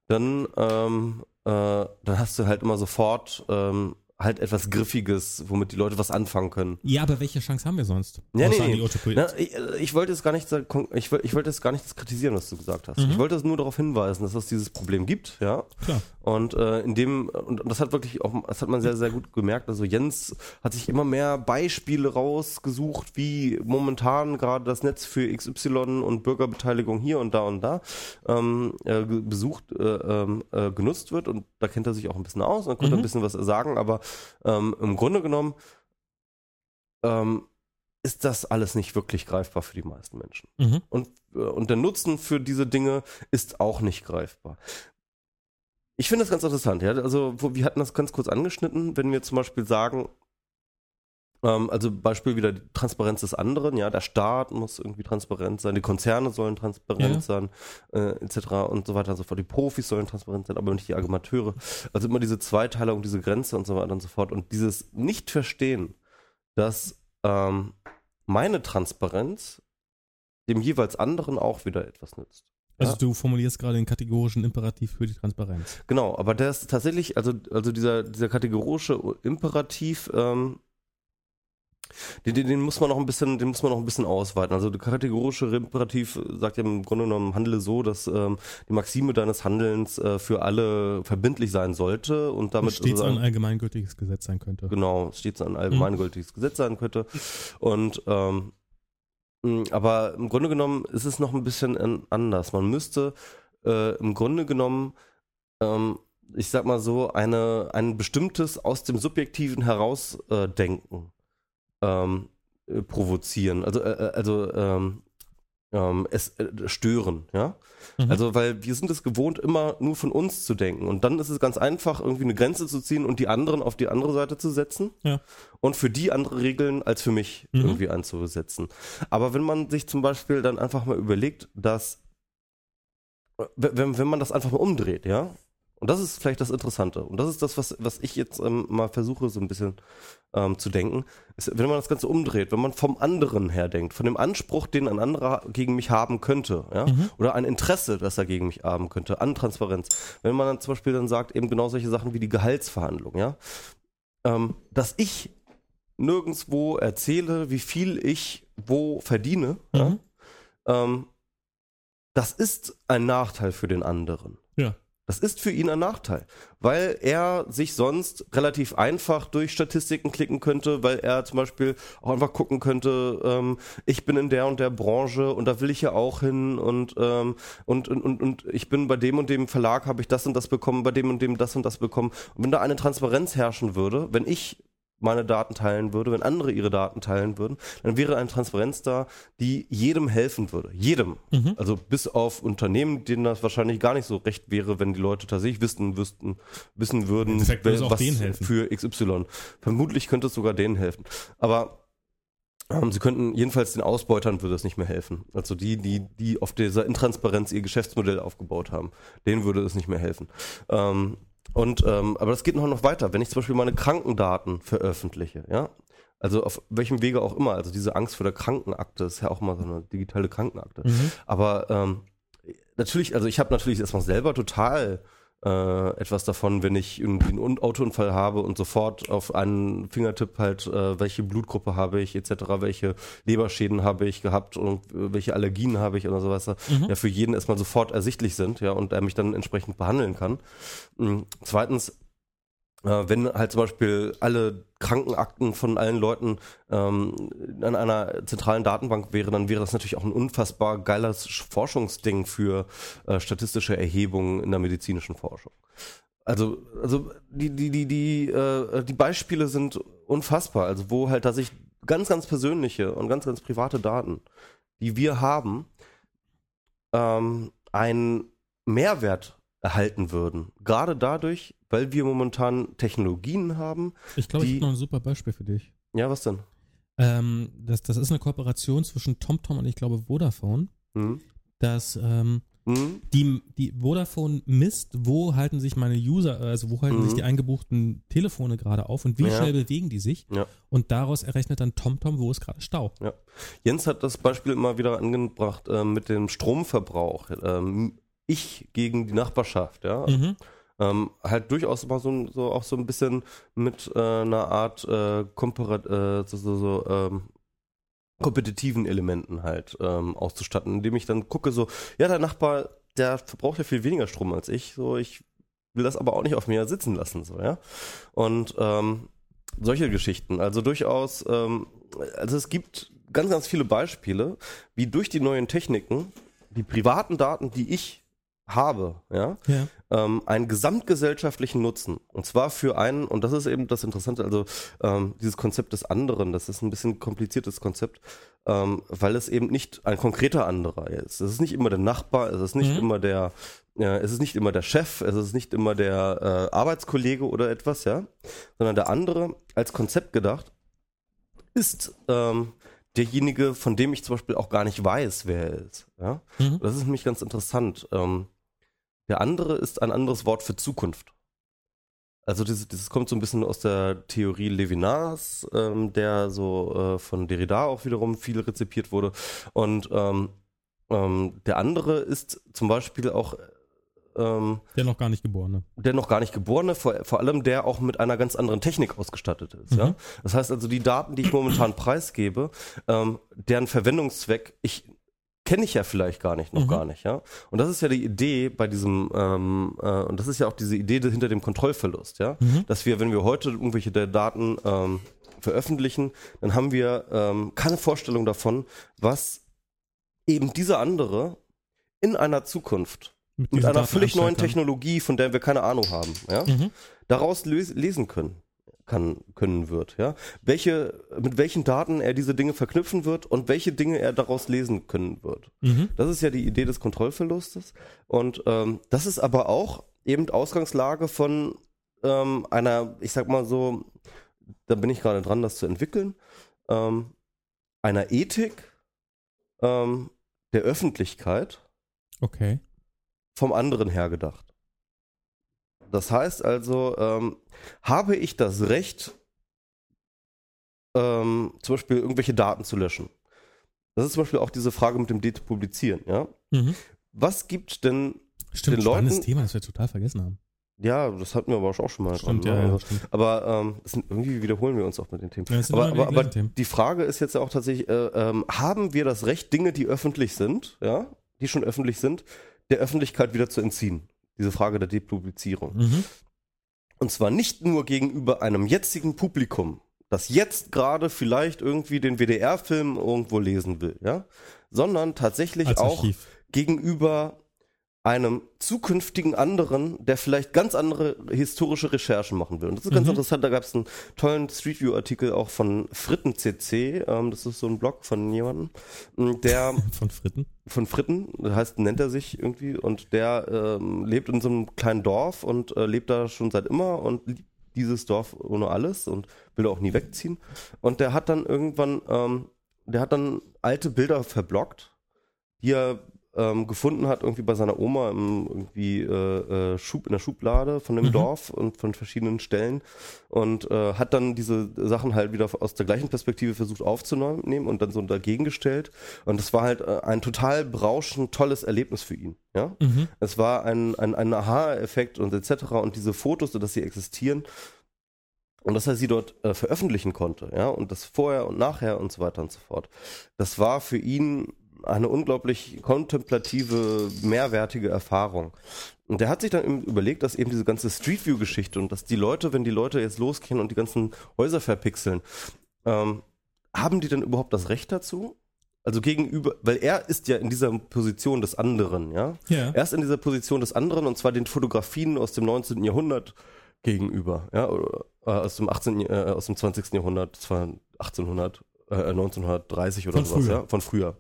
dann, ähm, äh, dann hast du halt immer sofort ähm, halt etwas Griffiges, womit die Leute was anfangen können. Ja, aber welche Chance haben wir sonst? Ja, nee, nee. Na, ich, äh, ich wollte es gar nicht, ich, ich wollte es gar nicht kritisieren, was du gesagt hast. Mhm. Ich wollte es nur darauf hinweisen, dass es dieses Problem gibt, ja. Klar. Und äh, in dem, und, das hat wirklich auch, das hat man sehr, sehr gut gemerkt. Also Jens hat sich immer mehr Beispiele rausgesucht, wie momentan gerade das Netz für XY und Bürgerbeteiligung hier und da und da ähm, äh, besucht, äh, ähm, äh, genutzt wird. Und da kennt er sich auch ein bisschen aus und konnte Mhm. ein bisschen was sagen, aber ähm, im Grunde genommen ähm, ist das alles nicht wirklich greifbar für die meisten Menschen. Mhm. Und, äh, und der Nutzen für diese Dinge ist auch nicht greifbar. Ich finde das ganz interessant, ja. Also, wo, wir hatten das ganz kurz angeschnitten, wenn wir zum Beispiel sagen, also Beispiel wieder die Transparenz des anderen, ja, der Staat muss irgendwie transparent sein, die Konzerne sollen transparent Ja. sein, äh, etc. und so weiter und so fort. Die Profis sollen transparent sein, aber nicht die Argumenteure. Also immer diese Zweiteilung, diese Grenze und so weiter und so fort. Und dieses Nicht-Verstehen, dass ähm, meine Transparenz dem jeweils anderen auch wieder etwas nützt. Also Ja. du formulierst gerade den kategorischen Imperativ für die Transparenz. Genau, aber der ist tatsächlich, also, also dieser, dieser kategorische Imperativ, ähm, den, den, den muss man noch ein bisschen, den muss man noch ein bisschen ausweiten. Also der kategorische Imperativ sagt ja im Grunde genommen, handle so, dass ähm, die Maxime deines Handelns äh, für alle verbindlich sein sollte und damit stets ein sozusagen- allgemeingültiges Gesetz sein könnte. genau, stets ein allgemeingültiges Gesetz sein könnte. Und ähm, aber im Grunde genommen ist es noch ein bisschen an- anders. Man müsste äh, im Grunde genommen, ähm, ich sag mal so, eine, ein bestimmtes aus dem Subjektiven heraus äh, denken ähm, äh, provozieren. Also, äh, äh, also ähm, ähm, es äh, stören, ja. Mhm. Also, weil wir sind es gewohnt, immer nur von uns zu denken. Und dann ist es ganz einfach, irgendwie eine Grenze zu ziehen und die anderen auf die andere Seite zu setzen. Ja. Und für die andere Regeln als für mich Mhm. irgendwie einzusetzen. Aber wenn man sich zum Beispiel dann einfach mal überlegt, dass, wenn, wenn man das einfach mal umdreht, ja. Und das ist vielleicht das Interessante. Und das ist das, was, was ich jetzt ähm, mal versuche, so ein bisschen ähm, zu denken. Ist, wenn man das Ganze umdreht, wenn man vom anderen her denkt, von dem Anspruch, den ein anderer gegen mich haben könnte, ja, Mhm. oder ein Interesse, das er gegen mich haben könnte, an Transparenz. Wenn man dann zum Beispiel dann sagt, eben genau solche Sachen wie die Gehaltsverhandlung, ja, ähm, dass ich nirgendwo erzähle, wie viel ich wo verdiene, ja, Mhm. ähm, das ist ein Nachteil für den anderen. Das ist für ihn ein Nachteil, weil er sich sonst relativ einfach durch Statistiken klicken könnte, weil er zum Beispiel auch einfach gucken könnte, ähm, ich bin in der und der Branche und da will ich ja auch hin und, ähm, und, und, und, und ich bin bei dem und dem Verlag, habe ich das und das bekommen, bei dem und dem das und das bekommen. Und wenn da eine Transparenz herrschen würde, wenn ich meine Daten teilen würde, wenn andere ihre Daten teilen würden, dann wäre eine Transparenz da, die jedem helfen würde. Jedem. Mhm. Also bis auf Unternehmen, denen das wahrscheinlich gar nicht so recht wäre, wenn die Leute tatsächlich wissen, wüssten, wissen würden, wer- was für XY. Vermutlich könnte es sogar denen helfen. Aber ähm, sie könnten, jedenfalls den Ausbeutern würde es nicht mehr helfen. Also die, die, die auf dieser Intransparenz ihr Geschäftsmodell aufgebaut haben, denen würde es nicht mehr helfen. Ähm, und ähm, aber das geht noch noch weiter. Wenn ich zum Beispiel meine Krankendaten veröffentliche, ja, also auf welchem Wege auch immer, also diese Angst vor der Krankenakte ist ja auch mal so eine digitale Krankenakte. Mhm. Aber ähm, natürlich, also ich habe natürlich erstmal selber total äh, etwas davon, wenn ich irgendwie einen Un- Autounfall habe und sofort auf einen Fingertipp halt, äh, welche Blutgruppe habe ich, etc., welche Leberschäden habe ich gehabt und äh, welche Allergien habe ich oder sowas, Mhm. ja für jeden erstmal sofort ersichtlich sind, ja, und er mich dann entsprechend behandeln kann. Mhm. Zweitens, wenn halt zum Beispiel alle Krankenakten von allen Leuten ähm, an einer zentralen Datenbank wäre, dann wäre das natürlich auch ein unfassbar geiles Forschungsding für äh, statistische Erhebungen in der medizinischen Forschung. Also, also die, die, die, die, äh, die Beispiele sind unfassbar, also wo halt tatsächlich ganz, ganz persönliche und ganz, ganz private Daten die wir haben, ähm, einen Mehrwert erhalten würden. Gerade dadurch, weil wir momentan Technologien haben. Ich glaube, ich habe noch ein super Beispiel für dich. Ja, was denn? Ähm, das, das ist eine Kooperation zwischen TomTom und ich glaube Vodafone, Hm? dass ähm, Hm? die, die Vodafone misst, wo halten sich meine User, also wo halten Mhm. sich die eingebuchten Telefone gerade auf und wie Ja. schnell bewegen die sich. Ja. Und daraus errechnet dann TomTom, wo ist gerade Stau. Jens hat das Beispiel immer wieder angebracht äh, mit dem Stromverbrauch. Ähm, ich gegen die Nachbarschaft, ja. Mhm. Ähm, halt durchaus mal so, so auch so ein bisschen mit äh, einer Art äh, Komparat, äh, so, so, so ähm, kompetitiven Elementen halt ähm, auszustatten, indem ich dann gucke, so, ja, der Nachbar, der verbraucht ja viel weniger Strom als ich, so, ich will das aber auch nicht auf mir sitzen lassen, so, ja. Und ähm, solche Geschichten, also durchaus, ähm, also es gibt ganz, ganz viele Beispiele, wie durch die neuen Techniken die privaten Daten, die ich habe, ja, Ja. ähm, einen gesamtgesellschaftlichen Nutzen. Und zwar für einen, und das ist eben das Interessante, also ähm, dieses Konzept des anderen, das ist ein bisschen kompliziertes Konzept, ähm, weil es eben nicht ein konkreter anderer ist. Es ist nicht immer der Nachbar, es ist nicht Mhm. immer der, äh, es ist nicht immer der Chef, es ist nicht immer der äh, Arbeitskollege oder etwas, ja, sondern der andere als Konzept gedacht ist ähm, derjenige, von dem ich zum Beispiel auch gar nicht weiß, wer er ist. Ja? Mhm. Das ist nämlich ganz interessant. Ähm, der andere ist ein anderes Wort für Zukunft. Also dieses, dieses kommt so ein bisschen aus der Theorie Levinas, ähm, der so äh, von Derrida auch wiederum viel rezipiert wurde. Und ähm, ähm, der andere ist zum Beispiel auch ähm, Der noch gar nicht Geborene. der noch gar nicht geborene, vor, vor allem der auch mit einer ganz anderen Technik ausgestattet ist. Mhm. Ja? Das heißt also, die Daten, die ich momentan preisgebe, ähm, deren Verwendungszweck, ich kenne ich ja vielleicht gar nicht, noch Mhm. gar nicht, ja. Und das ist ja die Idee bei diesem, ähm, äh, und das ist ja auch diese Idee hinter dem Kontrollverlust, ja, Mhm. dass wir, wenn wir heute irgendwelche der Daten ähm, veröffentlichen, dann haben wir ähm, keine Vorstellung davon, was eben dieser andere in einer Zukunft mit diesen einer Daten völlig neuen. Technologie, von der wir keine Ahnung haben, ja, Mhm. daraus les lesen können kann können wird, ja, welche mit welchen Daten er diese Dinge verknüpfen wird und welche Dinge er daraus lesen können wird. Mhm. Das ist ja die Idee des Kontrollverlustes und ähm, das ist aber auch eben Ausgangslage von ähm, einer, ich sag mal so, da bin ich gerade dran, das zu entwickeln, ähm, einer Ethik ähm, der Öffentlichkeit Okay. vom anderen her gedacht. Das heißt also, ähm, habe ich das Recht, ähm, zum Beispiel irgendwelche Daten zu löschen? Das ist zum Beispiel auch diese Frage mit dem Depublizieren, ja? Mhm. Was gibt denn, Stimmt, Den Leuten- Thema, das wir total vergessen haben. ja, das hatten wir aber auch schon mal. Stimmt, dran, ja, ne? ja, stimmt. aber ähm, sind, irgendwie wiederholen wir uns auch mit den Themen. Ja, aber aber, die aber Themen. die Frage ist jetzt ja auch tatsächlich, äh, ähm, haben wir das Recht, Dinge, die öffentlich sind, ja, die schon öffentlich sind, der Öffentlichkeit wieder zu entziehen? Diese Frage der Depublizierung. Mhm. Und zwar nicht nur gegenüber einem jetzigen Publikum, das jetzt gerade vielleicht irgendwie den WDR-Film irgendwo lesen will, ja, sondern tatsächlich auch gegenüber einem zukünftigen anderen, der vielleicht ganz andere historische Recherchen machen will. Und das ist ganz Mhm. interessant, da gab es einen tollen Street View-Artikel auch von Fritten CC, ähm, das ist so ein Blog von jemandem, m, der Von Fritten. von Fritten, das heißt, nennt er sich irgendwie, und der ähm, lebt in so einem kleinen Dorf und äh, lebt da schon seit immer und liebt dieses Dorf ohne alles und will auch nie wegziehen. Und der hat dann irgendwann, ähm, der hat dann alte Bilder verblockt, die er ähm, gefunden hat, irgendwie bei seiner Oma im irgendwie äh, äh, Schub, in der Schublade von dem Mhm. Dorf und von verschiedenen Stellen und äh, hat dann diese Sachen halt wieder aus der gleichen Perspektive versucht aufzunehmen und dann so dagegen gestellt. Und das war halt äh, ein total berauschend tolles Erlebnis für ihn. Ja? Mhm. Es war ein, ein, ein Aha-Effekt und etc. Und diese Fotos, dass sie existieren und dass er sie dort äh, veröffentlichen konnte, ja, und das vorher und nachher und so weiter und so fort. Das war für ihn eine unglaublich kontemplative, mehrwertige Erfahrung. Und der hat sich dann eben überlegt, dass eben diese ganze Street View-Geschichte und dass die Leute, wenn die Leute jetzt losgehen und die ganzen Häuser verpixeln, ähm, haben die denn überhaupt das Recht dazu? Also gegenüber, weil er ist ja in dieser Position des anderen, ja. Ja. Er ist in dieser Position des anderen und zwar den Fotografien aus dem 19. Jahrhundert gegenüber, ja, oder, äh, aus dem 18. Äh, aus dem 20. Jahrhundert, das war 1800, äh, 1930 oder Von sowas, früher. ja, von früher.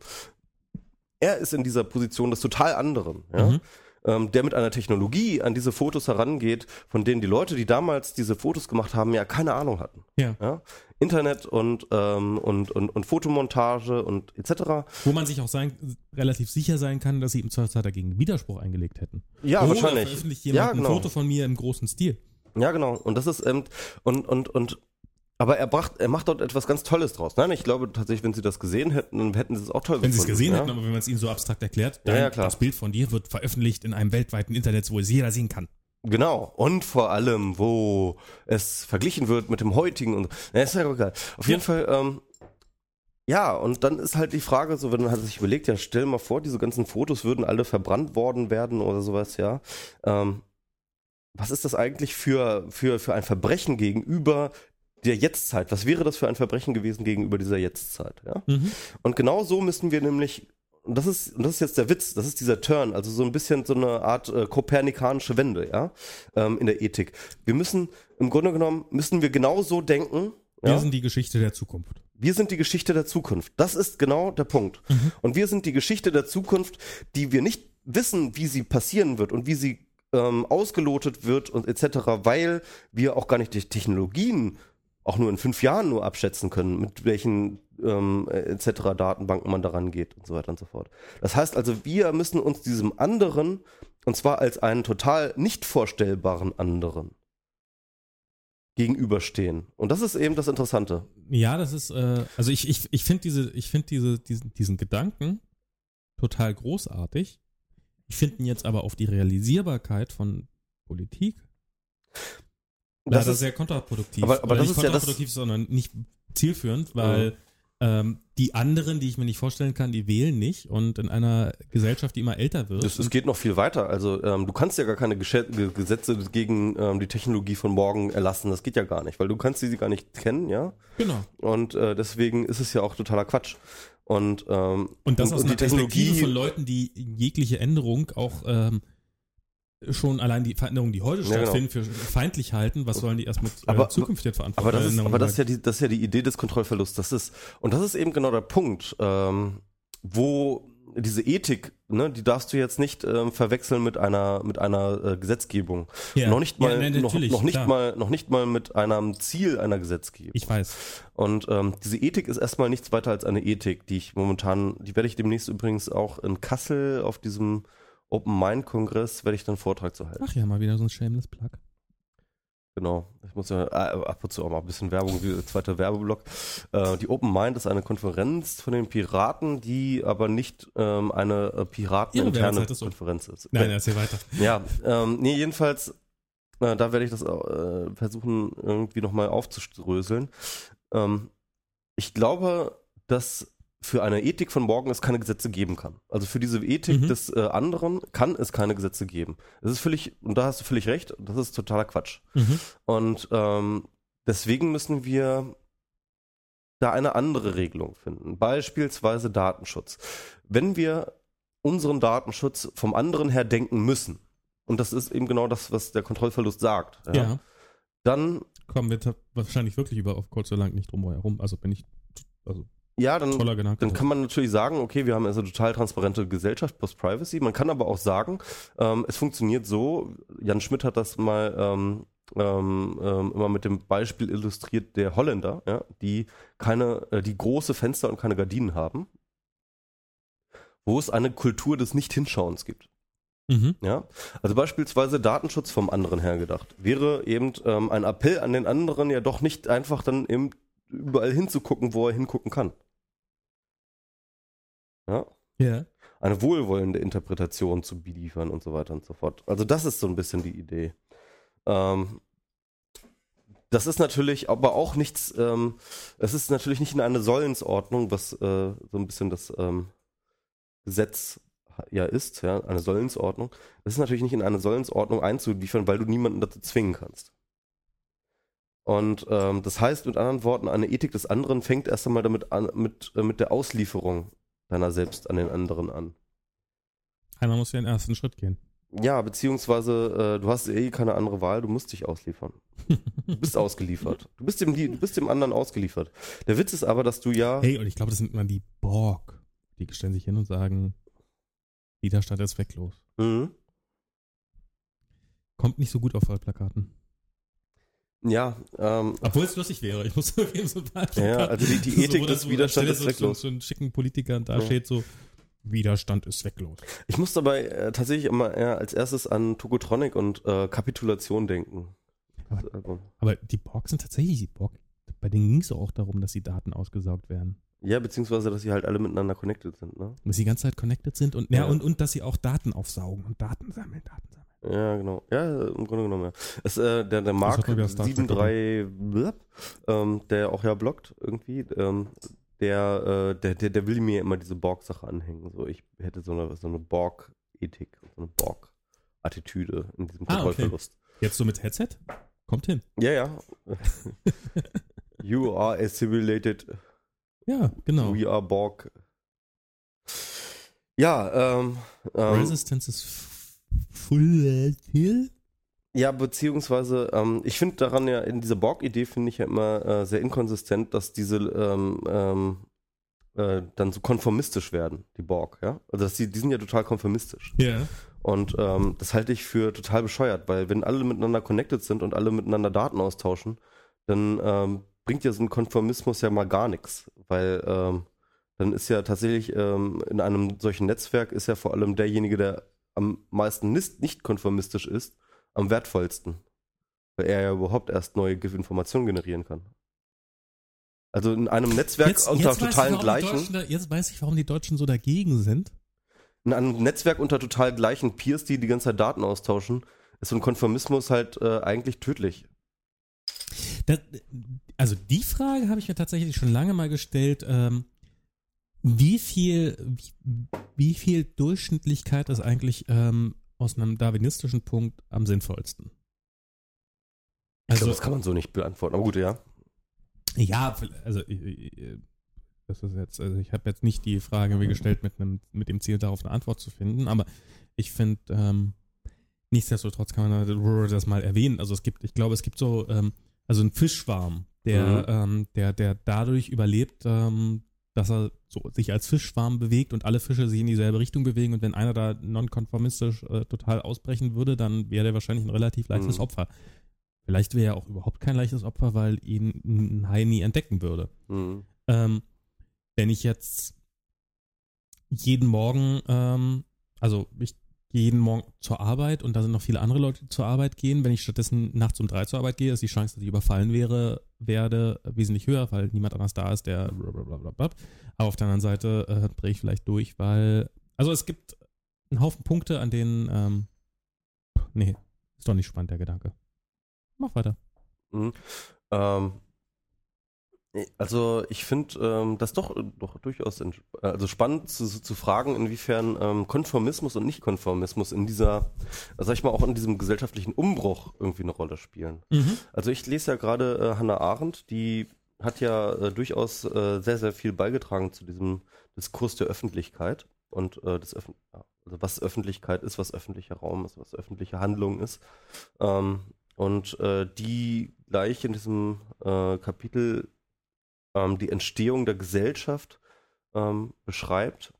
Er ist in dieser Position des total anderen, ja. Mhm. Ähm, der mit einer Technologie an diese Fotos herangeht, von denen die Leute, die damals diese Fotos gemacht haben, ja keine Ahnung hatten. Ja. Ja? Internet und, ähm, und, und, und Fotomontage und etc. Wo man sich auch sein, relativ sicher sein kann, dass sie im Zweifelsfall dagegen Widerspruch eingelegt hätten. Ja, Oder wahrscheinlich. veröffentlicht Ja, jemand genau. ein Foto von mir im großen Stil. Ja, genau. Und das ist ähm, und und und aber er bracht, er macht dort etwas ganz Tolles draus. Nein, ich glaube tatsächlich, wenn sie das gesehen hätten, dann hätten sie es auch toll Wenn sie es gesehen ja? hätten, aber wenn man es ihnen so abstrakt erklärt, Ja, dein, ja, klar. das Bild von dir wird veröffentlicht in einem weltweiten Internet, wo es jeder sehen kann. Genau. Und vor allem, wo es verglichen wird mit dem heutigen und ja, ist ja egal. Auf jeden Fall, ähm, ja, und dann ist halt die Frage, so, wenn man sich überlegt, ja, stell mal vor, diese ganzen Fotos würden alle verbrannt worden werden oder sowas, ja. Ähm, was ist das eigentlich für, für, für ein Verbrechen gegenüber der Jetztzeit? Was wäre das für ein Verbrechen gewesen gegenüber dieser Jetztzeit, ja? Mhm. Und genau so müssen wir nämlich, und das ist, und das ist jetzt der Witz, das ist dieser Turn, also so ein bisschen so eine Art äh, kopernikanische Wende, ja, ähm, in der Ethik. Wir müssen, im Grunde genommen, müssen wir genau so denken, Wir ja? sind die Geschichte der Zukunft. wir sind die Geschichte der Zukunft. Das ist genau der Punkt. Mhm. Und wir sind die Geschichte der Zukunft, die wir nicht wissen, wie sie passieren wird und wie sie ähm, ausgelotet wird und etc., weil wir auch gar nicht die Technologien auch nur in fünf Jahren nur abschätzen können, mit welchen ähm, äh, etc. Datenbanken man daran geht und so weiter und so fort. Das heißt also, wir müssen uns diesem anderen, und zwar als einen total nicht vorstellbaren anderen, gegenüberstehen. Und das ist eben das Interessante. Ja, das ist, äh, also ich, ich, ich finde diese, ich finde diese, diesen, diesen Gedanken total großartig. Ich finde ihn jetzt aber auf die Realisierbarkeit von Politik Das leider ist- sehr kontraproduktiv. Aber- aber das nicht ist ja das- kontraproduktiv, sondern nicht zielführend, weil ähm, die anderen, die ich mir nicht vorstellen kann, die wählen nicht. Und in einer Gesellschaft, die immer älter wird, Es, es geht noch viel weiter. Also ähm, du kannst ja gar keine Gesetze gegen ähm, die Technologie von morgen erlassen. Das geht ja gar nicht, weil du kannst sie gar nicht kennen, ja. genau. Und äh, deswegen ist es ja auch totaler Quatsch. Und ähm, Und das aus die einer Perspektive von Leuten, die jegliche Änderung auch ähm, schon allein die Veränderungen, die heute Ja, genau. stattfinden, für feindlich halten. Was sollen die erst mit Aber- äh, zukünftigen Verantwortung? Aber das ist, aber das ist ja die, das ist ja die Idee des Kontrollverlusts. Das ist, und das ist eben genau der Punkt, ähm, wo diese Ethik, ne, die darfst du jetzt nicht ähm, verwechseln mit einer, mit einer äh, Gesetzgebung. Ja. Noch nicht mal, Ja, nein, noch, noch nicht klar. mal, noch nicht mal mit einem Ziel einer Gesetzgebung. Ich weiß. Und ähm, diese Ethik ist erstmal nichts weiter als eine Ethik, die ich momentan, die werde ich demnächst übrigens auch in Kassel auf diesem Open Mind Kongress werde ich dann einen Vortrag zu halten. Ach ja, mal wieder so ein shameless Plug. Genau. Ich muss ja äh, ab und zu auch mal ein bisschen Werbung, wie der zweite Werbeblock. Äh, die Open Mind ist eine Konferenz von den Piraten, die aber nicht ähm, eine äh, pirateninterne. Konferenz ist. Nein, erzähl weiter. Ja, ähm, nee, jedenfalls, äh, da werde ich das äh, versuchen, irgendwie nochmal aufzuströseln. Ähm, ich glaube, dass für eine Ethik von morgen es keine Gesetze geben kann. Also für diese Ethik Mhm. des äh, anderen kann es keine Gesetze geben. Das ist völlig, und da hast du völlig recht, das ist totaler Quatsch. Mhm. Und ähm, deswegen müssen wir da eine andere Regelung finden. Beispielsweise Datenschutz. Wenn wir unseren Datenschutz vom anderen her denken müssen, und das ist eben genau das, was der Kontrollverlust sagt, ja, Ja. dann, Kommen wir wahrscheinlich wirklich über auf kurz oder lang nicht drum herum. Also bin ich also ja, dann, dann kann man natürlich sagen, okay, wir haben also eine total transparente Gesellschaft, Post-Privacy. Man kann aber auch sagen, ähm, es funktioniert so, Jan Schmidt hat das mal ähm, ähm, ähm, immer mit dem Beispiel illustriert der Holländer, ja, die keine, äh, die große Fenster und keine Gardinen haben, wo es eine Kultur des Nicht-Hinschauens gibt. mhm. Ja, also beispielsweise Datenschutz vom anderen her gedacht. Wäre eben ähm, ein Appell an den anderen ja doch nicht einfach dann eben überall hinzugucken, wo er hingucken kann. Ja, Ja. eine wohlwollende Interpretation zu beliefern und so weiter und so fort. Also das ist so ein bisschen die Idee. Ähm, das ist natürlich aber auch nichts, ähm, es ist natürlich nicht in eine Sollensordnung, was äh, so ein bisschen das ähm, Gesetz ja ist, ja, eine Sollensordnung. Das ist natürlich nicht in eine Sollensordnung einzuliefern, weil du niemanden dazu zwingen kannst. Und ähm, das heißt mit anderen Worten, eine Ethik des anderen fängt erst einmal damit an, mit, äh, mit der Auslieferung deiner selbst an den anderen an. Einer muss ja den ersten Schritt gehen. Ja, beziehungsweise äh, du hast eh keine andere Wahl, du musst dich ausliefern. Du bist ausgeliefert. Du bist dem, du bist dem anderen ausgeliefert. Der Witz ist aber, dass du ja. Hey, und ich glaube, das sind immer die Borg. Die stellen sich hin und sagen, Widerstand ist zwecklos. Mhm. Kommt nicht so gut auf Wahlplakaten. Ja, ähm, Obwohl es lustig wäre. Ich muss zugeben, so Wahlplakaten. ja, also die, die Ethik wo das- des wo Widerstands ist so, zwecklos. So, so einen schicken Politiker da Ja. steht so, Widerstand ist zwecklos. Ich muss dabei äh, tatsächlich immer eher als erstes an Tokotronic und äh, Kapitulation denken. Aber- Album. Aber die Borg sind tatsächlich die Borg. Bei denen ging es auch darum, dass die Daten ausgesaugt werden. Ja, beziehungsweise, dass sie halt alle miteinander connected sind, ne? Dass sie die ganze Zeit connected sind und, ja. Ja. und, und dass sie auch Daten aufsaugen und Daten sammeln, Daten sammeln. Ja, genau. Ja, im Grunde genommen, ja. Es, äh, der, der Mark hat man wieder Star Trek 73, blub, ähm, der auch ja bloggt irgendwie, ähm, der, äh, der, der, der will mir immer diese Borg-Sache anhängen. So, ich hätte so eine, so eine Borg-Ethik, so eine Borg-Attitüde in diesem Ah, okay. Kontrollverlust. Jetzt so mit Headset? Kommt hin. Ja, ja. you are assimilated, Ja, genau. we are Borg. Ja, ähm, ähm, Resistance ist f- full. Ja, beziehungsweise, ähm, ich finde daran ja, in dieser Borg-Idee finde ich ja immer äh, sehr inkonsistent, dass diese ähm, ähm, äh, dann so konformistisch werden, die Borg, ja. Also dass die, die sind ja total konformistisch. Ja. Und ähm, das halte ich für total bescheuert, weil wenn alle miteinander connected sind und alle miteinander Daten austauschen, dann ähm, bringt ja so ein Konformismus ja mal gar nichts. Weil ähm, dann ist ja tatsächlich ähm, in einem solchen Netzwerk ist ja vor allem derjenige, der am meisten nicht, konformistisch ist, am wertvollsten. Weil er ja überhaupt erst neue Informationen generieren kann. Also in einem Netzwerk unter weiß ich, totalen die Gleichen. Jetzt weiß ich, warum die Deutschen so dagegen sind. in einem Netzwerk unter total gleichen Peers, die die ganze Zeit Daten austauschen, ist so ein Konformismus halt äh, eigentlich tödlich. Das, also die Frage habe ich mir tatsächlich schon lange mal gestellt. Ähm, wie viel, wie, wie viel Durchschnittlichkeit ist eigentlich ähm, aus einem darwinistischen Punkt am sinnvollsten? Ich Also, glaube, das kann man so nicht beantworten. Aber gut, ja. ja, also äh, äh, das ist jetzt, also ich habe jetzt nicht die Frage mir gestellt mit einem, mit dem Ziel, darauf eine Antwort zu finden, aber ich finde, ähm, nichtsdestotrotz kann man das mal erwähnen. Also es gibt, ich glaube, es gibt so, ähm, also ein Fischschwarm, der, Mhm. ähm, der, der dadurch überlebt, ähm, dass er so sich als Fischschwarm bewegt und alle Fische sich in dieselbe Richtung bewegen und wenn einer da nonkonformistisch äh, total ausbrechen würde, dann wäre der wahrscheinlich ein relativ leichtes Mhm. Opfer. Vielleicht wäre er auch überhaupt kein leichtes Opfer, weil ihn ein Hai nie entdecken würde. Mhm. Ähm, wenn ich jetzt jeden Morgen, ähm, also ich jeden Morgen zur Arbeit und da sind noch viele andere Leute, die zur Arbeit gehen. Wenn ich stattdessen nachts um drei zur Arbeit gehe, ist die Chance, dass ich überfallen wäre, werde wesentlich höher, weil niemand anders da ist, der blablabla. Aber auf der anderen Seite äh, drehe ich vielleicht durch, weil, also es gibt einen Haufen Punkte, an denen, ähm, nee, ist doch nicht spannend, der Gedanke. Mach weiter. Mhm. Ähm, also ich finde ähm, das doch, doch durchaus ent- also spannend zu, zu fragen, inwiefern ähm, Konformismus und Nichtkonformismus in dieser, sag ich mal, auch in diesem gesellschaftlichen Umbruch irgendwie eine Rolle spielen. Also ich lese ja gerade äh, Hannah Arendt, die hat ja äh, durchaus äh, sehr, sehr viel beigetragen zu diesem Diskurs der Öffentlichkeit und äh, des Öffn ja, also was Öffentlichkeit ist, was öffentlicher Raum ist, was öffentliche Handlung ist. Ähm, und äh, die gleich in diesem äh, Kapitel ähm, die Entstehung der Gesellschaft ähm, beschreibt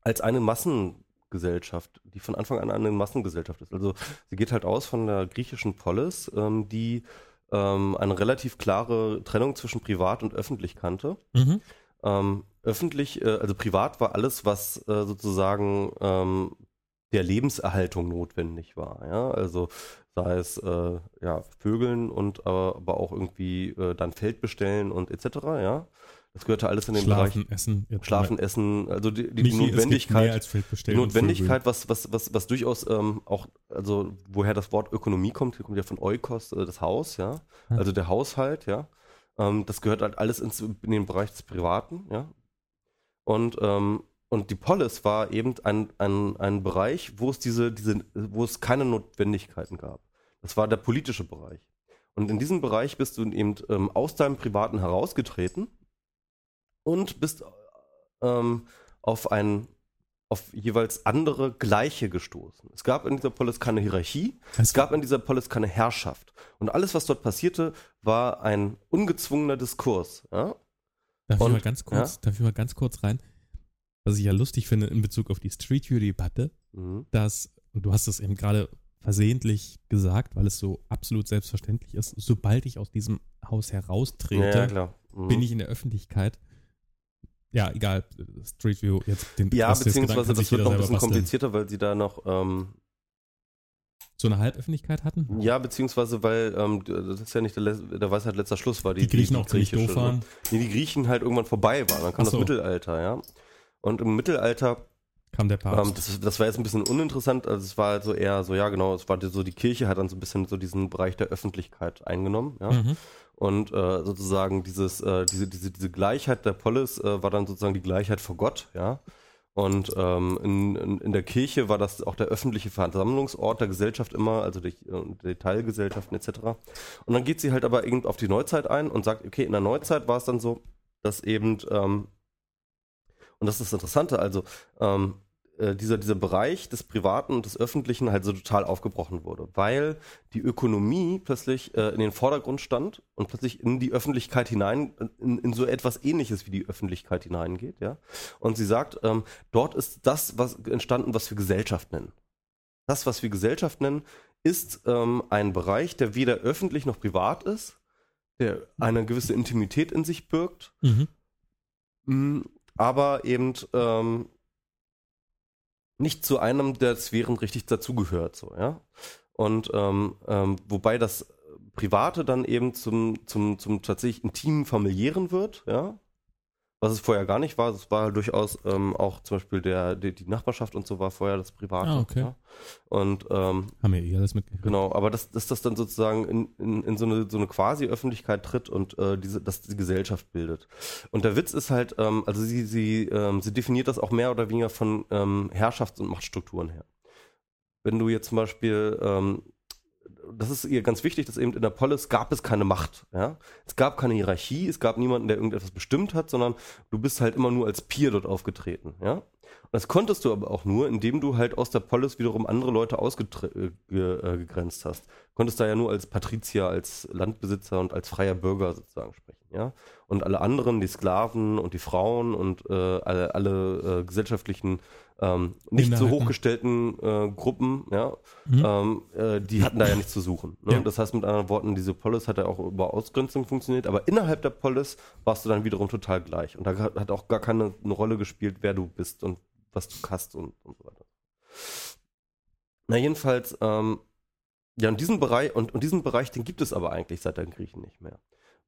als eine Massengesellschaft, die von Anfang an eine Massengesellschaft ist. Also sie geht halt aus von der griechischen Polis, ähm, die ähm, eine relativ klare Trennung zwischen privat und öffentlich kannte. Mhm. Ähm, öffentlich, äh, also privat war alles, was äh, sozusagen ähm, der Lebenserhaltung notwendig war. Ja? Also sei es äh, ja, Vögeln und äh, aber auch irgendwie äh, dann Feld bestellen und etc. Ja, das gehörte alles in den Schlafen, Bereich Essen. Schlafen, Essen, also die, die Michi, Notwendigkeit. Die Notwendigkeit, was, was, was, was durchaus ähm, auch, also woher das Wort Ökonomie kommt, kommt ja von Oikos, äh, das Haus, ja, Ja. also der Haushalt, ja. Ähm, das gehört halt alles ins, in den Bereich des Privaten, ja. Und, ähm, und die Polis war eben ein, ein, ein Bereich, wo es diese, diese, wo es keine Notwendigkeiten gab. Das war der politische Bereich. Und in diesem Bereich bist du eben ähm, aus deinem Privaten herausgetreten und bist ähm, auf ein auf jeweils andere Gleiche gestoßen. Es gab in dieser Polis keine Hierarchie, es gab in dieser Polis keine Herrschaft. Und alles, was dort passierte, war ein ungezwungener Diskurs. Ja? Darf ich Und- mal ganz kurz, darf ich mal ganz kurz rein? was ich ja lustig finde in Bezug auf die Street View-Debatte, Mhm. dass, und du hast es eben gerade versehentlich gesagt, weil es so absolut selbstverständlich ist, sobald ich aus diesem Haus heraustrete, Ja. Mhm. bin ich in der Öffentlichkeit. Ja, egal, Street View, jetzt den Ja, beziehungsweise das wird noch ein bisschen basteln. komplizierter, weil sie da noch, ähm, So eine Halböffentlichkeit hatten? ja, beziehungsweise weil, ähm, das ist ja nicht der, der Weisheit letzter Schluss war. Die, Die Griechen auch ziemlich doof waren. Ne? Nee, die Griechen halt irgendwann vorbei waren. Dann kam so. das Mittelalter, ja. Und im Mittelalter Kam der Papst. Ähm, das, das war jetzt ein bisschen uninteressant. Also es war halt so eher so, ja genau, es war so, die Kirche hat dann so ein bisschen so diesen Bereich der Öffentlichkeit eingenommen, ja. mhm. Und äh, sozusagen dieses, äh, diese, diese, diese Gleichheit der Polis äh, war dann sozusagen die Gleichheit vor Gott, ja. Und ähm, in, in, in der Kirche war das auch der öffentliche Versammlungsort der Gesellschaft immer, also die, äh, die Teilgesellschaften etc. Und dann geht sie halt aber eben auf die Neuzeit ein und sagt, okay, in der Neuzeit war es dann so, dass eben, ähm, und das ist das Interessante, also ähm, äh, dieser, dieser Bereich des Privaten und des Öffentlichen halt so total aufgebrochen wurde, weil die Ökonomie plötzlich äh, in den Vordergrund stand und plötzlich in die Öffentlichkeit hinein, in, in so etwas ähnliches wie die Öffentlichkeit hineingeht, ja. Und sie sagt, ähm, dort ist das, was entstanden, was wir Gesellschaft nennen. Das, was wir Gesellschaft nennen, ist ähm, ein Bereich, der weder öffentlich noch privat ist, der eine gewisse Intimität in sich birgt, Mhm. Mm, aber eben ähm, nicht zu einem der Sphären richtig dazugehört, so, ja. Und ähm, ähm, wobei das Private dann eben zum, zum, zum tatsächlich intimen familiären wird, ja. Was es vorher gar nicht war. Es war durchaus ähm, auch zum Beispiel der, die, die Nachbarschaft und so war vorher das Private. Ah, okay. Ja? Und ähm, Haben wir eh alles mitgekriegt. Genau, aber dass, dass das dann sozusagen in, in, in so eine, so eine quasi Öffentlichkeit tritt und äh, diese, dass die Gesellschaft bildet. Und der Witz ist halt, ähm, also sie, sie, ähm, sie definiert das auch mehr oder weniger von ähm, Herrschafts- und Machtstrukturen her. Wenn du jetzt zum Beispiel, ähm, das ist ihr ganz wichtig, dass eben in der Polis gab es keine Macht. Ja? Es gab keine Hierarchie, es gab niemanden, der irgendetwas bestimmt hat, sondern du bist halt immer nur als Peer dort aufgetreten. Ja? Und das konntest du aber auch nur, indem du halt aus der Polis wiederum andere Leute ausgegrenzt hast. Konntest da ja nur als Patrizier, als Landbesitzer und als freier Bürger sozusagen sprechen, ja. Und alle anderen, die Sklaven und die Frauen und äh, alle, alle äh, gesellschaftlichen ähm, nicht so hochgestellten äh, Gruppen, ja, Mhm. ähm, äh, die hatten da ja nichts zu suchen. Ne? Ja. Das heißt mit anderen Worten, diese Polis hat ja auch über Ausgrenzung funktioniert, aber innerhalb der Polis warst du dann wiederum total gleich. Und da hat auch gar keine eine Rolle gespielt, wer du bist und was du hast und, und so weiter. Na, jedenfalls, ähm, ja, und diesen Bereich, und, und diesen Bereich, den gibt es aber eigentlich seit den Griechen nicht mehr.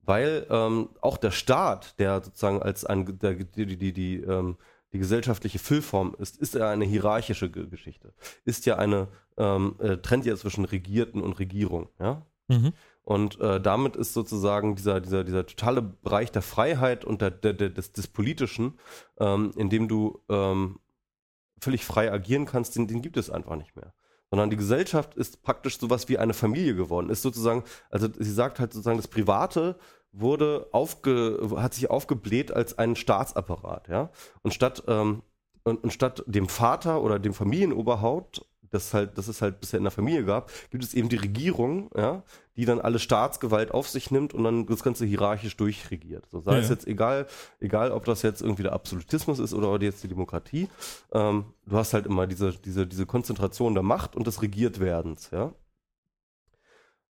Weil ähm, auch der Staat, der sozusagen als ein, der, die, die, die, die, ähm, die gesellschaftliche Füllform ist, ist ja eine hierarchische Ge- Geschichte. Ist ja eine, ähm, äh, trennt ja zwischen Regierten und Regierung, ja. Mhm. Und äh, damit ist sozusagen dieser, dieser, dieser totale Bereich der Freiheit und der, der, der, des, des Politischen, ähm, in dem du ähm, völlig frei agieren kannst, den, den gibt es einfach nicht mehr. Sondern die Gesellschaft ist praktisch sowas wie eine Familie geworden. Ist sozusagen, also sie sagt halt sozusagen, das Private wurde aufge, hat sich aufgebläht als ein Staatsapparat, ja. Und statt, ähm, und, und statt dem Vater oder dem Familienoberhaupt, das halt, das es halt bisher in der Familie gab, gibt es eben die Regierung, ja, die dann alle Staatsgewalt auf sich nimmt und dann das Ganze hierarchisch durchregiert. So sei Ja, es jetzt egal, egal ob das jetzt irgendwie der Absolutismus ist oder jetzt die Demokratie, ähm, du hast halt immer diese, diese, diese Konzentration der Macht und des Regiertwerdens, ja.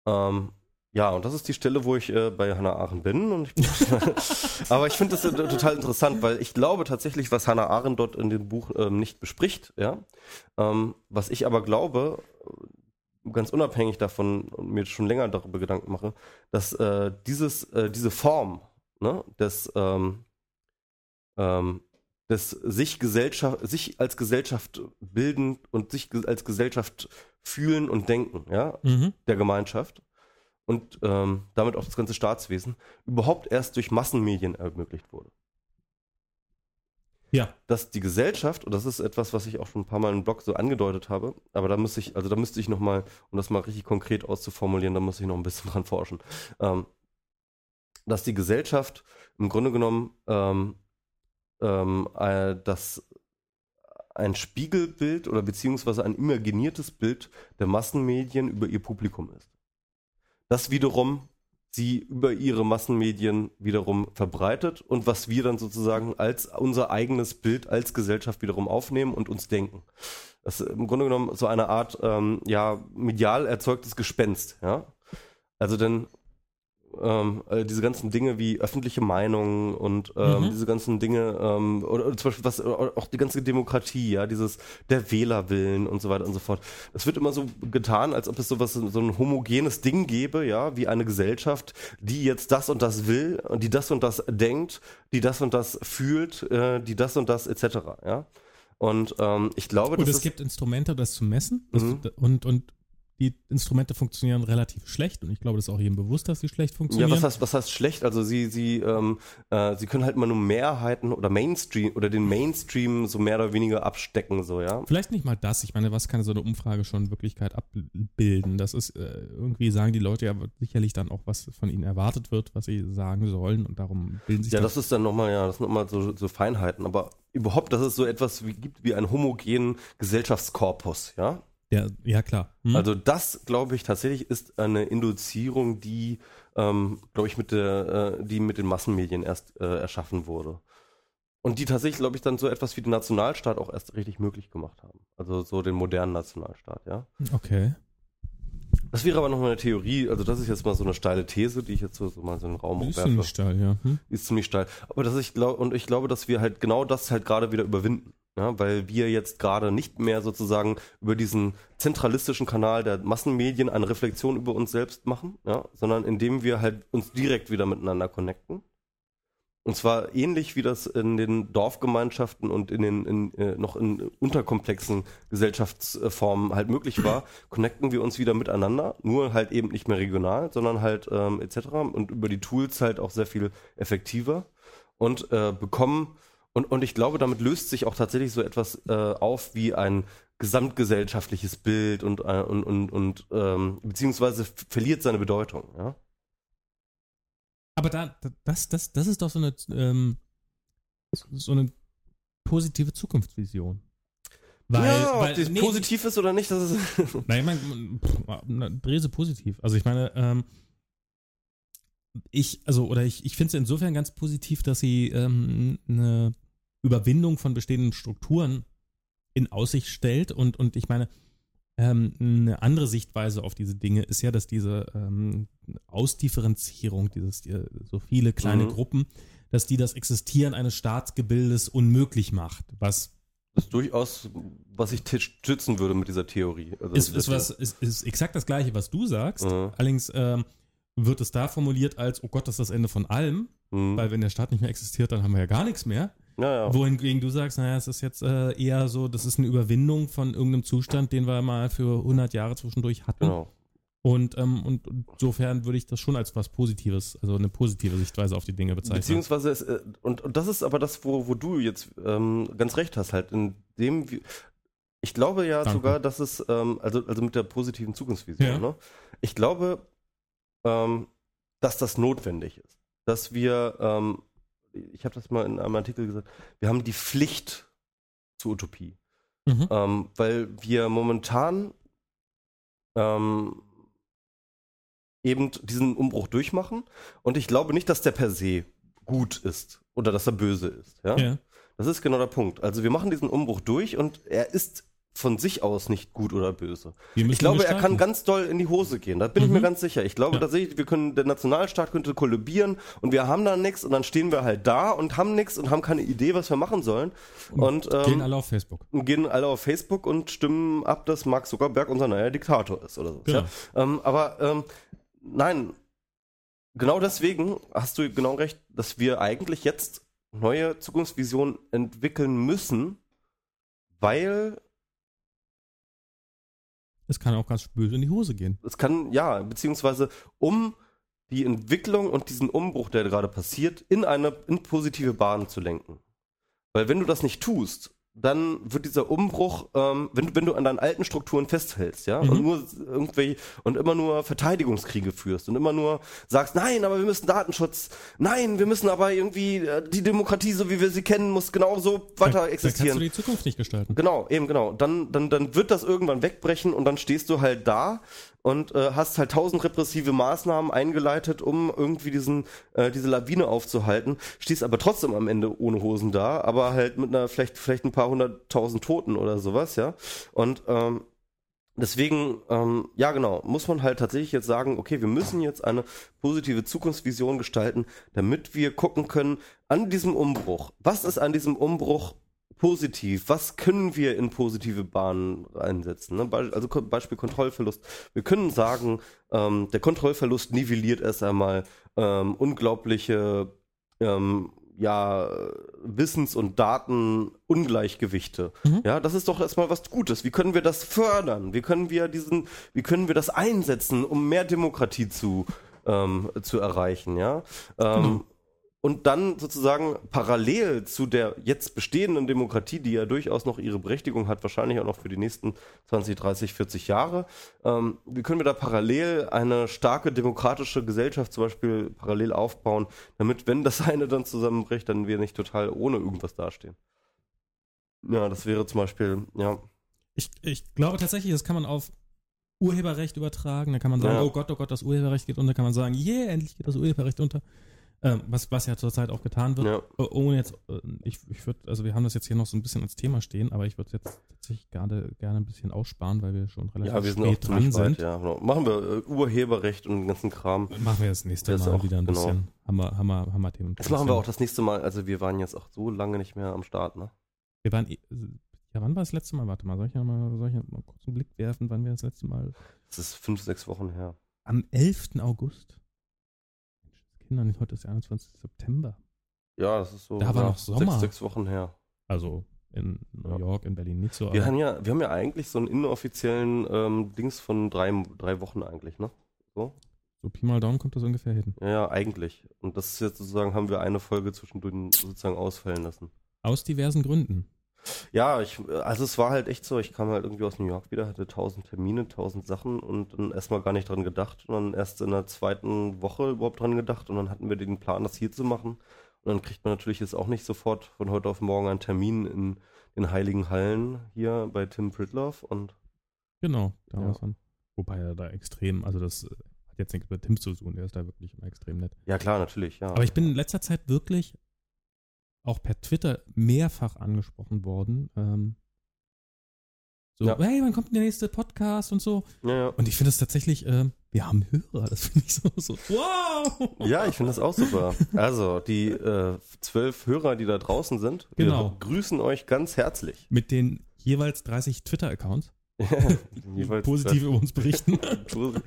Ähm, ja, und das ist die Stelle, wo ich äh, bei Hannah Arendt bin. Ich aber ich finde das äh, total interessant, weil ich glaube tatsächlich, was Hannah Arendt dort in dem Buch ähm, nicht bespricht, ja. Ähm, was ich aber glaube, äh, ganz unabhängig davon und mir schon länger darüber Gedanken mache, dass äh, dieses, äh, diese Form ne, des, ähm, ähm, des sich Gesellschaft, sich als Gesellschaft bilden und sich als Gesellschaft fühlen und denken, ja, Mhm. der Gemeinschaft und ähm, damit auch das ganze Staatswesen überhaupt erst durch Massenmedien ermöglicht wurde. Ja. Dass die Gesellschaft, und das ist etwas, was ich auch schon ein paar Mal im Blog so angedeutet habe, aber da müsste ich, also da müsste ich nochmal, um das mal richtig konkret auszuformulieren, da muss ich noch ein bisschen dran forschen, ähm, dass die Gesellschaft im Grunde genommen ähm, ähm, äh, das ein Spiegelbild oder beziehungsweise ein imaginiertes Bild der Massenmedien über ihr Publikum ist. Das wiederum sie über ihre Massenmedien wiederum verbreitet und was wir dann sozusagen als unser eigenes Bild als Gesellschaft wiederum aufnehmen und uns denken. Das ist im Grunde genommen so eine Art ähm, ja medial erzeugtes Gespenst, ja. Also denn ähm, äh, diese ganzen Dinge wie öffentliche Meinung und ähm, Mhm. diese ganzen Dinge ähm, oder, oder zum Beispiel was auch die ganze Demokratie, ja, dieses der Wählerwillen und so weiter und so fort. Es wird immer so getan, als ob es sowas so ein homogenes Ding gäbe, ja, wie eine Gesellschaft, die jetzt das und das will, und die das und das denkt, die das und das fühlt, äh, die das und das etc. Ja. Und ähm, ich glaube, Und es gibt Instrumente, das zu messen. Mhm. und, und die Instrumente funktionieren relativ schlecht. Und ich glaube, das ist auch jedem bewusst, dass sie schlecht Ja, funktionieren. was heißt, was heißt schlecht? Also sie, sie, ähm, äh, sie können halt immer nur Mehrheiten oder Mainstream oder den Mainstream so mehr oder weniger abstecken, so, ja. Vielleicht nicht mal das. Ich meine, was kann so eine Umfrage schon in Wirklichkeit abbilden? Das ist äh, irgendwie sagen die Leute ja sicherlich dann auch, was von ihnen erwartet wird, was sie sagen sollen und darum bilden sich Ja, das ist dann nochmal, ja, das sind nochmal so, so Feinheiten, aber überhaupt, dass es so etwas wie, gibt wie einen homogenen Gesellschaftskorpus, ja. Der, ja klar. Hm? Also das, glaube ich, tatsächlich ist eine Induzierung, die, ähm, glaube ich, mit der, äh, die mit den Massenmedien erst äh, erschaffen wurde. Und die tatsächlich, glaube ich, dann so etwas wie den Nationalstaat auch erst richtig möglich gemacht haben. Also so den modernen Nationalstaat, ja. okay. Das wäre aber nochmal eine Theorie, also das ist jetzt mal so eine steile These, die ich jetzt so, so mal so in den Raum Die ist werfe. ziemlich steil, ja. Hm? Die ist ziemlich steil. Aber dass ich glaube, und ich glaube, dass wir halt genau das halt gerade wieder überwinden. Ja, weil wir jetzt gerade nicht mehr sozusagen über diesen zentralistischen Kanal der Massenmedien eine Reflexion über uns selbst machen, ja, sondern indem wir halt uns direkt wieder miteinander connecten. Und zwar ähnlich wie das in den Dorfgemeinschaften und in den in, äh, noch in unterkomplexen Gesellschaftsformen halt möglich war, connecten wir uns wieder miteinander, nur halt eben nicht mehr regional, sondern halt ähm, etc. und über die Tools halt auch sehr viel effektiver und äh, bekommen und, und ich glaube, damit löst sich auch tatsächlich so etwas äh, auf wie ein gesamtgesellschaftliches Bild und, äh, und, und, und ähm, beziehungsweise verliert seine Bedeutung, ja. Aber da, da- das, das, das ist doch so eine, ähm, so eine positive Zukunftsvision. Weil, ja, weil ob das nee, positiv ist oder nicht, das ist. Nein, ich meine, sie positiv. Also ich meine, ähm, ich, also, oder ich, ich finde es insofern ganz positiv, dass sie ähm, eine Überwindung von bestehenden Strukturen in Aussicht stellt und, und ich meine, ähm, eine andere Sichtweise auf diese Dinge ist ja, dass diese ähm, Ausdifferenzierung, dieses äh, so viele kleine Mhm. Gruppen, dass die das Existieren eines Staatsgebildes unmöglich macht, was Das ist durchaus, was ich stützen würde mit dieser Theorie. Also ist, ist, was, ist, ist exakt das Gleiche, was du sagst. Mhm. Allerdings ähm, wird es da formuliert als, oh Gott, das ist das Ende von allem, Mhm. weil wenn der Staat nicht mehr existiert, dann haben wir ja gar nichts mehr. Ja, ja. Wohingegen du sagst, naja, es ist jetzt äh, eher so, das ist eine Überwindung von irgendeinem Zustand, den wir mal für 100 Jahre zwischendurch hatten. Genau. Und, ähm, und insofern würde ich das schon als was Positives, also eine positive Sichtweise auf die Dinge bezeichnen. Beziehungsweise, es, äh, und, und das ist aber das, wo, wo du jetzt ähm, ganz recht hast, halt, in dem, ich glaube ja Danke. sogar, dass es, ähm, also, also mit der positiven Zukunftsvision, Ja. ne? ich glaube, ähm, dass das notwendig ist. Dass wir, ähm, ich habe das mal in einem Artikel gesagt, wir haben die Pflicht zur Utopie. Mhm. Ähm, weil wir momentan ähm, eben diesen Umbruch durchmachen. Und ich glaube nicht, dass der per se gut ist oder dass er böse ist. Ja? Ja. Das ist genau der Punkt. Also wir machen diesen Umbruch durch und er ist von sich aus nicht gut oder böse. Ich glaube, er kann ganz doll in die Hose gehen. Da bin ich Mhm. mir ganz sicher. Ich glaube Ja. tatsächlich, wir können, der Nationalstaat könnte kollabieren und wir haben dann nichts und dann stehen wir halt da und haben nichts und haben keine Idee, was wir machen sollen. Und, Gehen ähm, alle auf Facebook. und gehen alle auf Facebook und stimmen ab, dass Mark Zuckerberg unser neuer Diktator ist oder so. Genau. Ja? Ähm, aber ähm, nein, genau deswegen hast du genau recht, dass wir eigentlich jetzt neue Zukunftsvisionen entwickeln müssen, weil Es kann auch ganz böse in die Hose gehen. es kann, ja, beziehungsweise um die Entwicklung und diesen Umbruch, der gerade passiert, in eine in positive Bahn zu lenken. Weil wenn du das nicht tust, dann wird dieser Umbruch, ähm, wenn, du- wenn du an deinen alten Strukturen festhältst, ja, Mhm. und nur irgendwelche und immer nur Verteidigungskriege führst und immer nur sagst, nein, aber wir müssen Datenschutz, nein, wir müssen aber irgendwie äh, die Demokratie, so wie wir sie kennen, muss genauso weiter Da, da kannst existieren. du die Zukunft nicht gestalten. Genau, eben genau. Dann, dann, dann wird das irgendwann wegbrechen und dann stehst du halt da und äh, hast halt tausend repressive Maßnahmen eingeleitet, um irgendwie diesen äh, diese Lawine aufzuhalten, stehst aber trotzdem am Ende ohne Hosen da, aber halt mit einer vielleicht vielleicht ein paar hunderttausend Toten oder sowas, ja. Und ähm, Deswegen, ähm, ja genau, muss man halt tatsächlich jetzt sagen, okay, wir müssen jetzt eine positive Zukunftsvision gestalten, damit wir gucken können an diesem Umbruch. Was ist an diesem Umbruch positiv? Was können wir in positive Bahnen einsetzen? Ne? Be also Beispiel Kontrollverlust. Wir können sagen, ähm, der Kontrollverlust nivelliert erst einmal ähm, unglaubliche ähm, ja, Wissens- und Datenungleichgewichte. Mhm. Ja, das ist doch erstmal was Gutes. Wie können wir das fördern? Wie können wir diesen, wie können wir das einsetzen, um mehr Demokratie zu, ähm, zu erreichen, ja? Ähm, mhm und dann sozusagen parallel zu der jetzt bestehenden Demokratie, die ja durchaus noch ihre Berechtigung hat, wahrscheinlich auch noch für die nächsten 20, 30, 40 Jahre, ähm, wie können wir da parallel eine starke demokratische Gesellschaft zum Beispiel parallel aufbauen, damit, wenn das eine dann zusammenbricht, dann wir nicht total ohne irgendwas dastehen. Ja, das wäre zum Beispiel, ja. Ich, ich glaube tatsächlich, das kann man auf Urheberrecht übertragen. Da kann man sagen, ja. oh Gott, oh Gott, das Urheberrecht geht unter. Kann man sagen, yeah, endlich geht das Urheberrecht unter. Ähm, was, was ja zurzeit auch getan wird. Ja. Äh, ohne jetzt, äh, ich, ich würde, also wir haben das jetzt hier noch so ein bisschen als Thema stehen, aber ich würde es jetzt tatsächlich gerne, gerne ein bisschen aussparen, weil wir schon relativ ja, wir sind spät dran sind. ja, genau. Machen wir uh, Urheberrecht und den ganzen Kram. Machen wir das nächste das Mal auch, wieder ein genau. bisschen. Wir, haben wir Themen. Das machen wir auch das nächste Mal. Also wir waren jetzt auch so lange nicht mehr am Start, ne? Wir waren, ja, wann war das letzte Mal? Warte mal, soll ich mal, soll ich mal kurz einen Blick werfen, wann wir das letzte Mal? Das ist fünf, sechs Wochen her. Am 11. August. Kindern, heute ist der 21. September. Ja, das ist so. Da war noch Sommer. Sechs, sechs Wochen her. Also in New York, in Berlin nicht so. Wir haben ja, wir haben ja eigentlich so einen inoffiziellen ähm, Dings von drei, drei Wochen eigentlich, ne? So? So Pi mal Daumen kommt das ungefähr hin. Ja, ja, eigentlich. Und das ist jetzt sozusagen, haben wir eine Folge zwischendurch sozusagen ausfallen lassen. Aus diversen Gründen. Ja, ich, also es war halt echt so, ich kam halt irgendwie aus New York wieder, hatte tausend Termine, tausend Sachen und dann erstmal gar nicht dran gedacht und dann erst in der zweiten Woche überhaupt dran gedacht und dann hatten wir den Plan, das hier zu machen und dann kriegt man natürlich jetzt auch nicht sofort von heute auf morgen einen Termin in den Heiligen Hallen hier bei Tim Pritloff und Genau, da ja. dann. Wobei er da extrem, also das hat jetzt nichts mit Tim zu tun, der ist da wirklich immer extrem nett. Ja klar, natürlich, ja. Aber ich bin in letzter Zeit wirklich auch per Twitter mehrfach angesprochen worden. Ähm, so, ja. hey, wann kommt der nächste Podcast und so. Ja, ja. Und ich finde es tatsächlich, äh, wir haben Hörer, das finde ich so, so, wow. Ja, ich finde das auch super. Also, die äh, zwölf Hörer, die da draußen sind, genau. grüßen euch ganz herzlich. Mit den jeweils 30 Twitter-Accounts. Positiv über uns berichten.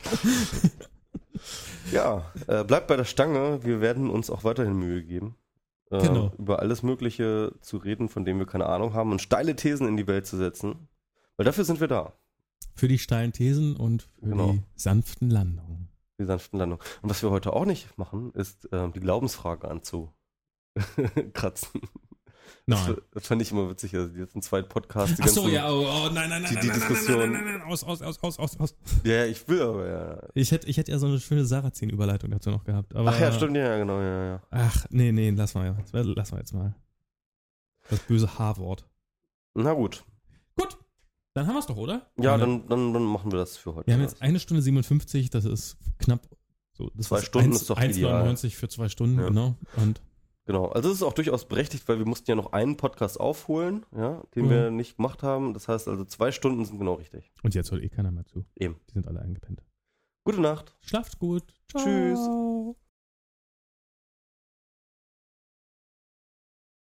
ja, äh, bleibt bei der Stange. Wir werden uns auch weiterhin Mühe geben äh, genau. über alles Mögliche zu reden, von dem wir keine Ahnung haben und steile Thesen in die Welt zu setzen. Weil dafür sind wir da. Für die steilen Thesen und für genau. die sanften Landungen. Die sanften Landungen. Und was wir heute auch nicht machen, ist äh, die Glaubensfrage anzukratzen. Nein. Das, das, fand ich immer witzig. Also die letzten zwei Podcasts. Die Ach so, ja, oh, oh, nein, nein, nein, die, die nein, Diskussion. nein, nein, nein, nein, aus, aus, aus, aus, aus, aus. Ja, ich will aber, ja. Ich hätte, ich hätte ja so eine schöne Sarrazin-Überleitung dazu noch gehabt. Aber, Ach ja, stimmt, ja, genau, ja, ja. Ach, nee, nee, lass mal, lass mal jetzt mal. Das böse H-Wort. Na gut. Gut. Dann haben wir es doch, oder? Ja, dann, dann, dann machen wir das für heute. Wir haben jetzt eine Stunde 57, das ist knapp so. Das zwei ist Stunden 1, ist doch 1,99 für zwei Stunden, ja. genau. Und Genau, also es ist auch durchaus berechtigt, weil wir mussten ja noch einen Podcast aufholen, ja, den mhm. wir nicht gemacht haben. Das heißt also zwei Stunden sind genau richtig. Und jetzt hört eh keiner mehr zu. Eben. Die sind alle eingepennt. Gute Nacht. Schlaft gut. Ciao. Tschüss.